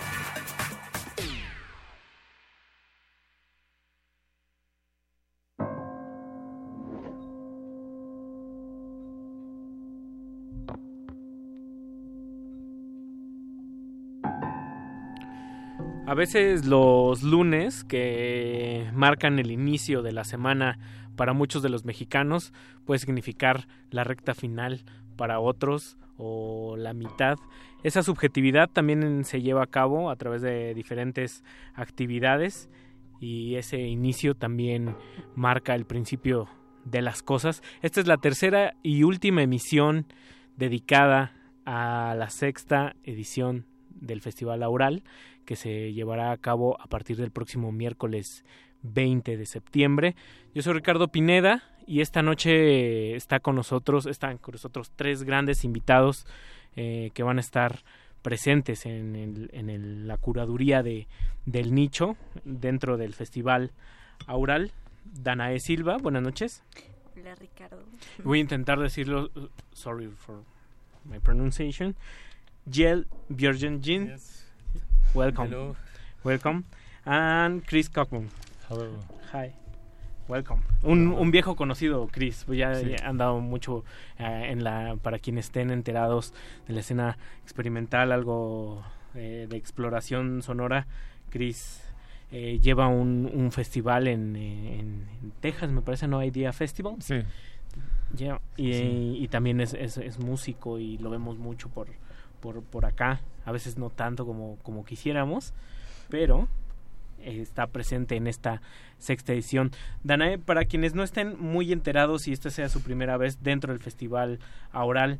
A veces los lunes que marcan el inicio de la semana para muchos de los mexicanos puede significar la recta final para otros o la mitad. Esa subjetividad también se lleva a cabo a través de diferentes actividades y ese inicio también marca el principio de las cosas. Esta es la tercera y última emisión dedicada a la sexta edición del Festival Aural que se llevará a cabo a partir del próximo miércoles 20 de septiembre. Yo soy Ricardo Pineda y esta noche está con nosotros, están con nosotros tres grandes invitados eh, que van a estar presentes en, el- en el- la curaduría de, del nicho dentro del Festival Aural. Danae Silva, buenas noches. Hola Ricardo. Voy a intentar decirlo, sorry for my pronunciation. Jel Björgen welcome. Hello. Welcome. And Chris Cockburn. Hello. Hi. Welcome. Un, un viejo conocido, Chris. pues Ya, Sí. ya han dado mucho eh, en la para quienes estén enterados de la escena experimental, algo eh, de exploración sonora. Chris eh, lleva un, un festival en, en- en Texas, me parece, No Idea Festival. Sí. Y, Sí. y también es, es, es músico y lo vemos mucho por, por, por acá. A veces no tanto como, como quisiéramos, pero eh, está presente en esta sexta edición. Danae, para quienes no estén muy enterados y esta sea su primera vez dentro del festival Aural,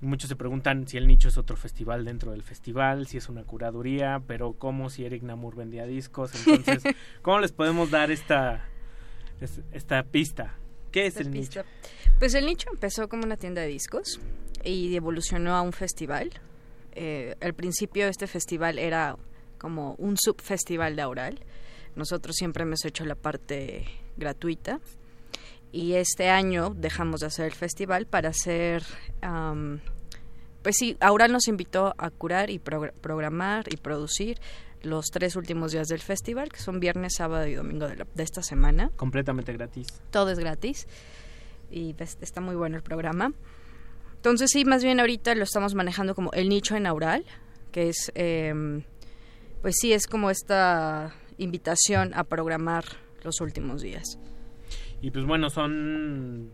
muchos se preguntan si el nicho es otro festival dentro del festival, si es una curaduría, pero cómo si Eric Namur vendía discos. Entonces, ¿cómo les podemos dar esta, es- esta pista? ¿Qué es Esta el pista. nicho? Pues el nicho empezó como una tienda de discos y evolucionó a un festival. Eh, al principio este festival era como un subfestival de Aural. Nosotros siempre hemos hecho la parte gratuita y este año dejamos de hacer el festival para hacer am, pues sí Aural nos invitó a curar y progr- programar y producir los tres últimos días del festival que son viernes sábado y domingo de, la- de esta semana Completamente gratis. todo es gratis y pues, está muy bueno el programa. Entonces sí, más bien ahorita lo estamos manejando como el nicho en Aural, que es, em, pues sí, es como esta invitación a programar los últimos días. Y pues bueno, son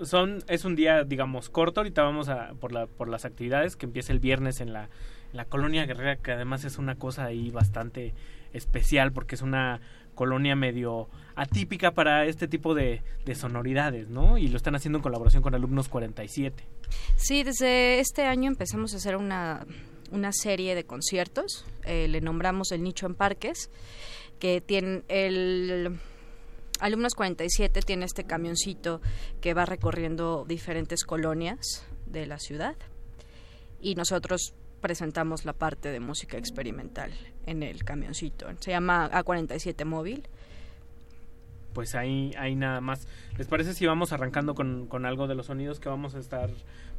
son es un día digamos corto, ahorita vamos a por la por las actividades que empieza el viernes en la en la colonia Guerrera, que además es una cosa ahí bastante especial porque es una colonia medio atípica para este tipo de, de sonoridades, ¿no? Y lo están haciendo en colaboración con Alumnos 47. Sí, desde este año empezamos a hacer una, una serie de conciertos, eh, le nombramos el nicho en parques, que tiene el... Alumnos 47 tiene este camioncito que va recorriendo diferentes colonias de la ciudad y nosotros presentamos la parte de música experimental en el camioncito. Se llama A47 Móvil pues ahí, ahí nada más. ¿Les parece si vamos arrancando con, con algo de los sonidos que vamos a estar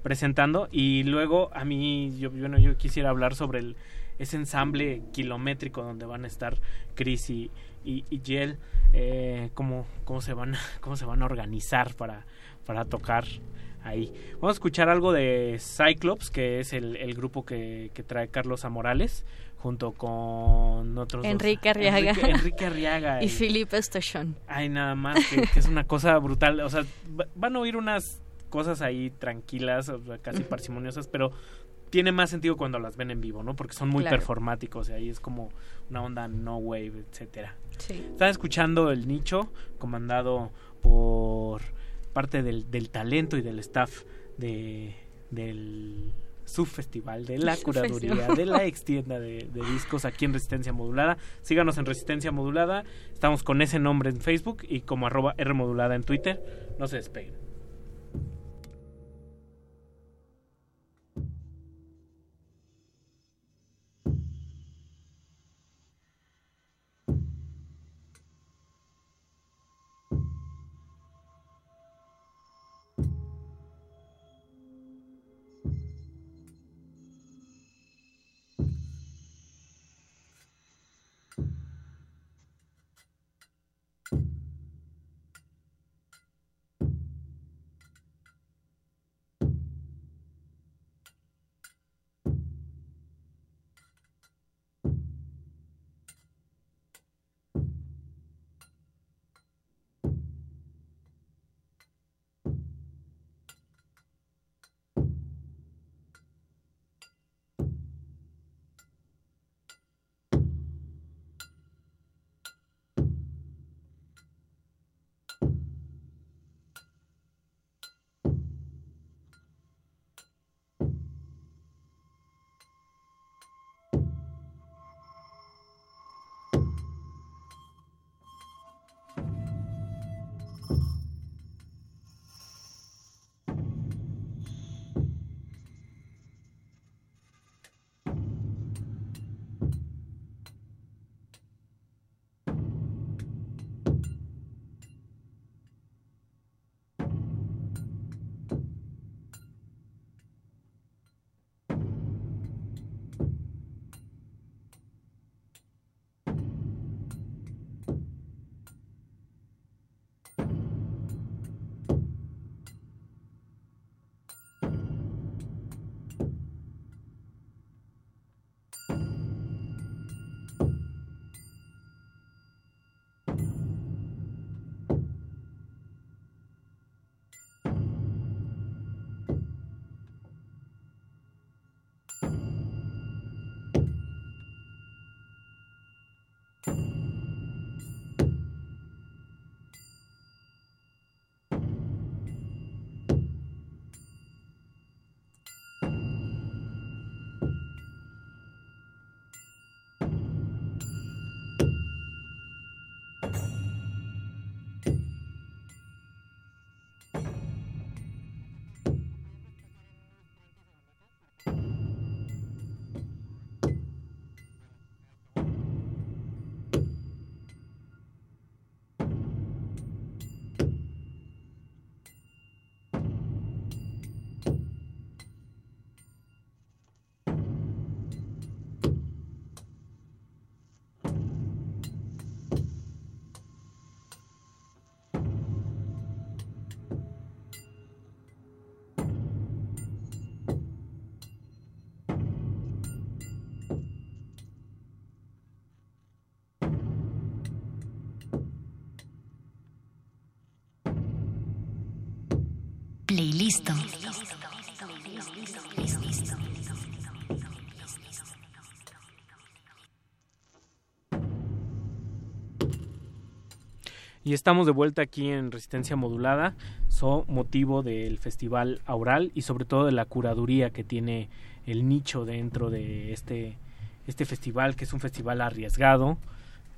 presentando? Y luego a mí, yo, bueno, yo quisiera hablar sobre el, ese ensamble kilométrico donde van a estar Chris y, y, eh, cómo, cómo, se van, cómo se van a organizar para, para tocar ahí. Vamos a escuchar algo de Cyclops, que es el, el grupo que, que trae Carlos Amorales junto con otros Enrique dos. Arriaga. Enrique, Enrique Arriaga. y, y Felipe. Ay, nada más, que, que, es una cosa brutal. O sea, van a oír unas cosas ahí tranquilas, casi parsimoniosas, pero tiene más sentido cuando las ven en vivo, ¿no? Porque son muy Claro. performáticos y ahí es como una onda no wave, etcétera. Sí. Están escuchando El Nicho, comandado por parte del, del talento y del staff de, del subfestival, de la curaduría, de la extienda de, de discos aquí en Resistencia Modulada. Síganos en Resistencia Modulada. Estamos con ese nombre en Facebook y como arroba R Modulada en Twitter. No se despeguen. Playlist. Y estamos de vuelta aquí en Resistencia Modulada, so motivo del Festival Aural y sobre todo de la curaduría que tiene el nicho dentro de este, este festival, que es un festival arriesgado,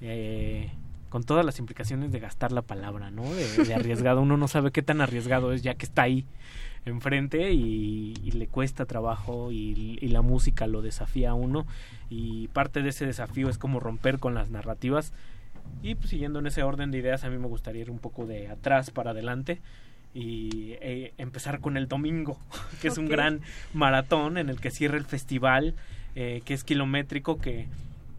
eh, con todas las implicaciones de gastar la palabra, ¿no? De, de arriesgado, uno no sabe qué tan arriesgado es ya que está ahí enfrente y, y le cuesta trabajo y, y la música lo desafía a uno. Y parte de ese desafío es como romper con las narrativas. Y pues siguiendo en ese orden de ideas, a mí me gustaría ir un poco de atrás para adelante y eh, empezar con el domingo, que es un gran maratón en el que cierra el festival, eh, que es kilométrico, que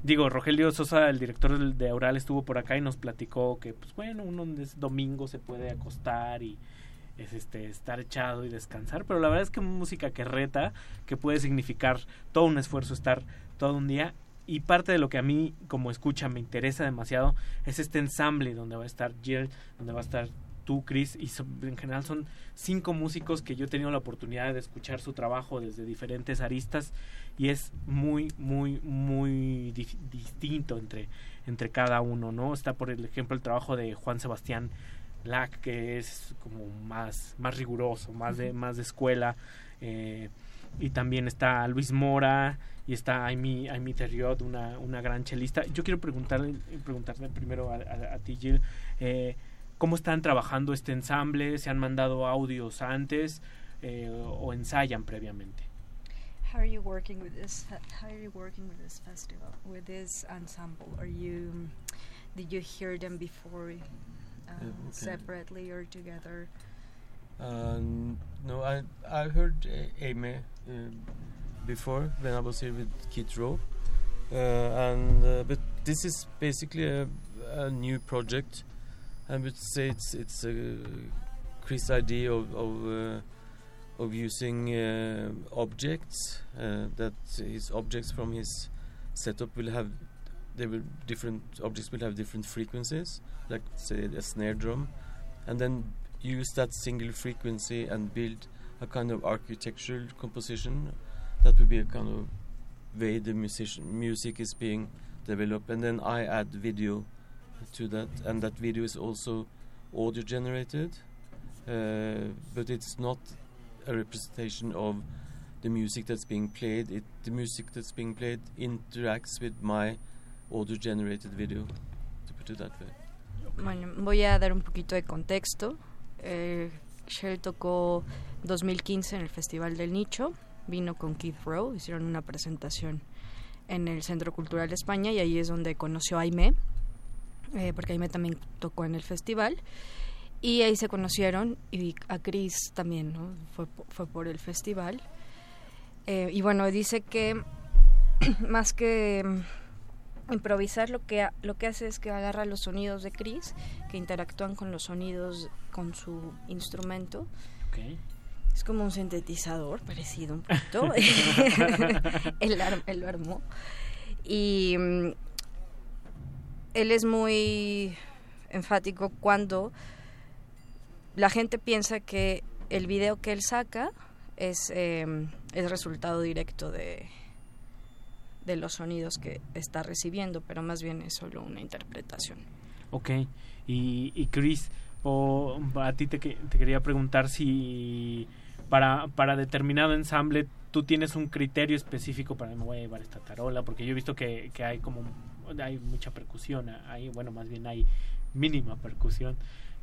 digo, Rogelio Sosa, el director de Aural, estuvo por acá y nos platicó que, pues bueno, uno es domingo se puede acostar y es este estar echado y descansar, pero la verdad es que música que reta, que puede significar todo un esfuerzo estar todo un día y parte de lo que a mí como escucha me interesa demasiado es este ensamble donde va a estar Jill, donde va a estar tú, Chris, y en general son cinco músicos que yo he tenido la oportunidad de escuchar su trabajo desde diferentes aristas y es muy, muy, muy dif- distinto entre, entre cada uno, ¿no? Está, por ejemplo, el trabajo de Juan Sebastián Lack, que es como más, más riguroso, más de, más de escuela, eh, y también está Luis Mora y está Amy, Amy Terriot, una, una gran chelista. Yo quiero preguntarle, preguntarle primero a, a- a ti, Jill, eh, ¿cómo están trabajando este ensamble? ¿Se han mandado audios antes eh, o ensayan previamente? How are you working with this? How are you working with this festival, with this ensemble? Are you, did you hear them before, uh, okay. separately or together? Um, no, I I heard uh, Amy uh, before when I was here with Kit Rowe, uh, and uh, but this is basically a, a new project. I would say it's it's a Chris idea of of, uh, of using uh, objects uh, that his objects from his setup will have they will different objects will have different frequencies, like say a snare drum, and then use that single frequency and build a kind of architectural composition. That would be a kind of way the musician music is being developed. And then I add video to that and that video is also audio generated uh, but it's not a representation of the music that's being played. It the music that's being played interacts with my audio generated video to put it that way. Bueno, voy a dar un poquito de contexto. Eh, Shell tocó 2015 en el Festival del Nicho, vino con Keith Rowe, hicieron una presentación en el Centro Cultural de España y ahí es donde conoció a Aime, eh, porque Aime también tocó en el festival. Y ahí se conocieron y a Chris también, ¿no? Fue, fue por el festival. Eh, y bueno, dice que más que mm, improvisar lo que lo que hace es que agarra los sonidos de Chris que interactúan con los sonidos con su instrumento es como un sintetizador parecido un poquito él, él lo armó y mm, él es muy enfático cuando la gente piensa que el video que él saca es eh, es resultado directo de de los sonidos que está recibiendo, pero más bien es solo una interpretación. Ok, y, y Chris, o, a ti te, te quería preguntar si para, para determinado ensamble tú tienes un criterio específico para me voy a llevar esta tarola, porque yo he visto que, que hay como hay mucha percusión, hay, bueno, más bien hay mínima percusión.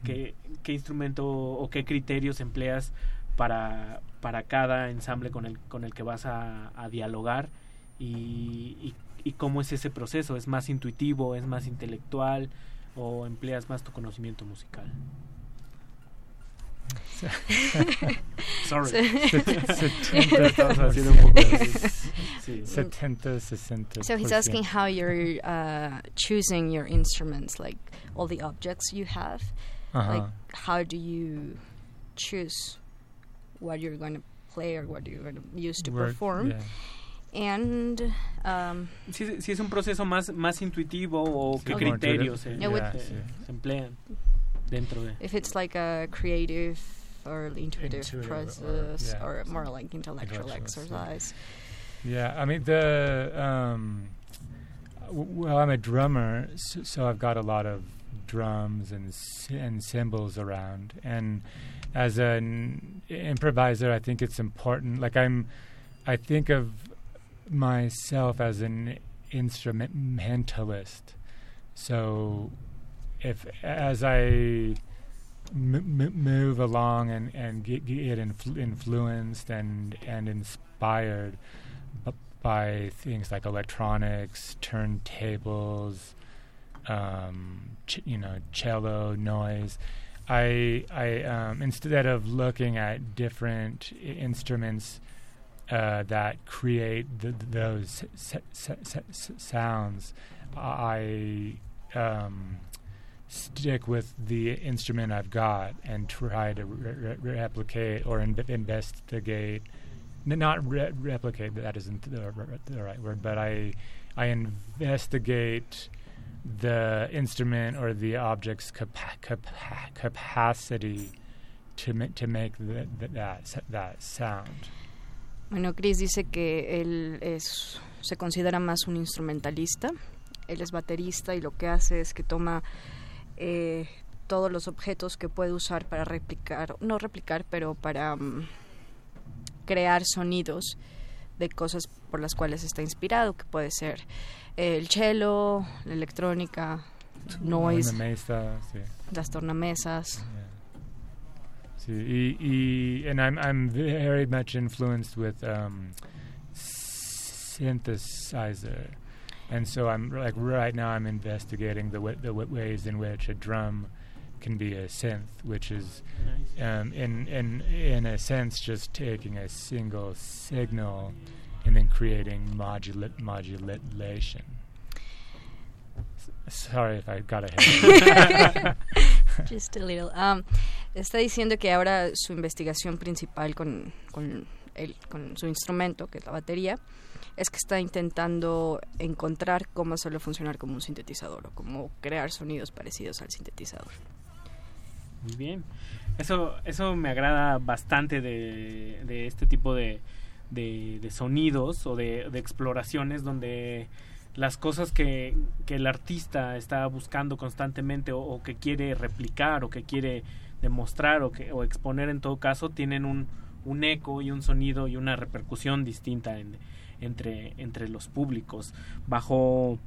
¿Qué, qué instrumento o qué criterios empleas para, para cada ensamble con el, con el que vas a, a dialogar? y, y, y cómo es ese proceso, es más intuitivo, es más intelectual o empleas más tu conocimiento musical. Sorry. Estamos haciendo un poco de- sí. 70, 60. So he's asking how you're uh, choosing your instruments, like all the objects you have. Like, Uh-huh. how do you choose what you're going to play or what you're going to use to Work, perform? yeah. And um, Si, si es un proceso más, más intuitivo o qué Sí. criterios se, Yeah, would- se- se emplean dentro de... if it's like a creative or intuitive Intuitive or- process yeah, or, more like intellectual Intellectual, exercise. Yeah, I mean the um, well, I'm a drummer, so, so I've got a lot of drums and and cymbals around, and as an improviser, I think it's important. Like I'm, I think of myself as an instrumentalist. So, if as I move along and and get, get influ- influenced and and inspired by things like electronics, turntables, um, ch- you know, cello noise. I I um, instead of looking at different i- instruments uh, that create th- th- those s- s- s- sounds, I um, stick with the instrument I've got and try to re- re- replicate or in- investigate. N- Not re- replicate. That isn't the, r- the right word, but I I investigate the instrument or the object's capa- capa- capacity to ma- to make th- th- that that sound. Bueno, Chris dice que él es, se considera más un instrumentalista. Él es baterista y lo que hace es que toma eh, todos los objetos que puede usar para replicar, no replicar, pero para mm, crear sonidos de cosas por las cuales está inspirado, que puede ser eh, el cello, la electrónica, noise, Tornamesa, sí. las tornamesas. Sí, y, y and I'm I'm very much influenced with um, synthesizer, and so I'm like right now I'm investigating the the ways in which a drum can be a synth, which is um, in in in a sense just taking a single signal and then creating modula- modulation. S- Sorry if I got ahead. Just a little. Um, está diciendo que ahora su investigación principal con, con, el- con su instrumento, que es la batería, es que está intentando encontrar cómo hacerlo funcionar como un sintetizador o cómo crear sonidos parecidos al sintetizador. Muy bien. Eso, eso me agrada bastante de, de este tipo de, de, sonidos o de, exploraciones donde las cosas que, que el artista está buscando constantemente o, que quiere replicar o que quiere demostrar o, que, o exponer en todo caso tienen un, un eco y un sonido y una repercusión distinta en- entre, entre los públicos. Bajo,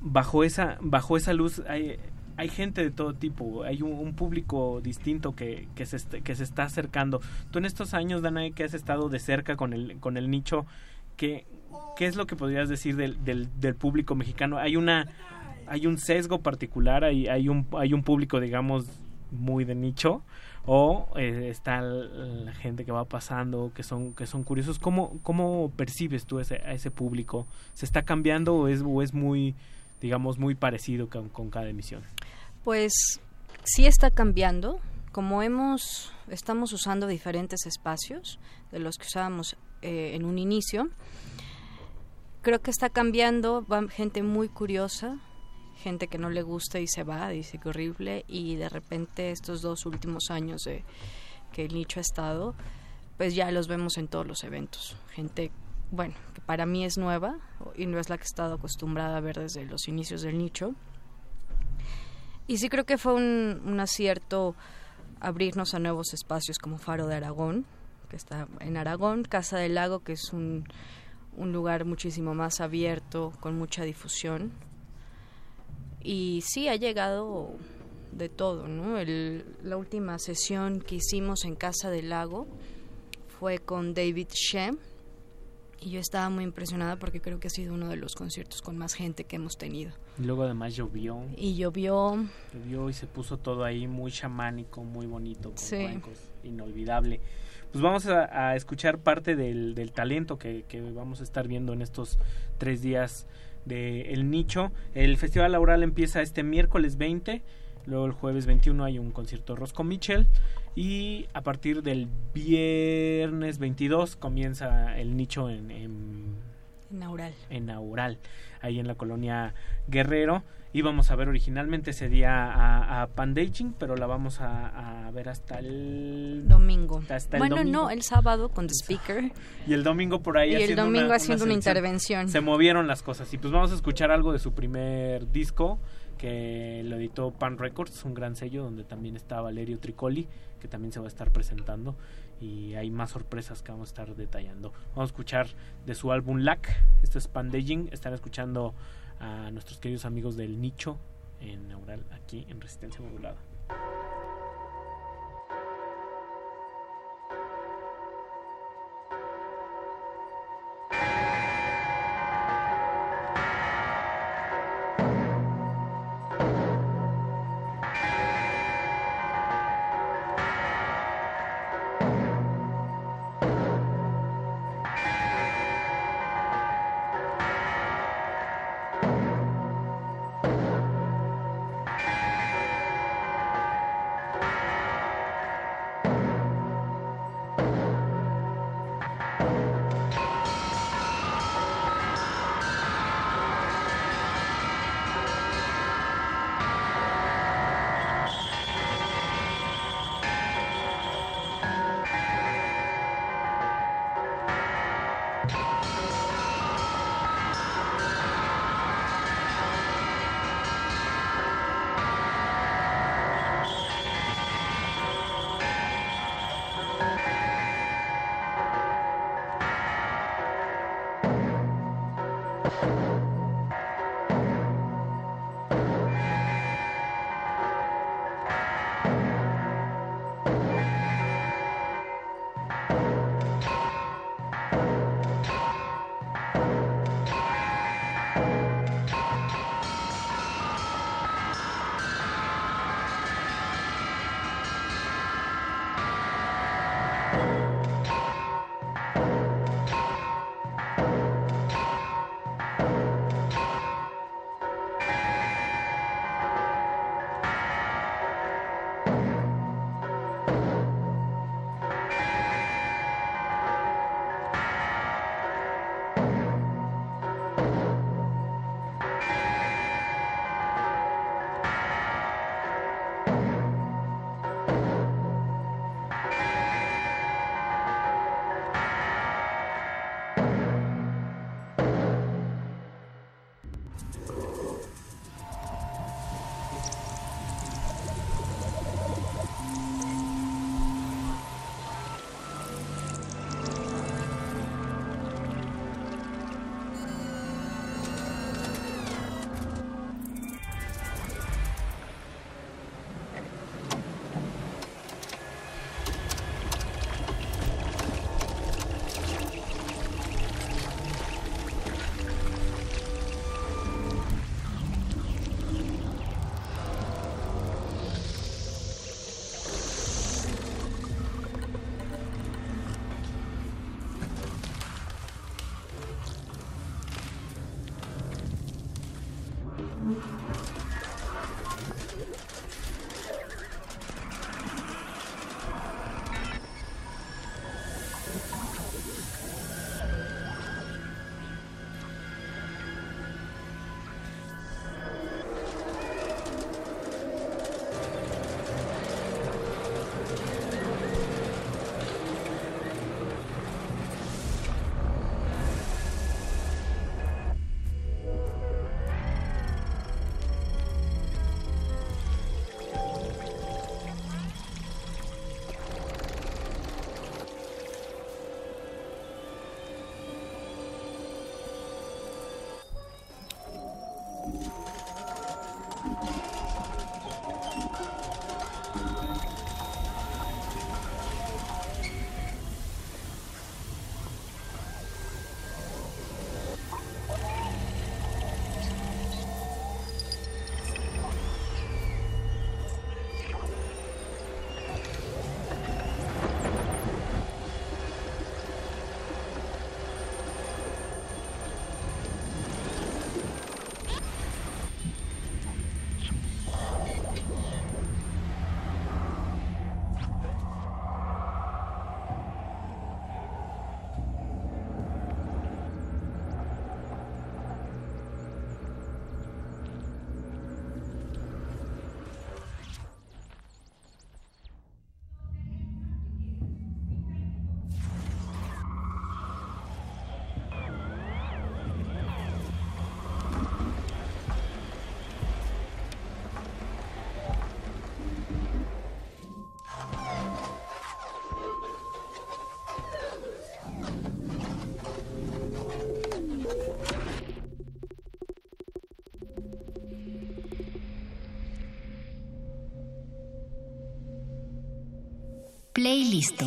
bajo, esa, bajo esa luz hay, hay gente de todo tipo, hay un, público distinto que, que, se que se está acercando. Tú en estos años, Danae, que has estado de cerca con el, con el nicho, ¿qué, ¿qué es lo que podrías decir del, del, del público mexicano? ¿Hay una hay un sesgo particular, hay, un, hay un público, digamos, muy de nicho? ¿O eh, está la gente que va pasando, que son, que son curiosos? ¿Cómo, percibes tú ese, a ese público? ¿Se está cambiando o es, muy, digamos, muy parecido con cada emisión? Pues sí está cambiando. Como hemos, estamos usando diferentes espacios de los que usábamos eh, en un inicio, creo que está cambiando. Va gente muy curiosa, gente que no le gusta y se va, dice que horrible. Y de repente estos dos últimos años de que el nicho ha estado, pues ya los vemos en todos los eventos. Gente, bueno, que para mí es nueva y no es la que he estado acostumbrada a ver desde los inicios del nicho. Y sí creo que fue un, acierto abrirnos a nuevos espacios como Faro de Aragón, que está en Aragón, Casa del Lago, que es un, un lugar muchísimo más abierto, con mucha difusión. Y sí ha llegado de todo, ¿no? El- la última sesión que hicimos en Casa del Lago fue con David Shem y yo estaba muy impresionada porque creo que ha sido uno de los conciertos con más gente que hemos tenido. Y luego además llovió. Y llovió, Llovió y se puso todo ahí muy chamánico, muy bonito, con Sí. cuencos, inolvidable. Pues vamos a, a escuchar parte del, del talento que, que vamos a estar viendo en estos tres días de El Nicho. El Festival Laural empieza este miércoles 20, luego el jueves 21 hay un concierto Roscoe Mitchell y a partir del viernes 22 comienza El Nicho en- en inaugural. en Aural, ahí en la colonia Guerrero. Íbamos a ver originalmente ese día a, a Pandaging, pero la vamos a, a ver hasta el Domingo. Hasta el bueno, domingo. no, el sábado con The Speaker. Y el domingo por ahí Y el haciendo domingo una, haciendo una intervención. Se movieron las cosas. Y pues vamos a escuchar algo de su primer disco que lo editó Pan Records, un gran sello donde también está Valerio Tricoli, que también se va a estar presentando. Y hay más sorpresas que vamos a estar detallando. Vamos a escuchar de su álbum Lack. Esto es Pandaging. Están escuchando a nuestros queridos amigos del Nicho en Neural aquí en Resistencia Modulada. Playlist.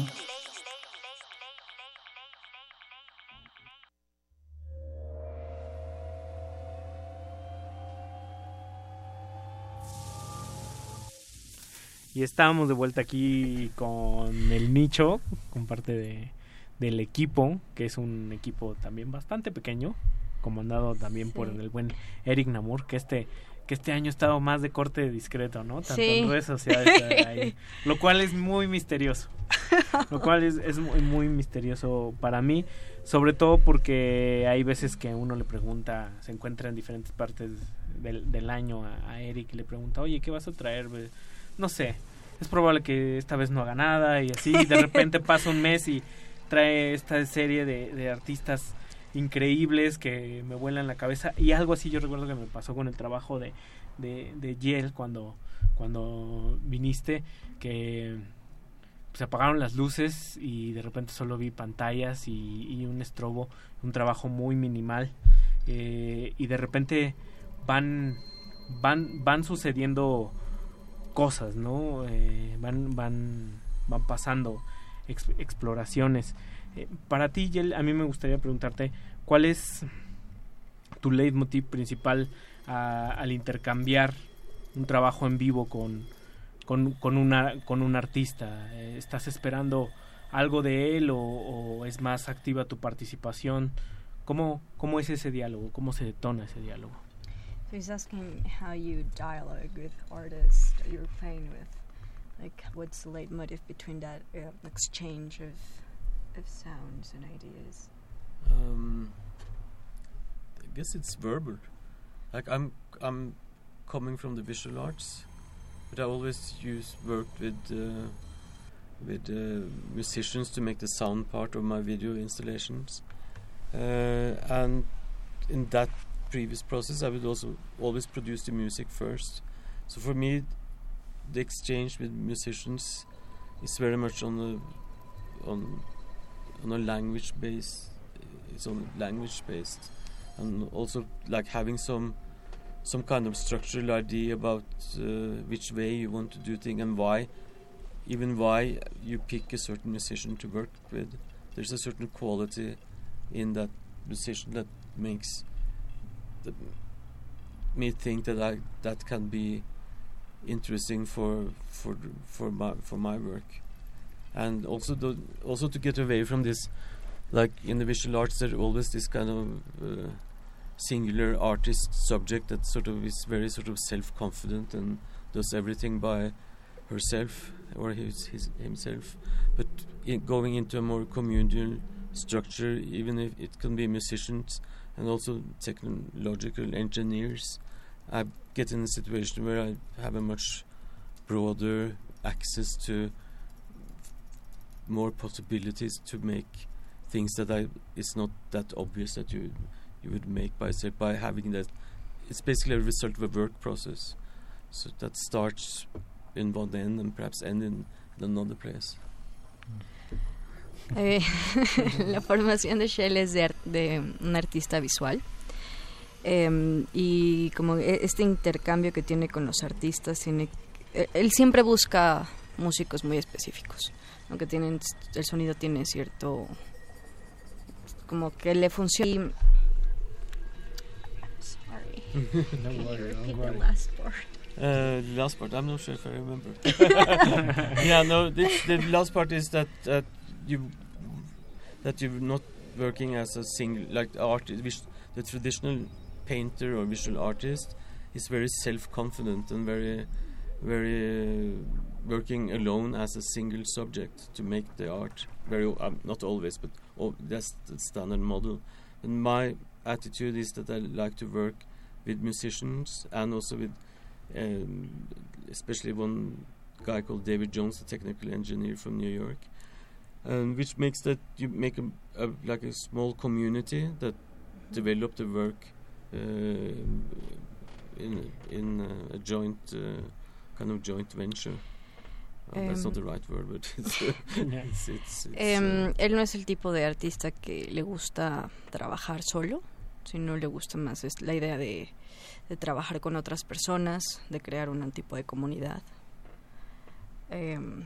Y estábamos de vuelta aquí con el nicho, con parte de, del equipo, que es un equipo también bastante pequeño, comandado también por el buen Eric Namur, que este que este año ha estado más de corte discreto, ¿no? Tanto Sí. en redes sociales, eh, ahí, lo cual es muy misterioso. Lo cual es, es muy, muy misterioso para mí, sobre todo porque hay veces que uno le pregunta, se encuentra en diferentes partes del, del año a, a Eric y le pregunta, oye, ¿qué vas a traer? güey?" No sé, es probable que esta vez no haga nada y así, de repente pasa un mes y trae esta serie de, de artistas increíbles que me vuelan la cabeza y algo así yo recuerdo que me pasó con el trabajo de, de, de Yel cuando, cuando viniste, que se apagaron las luces y de repente solo vi pantallas y, un estrobo, un trabajo muy minimal eh, y de repente van, van, van sucediendo cosas, ¿no? Eh, van, van, van pasando ex- exploraciones. Eh, para ti, Yel, a mí me gustaría preguntarte, ¿cuál es tu leitmotiv principal a- al intercambiar un trabajo en vivo con, con, con, una, con un artista? Eh, ¿Estás esperando algo de él o, o es más activa tu participación? ¿Cómo, ¿Cómo es ese diálogo? ¿Cómo se detona ese diálogo? So he's asking how you dialogue with artists you're playing with. Like, what's the leitmotiv between that uh, exchange of, of sounds and ideas? Um, I guess it's verbal. Like I'm, I'm coming from the visual arts, but I always use worked with uh, with uh, musicians to make the sound part of my video installations, uh, and in that previous process, I would also always produce the music first. So for me, the exchange with musicians is very much on a on on a language base. It's on language based, and also like having some some kind of structural idea about uh, which way you want to do things and why, even why you pick a certain musician to work with. There's a certain quality in that musician that makes the, me think that I that can be interesting for for for my for my work, and also the, also to get away from this, like in the visual arts, there's always this kind of uh, singular artist subject that sort of is very sort of self confident and does everything by herself or his, his himself, but in going into a more communal structure, even if it can be musicians and also technological engineers. I get in a situation where I have a much broader access to more possibilities to make things that it's not that obvious that you would make by having that it's basically a result a work process. So that starts in one and perhaps in another place. Eh, la formación de Shell es de, un artista visual. Em, y como e- este intercambio que tiene con los artistas, tiene, eh, él siempre busca músicos muy específicos, aunque tienen, el sonido tiene cierto, como que le funciona. y- Sorry. No Can you repeat don't the last part? Uh, the last part, I'm not sure if I remember. yeah, no, the, the last part is that that you that you're not working as a single like artist. vis- The traditional painter or visual artist is very self-confident and very very uh, working alone as a single subject to make the art. Very um, not always, but al- that's the standard model. And my attitude is that I like to work with musicians and also with um, especially one guy called David Jones, a technical engineer from New York, um, which makes that you make a, a like a small community that develop the work uh, in in a joint uh, kind of joint venture. That's not the right word, but it's it's, it's, it's, él no es el tipo de artista que le gusta trabajar solo, sino le gusta más es la idea de, de trabajar con otras personas, de crear un tipo de comunidad. Em,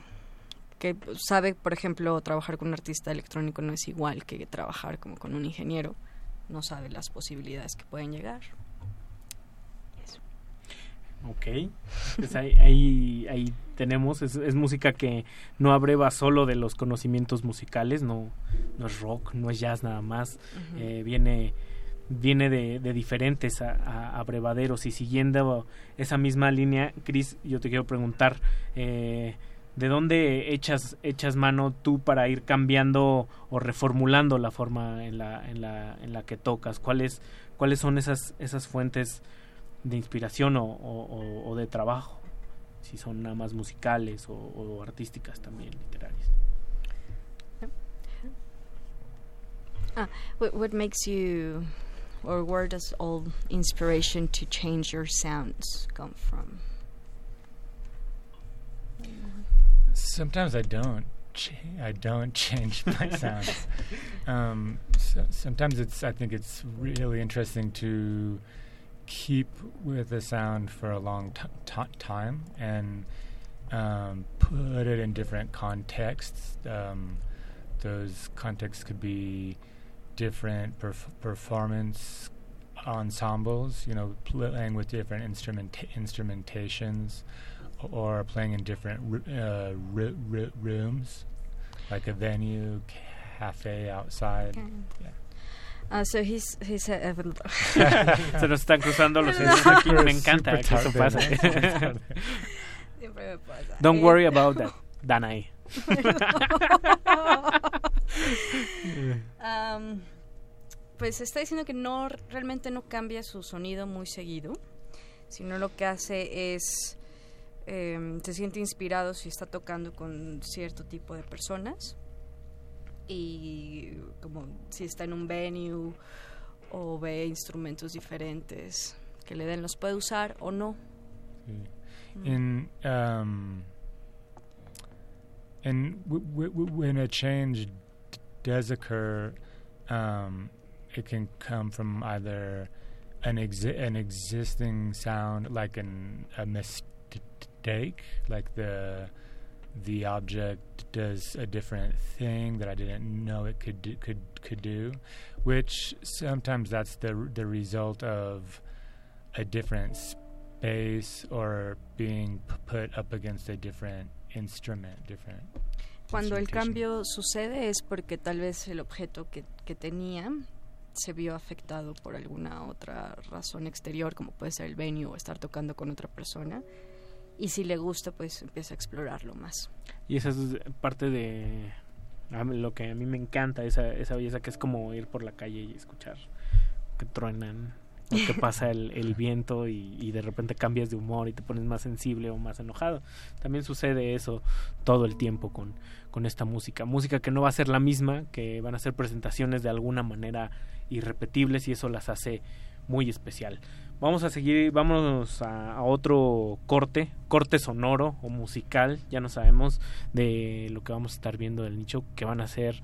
que sabe, por ejemplo, trabajar con un artista electrónico no es igual que trabajar como con un ingeniero, no sabe las posibilidades que pueden llegar. Ok, pues ahí, ahí, ahí tenemos, es, es música que no abreva solo de los conocimientos musicales, no, no es rock, no es jazz nada más, eh, viene, viene de, de diferentes abrevaderos. Y siguiendo esa misma línea, Chris, yo te quiero preguntar, eh, ¿de dónde echas, echas mano tú para ir cambiando o reformulando la forma en la, en la, en la que tocas? ¿Cuáles, cuáles son esas, esas fuentes de inspiración o, o- o- o de trabajo, si son nada más musicales o, o artísticas también, literarias. Ah, what, what makes you, or where does all inspiration to change your sounds come from? Sometimes I don't I don't change my sounds. Um, so sometimes it's I think it's really interesting to keep with a sound for a long t- t- time and um, put it in different contexts. Um, those contexts could be different perf- performance ensembles, you know, playing with different instrument instrumentations, or playing in different r- uh, r- r- rooms, like a venue, cafe outside. Yeah. Uh, so he's he's uh, Se nos están cruzando los dedos aquí. Me encanta que eso pase. Siempre me pasa. Don't worry Eh, about that, Danae. Am, pues está diciendo que no realmente no cambia su sonido muy seguido, sino lo que hace es em, se siente inspirado si está tocando con cierto tipo de personas y como si está en un venue o ve instrumentos diferentes que le den los puede usar o no. Mm. In um, and when a change does occur, um, it can come from either an exi- an existing sound, like an a mistake, like the the object does a different thing that I didn't know it could do, could could do, which sometimes that's the the result of a different space or being put up against a different instrument, different. Cuando el cambio sucede es porque tal vez el objeto que, que tenía se vio afectado por alguna otra razón exterior, como puede ser el venue o estar tocando con otra persona. Y si le gusta, pues empieza a explorarlo más. Y esa es parte de lo que a mí me encanta, esa, esa belleza que es como ir por la calle y escuchar que truenan, o que pasa el, el viento y, y de repente cambias de humor y te pones más sensible o más enojado. También sucede eso todo el tiempo con, con esta música. Música que no va a ser la misma, que van a ser presentaciones de alguna manera irrepetibles y eso las hace muy especial. Vamos a seguir, vamos a, a otro corte, corte sonoro o musical, ya no sabemos de lo que vamos a estar viendo del nicho, que van a ser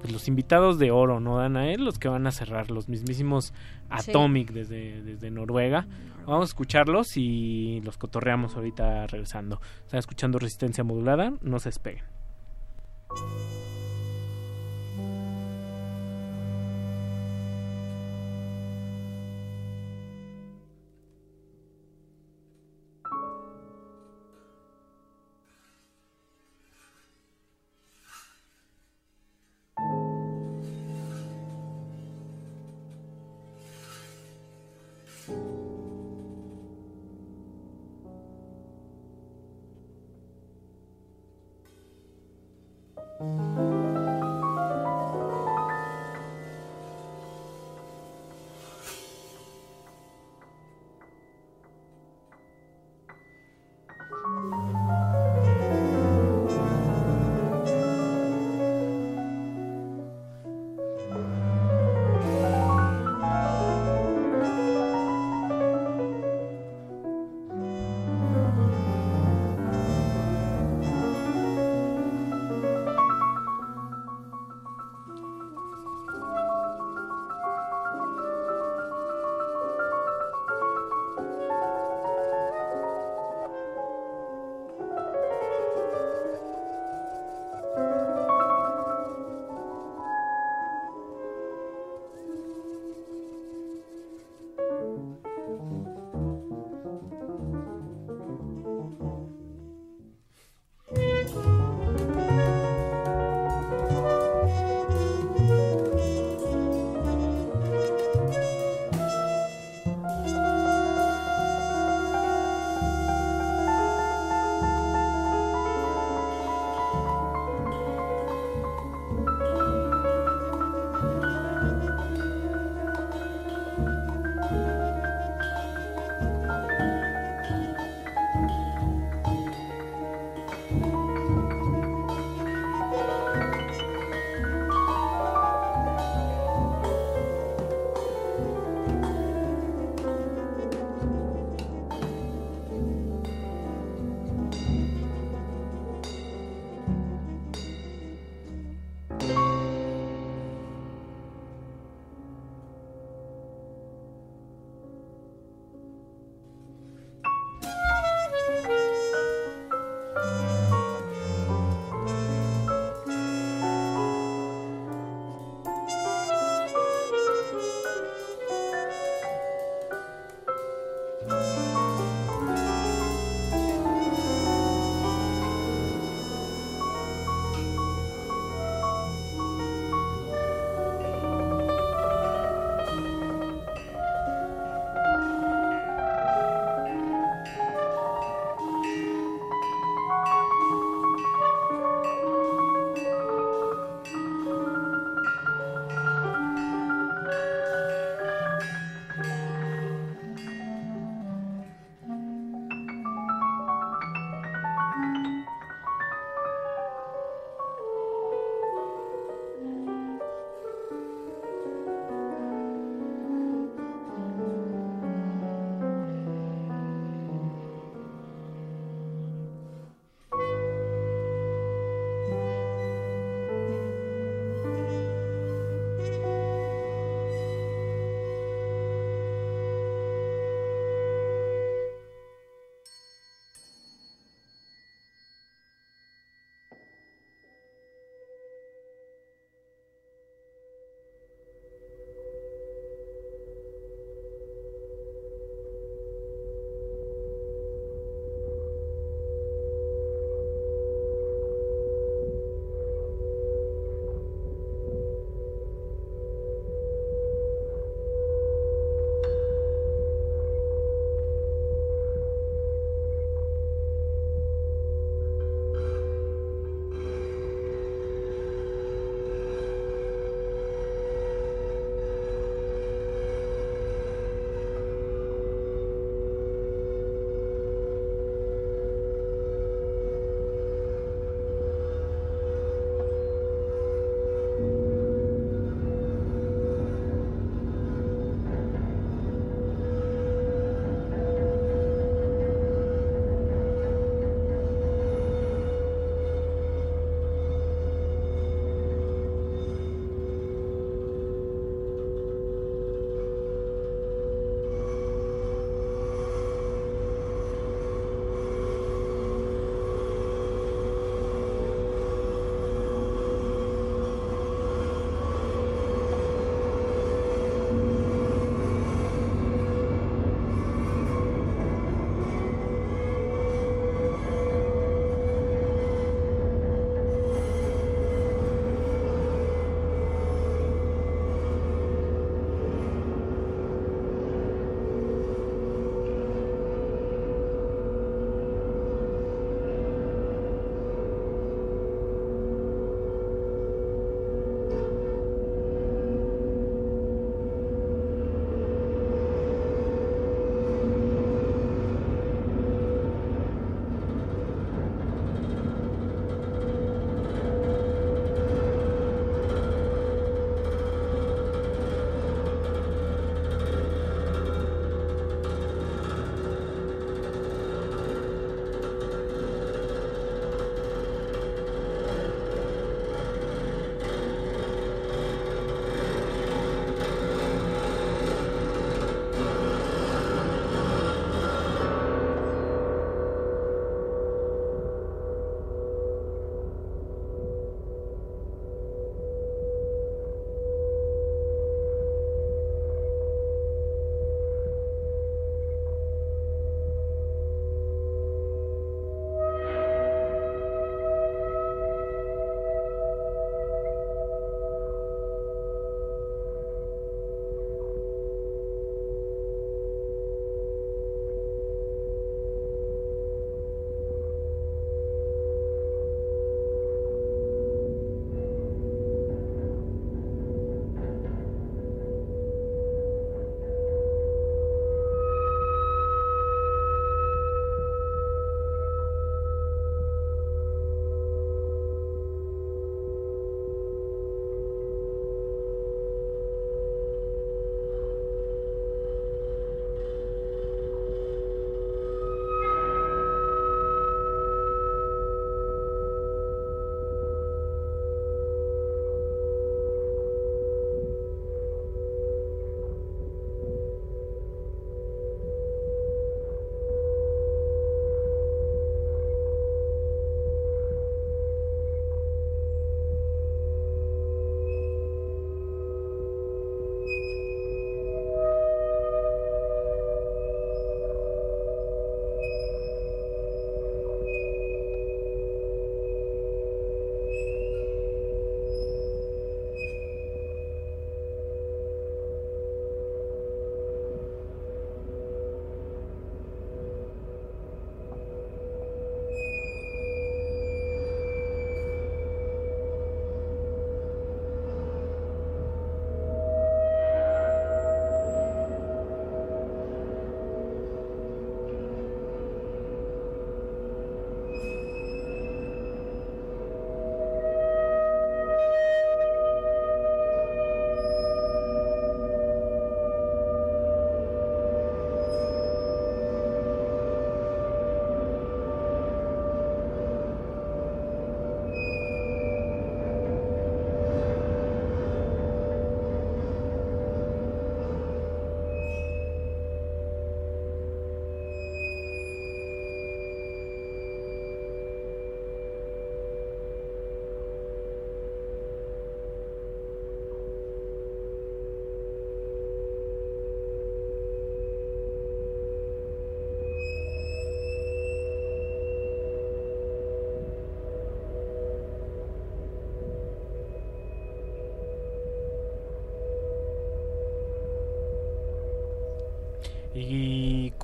pues, los invitados de oro, ¿no, Danael? Los que van a cerrar, los mismísimos Sí. Atomic desde, desde Noruega. Vamos a escucharlos y los cotorreamos ahorita regresando. Están escuchando Resistencia Modulada, no se despeguen.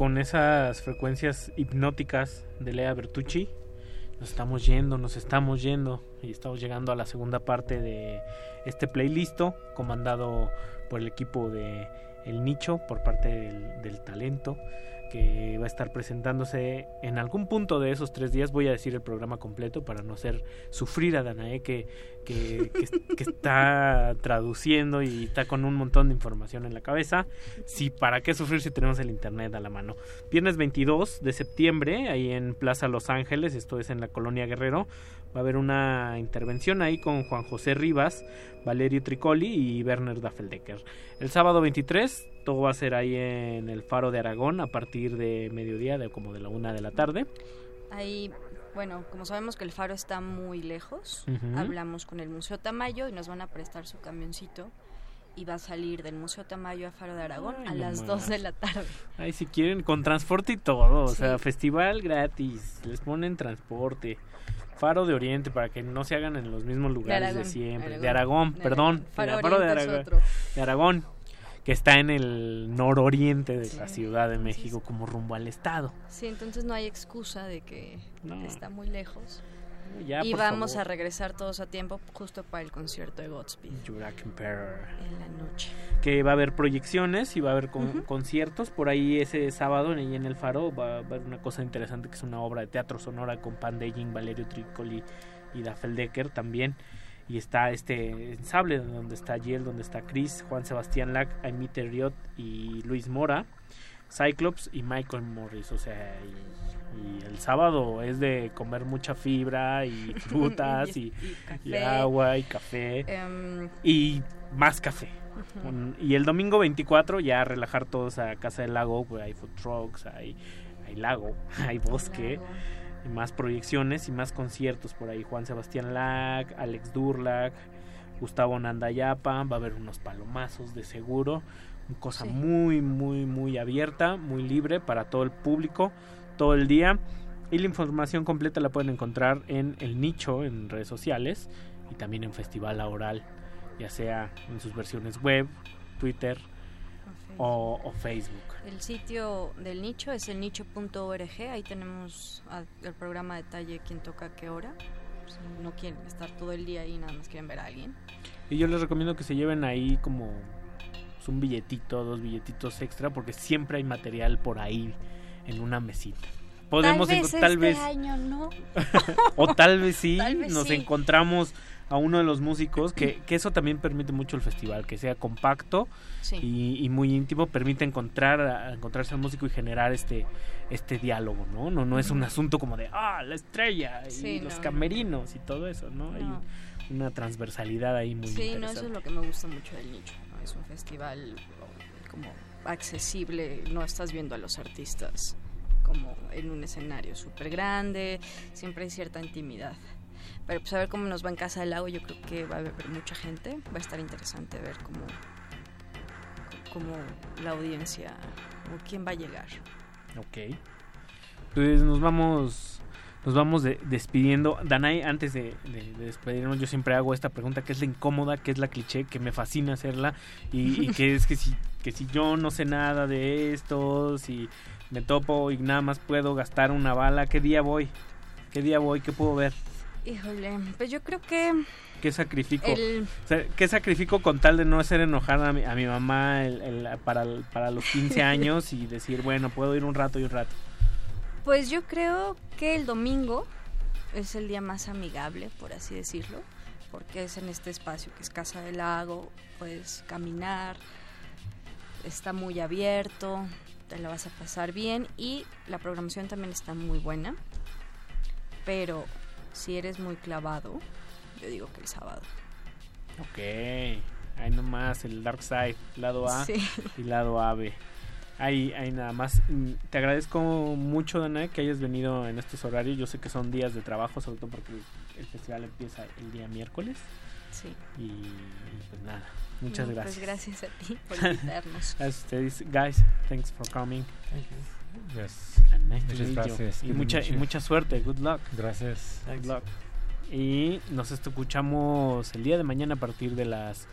Con esas frecuencias hipnóticas de Lea Bertucci, nos estamos yendo, nos estamos yendo y estamos llegando a la segunda parte de este playlist comandado por el equipo de El Nicho por parte del, del talento que va a estar presentándose en algún punto de esos tres días. Voy a decir el programa completo para no hacer sufrir a Danae que, que, que- que está traduciendo y está con un montón de información en la cabeza. Sí, ¿para qué sufrir si tenemos el internet a la mano? Viernes 22 de septiembre, ahí en Plaza Los Ángeles, esto es en la Colonia Guerrero, va a haber una intervención ahí con Juan José Rivas, Valerio Tricoli y Werner Daffeldecker. El sábado 23, todo va a ser ahí en el Faro de Aragón a partir de mediodía, de como de la una de la tarde. Ahí, bueno, como sabemos que el faro está muy lejos, Ujú. hablamos con el Museo Tamayo y nos van a prestar su camioncito y va a salir del Museo Tamayo a Faro de Aragón Ay, a las más. 2 de la tarde. Ahí si quieren, con transporte y todo, o Sí. sea, festival gratis, les ponen transporte. Faro de Oriente para que no se hagan en los mismos lugares de, Aragón, siempre. Aragón, De Aragón, de perdón. Aragón. Faro el Faro de Aragón, de Aragón, que está en el nororiente de la Ciudad de México, como rumbo al estado. Sí, entonces no hay excusa de que No. está muy lejos. Ya, y vamos favor. a regresar todos a tiempo justo para el concierto de Godspeed Jurassic Emperor. en la noche. que va a haber proyecciones y va a haber con- conciertos. Por ahí ese sábado en el Faro va a haber una cosa interesante que es una obra de teatro sonora con Pandeying, Valerio Tricoli y Daffeldecker también. Y está este ensable donde está Yel, donde está Chris, Juan Sebastián Lack, Amy Terriot y Luis Mora, Cyclops y Michael Morris. O sea, y, y el sábado es de comer mucha fibra y frutas y, agua y café. Em, y más café. Un- Y el domingo 24 ya relajar todos a Casa del Lago, pues hay food trucks, hay, hay lago, hay bosque, y más proyecciones y más conciertos por ahí. Juan Sebastián Lack, Alex Durlac, Gustavo Nandayapa, va a haber unos palomazos de seguro, una cosa Sí. muy, muy, muy abierta, muy libre para todo el público, todo el día. Y la información completa la pueden encontrar en El Nicho, en redes sociales, y también en Festival Oral, ya sea en sus versiones web, Twitter o, o Facebook. El sitio del nicho es el nicho.org. Ahí tenemos el programa de detalle quién toca a qué hora. Si no quieren estar todo el día ahí, nada más quieren ver a alguien. Y yo les recomiendo que se lleven ahí como pues, un billetito, dos billetitos extra, porque siempre hay material por ahí en una mesita. Podemos tal vez tal este vez año no. o tal vez sí Tal vez nos sí. encontramos a uno de los músicos que, que eso también permite mucho el festival que sea compacto Sí. y, y muy íntimo permite encontrar a- encontrarse al músico y generar este este diálogo no no no es un asunto como de ah la estrella y Sí, los no. camerinos y todo eso no, hay No. una transversalidad ahí muy Sí, no, eso es lo que me gusta mucho del nicho. ¿no? Es un festival como accesible, no estás viendo a los artistas como en un escenario súper grande, siempre hay cierta intimidad. Pero pues a ver cómo nos va en Casa del Lago, yo creo que va a haber mucha gente, va a estar interesante ver cómo, cómo la audiencia o quién va a llegar. Ok. Pues nos vamos nos vamos de- despidiendo. Danai, antes de, de- de despedirnos, yo siempre hago esta pregunta, que es la incómoda, que es la cliché, que me fascina hacerla, y, y que es que si, que si yo no sé nada de esto, si me topo y nada más puedo gastar una bala, ¿qué día voy? ¿Qué día voy? ¿Qué puedo ver? Híjole, pues yo creo que ¿Qué sacrifico? El- ¿Qué sacrifico con tal de no hacer enojar a mi, a mi mamá el- el- para, para los 15 años y decir, bueno, puedo ir un rato y un rato? Pues yo creo que el domingo es el día más amigable, por así decirlo, porque es en este espacio que es Casa del Lago, puedes caminar, está muy abierto, te la vas a pasar bien y la programación también está muy buena, pero si eres muy clavado, yo digo que el sábado. Ok, ahí nomás el Dark Side, lado A Sí. y lado AB. Ahí, ahí nada más. Mm, Te agradezco mucho, Dana, que hayas venido en estos horarios. Yo sé que son días de trabajo, sobre todo porque el festival empieza el día miércoles. Sí. Y pues nada, muchas No, gracias. Pues gracias a ti por invitarnos. A ustedes, guys, thanks for coming. Thank you. Yes. Nice Muchas gracias. Y mucha, y mucha suerte, good luck. Gracias. Good luck. Y nos escuchamos el día de mañana a partir de las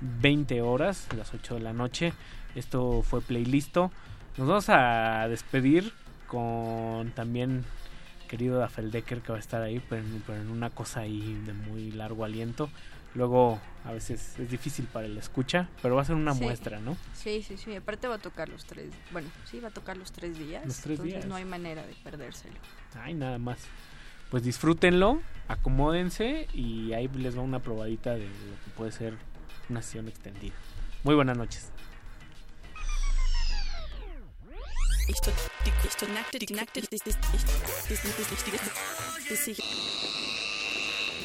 20 horas, las 8 de la noche. Esto fue Playlisto. Nos vamos a despedir con también querido Dafeldecker que va a estar ahí, pero en, pero en una cosa ahí de muy largo aliento. Luego a veces es difícil para el escucha, pero va a ser una Sí. muestra, ¿no? Sí, sí, sí. Aparte va a tocar los tres. Bueno, sí, va a tocar los tres días. Los tres entonces días. no hay manera de perdérselo. Ay, nada más. Pues disfrútenlo, acomódense y ahí les va una probadita de lo que puede ser una sesión extendida. Muy buenas noches.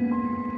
Música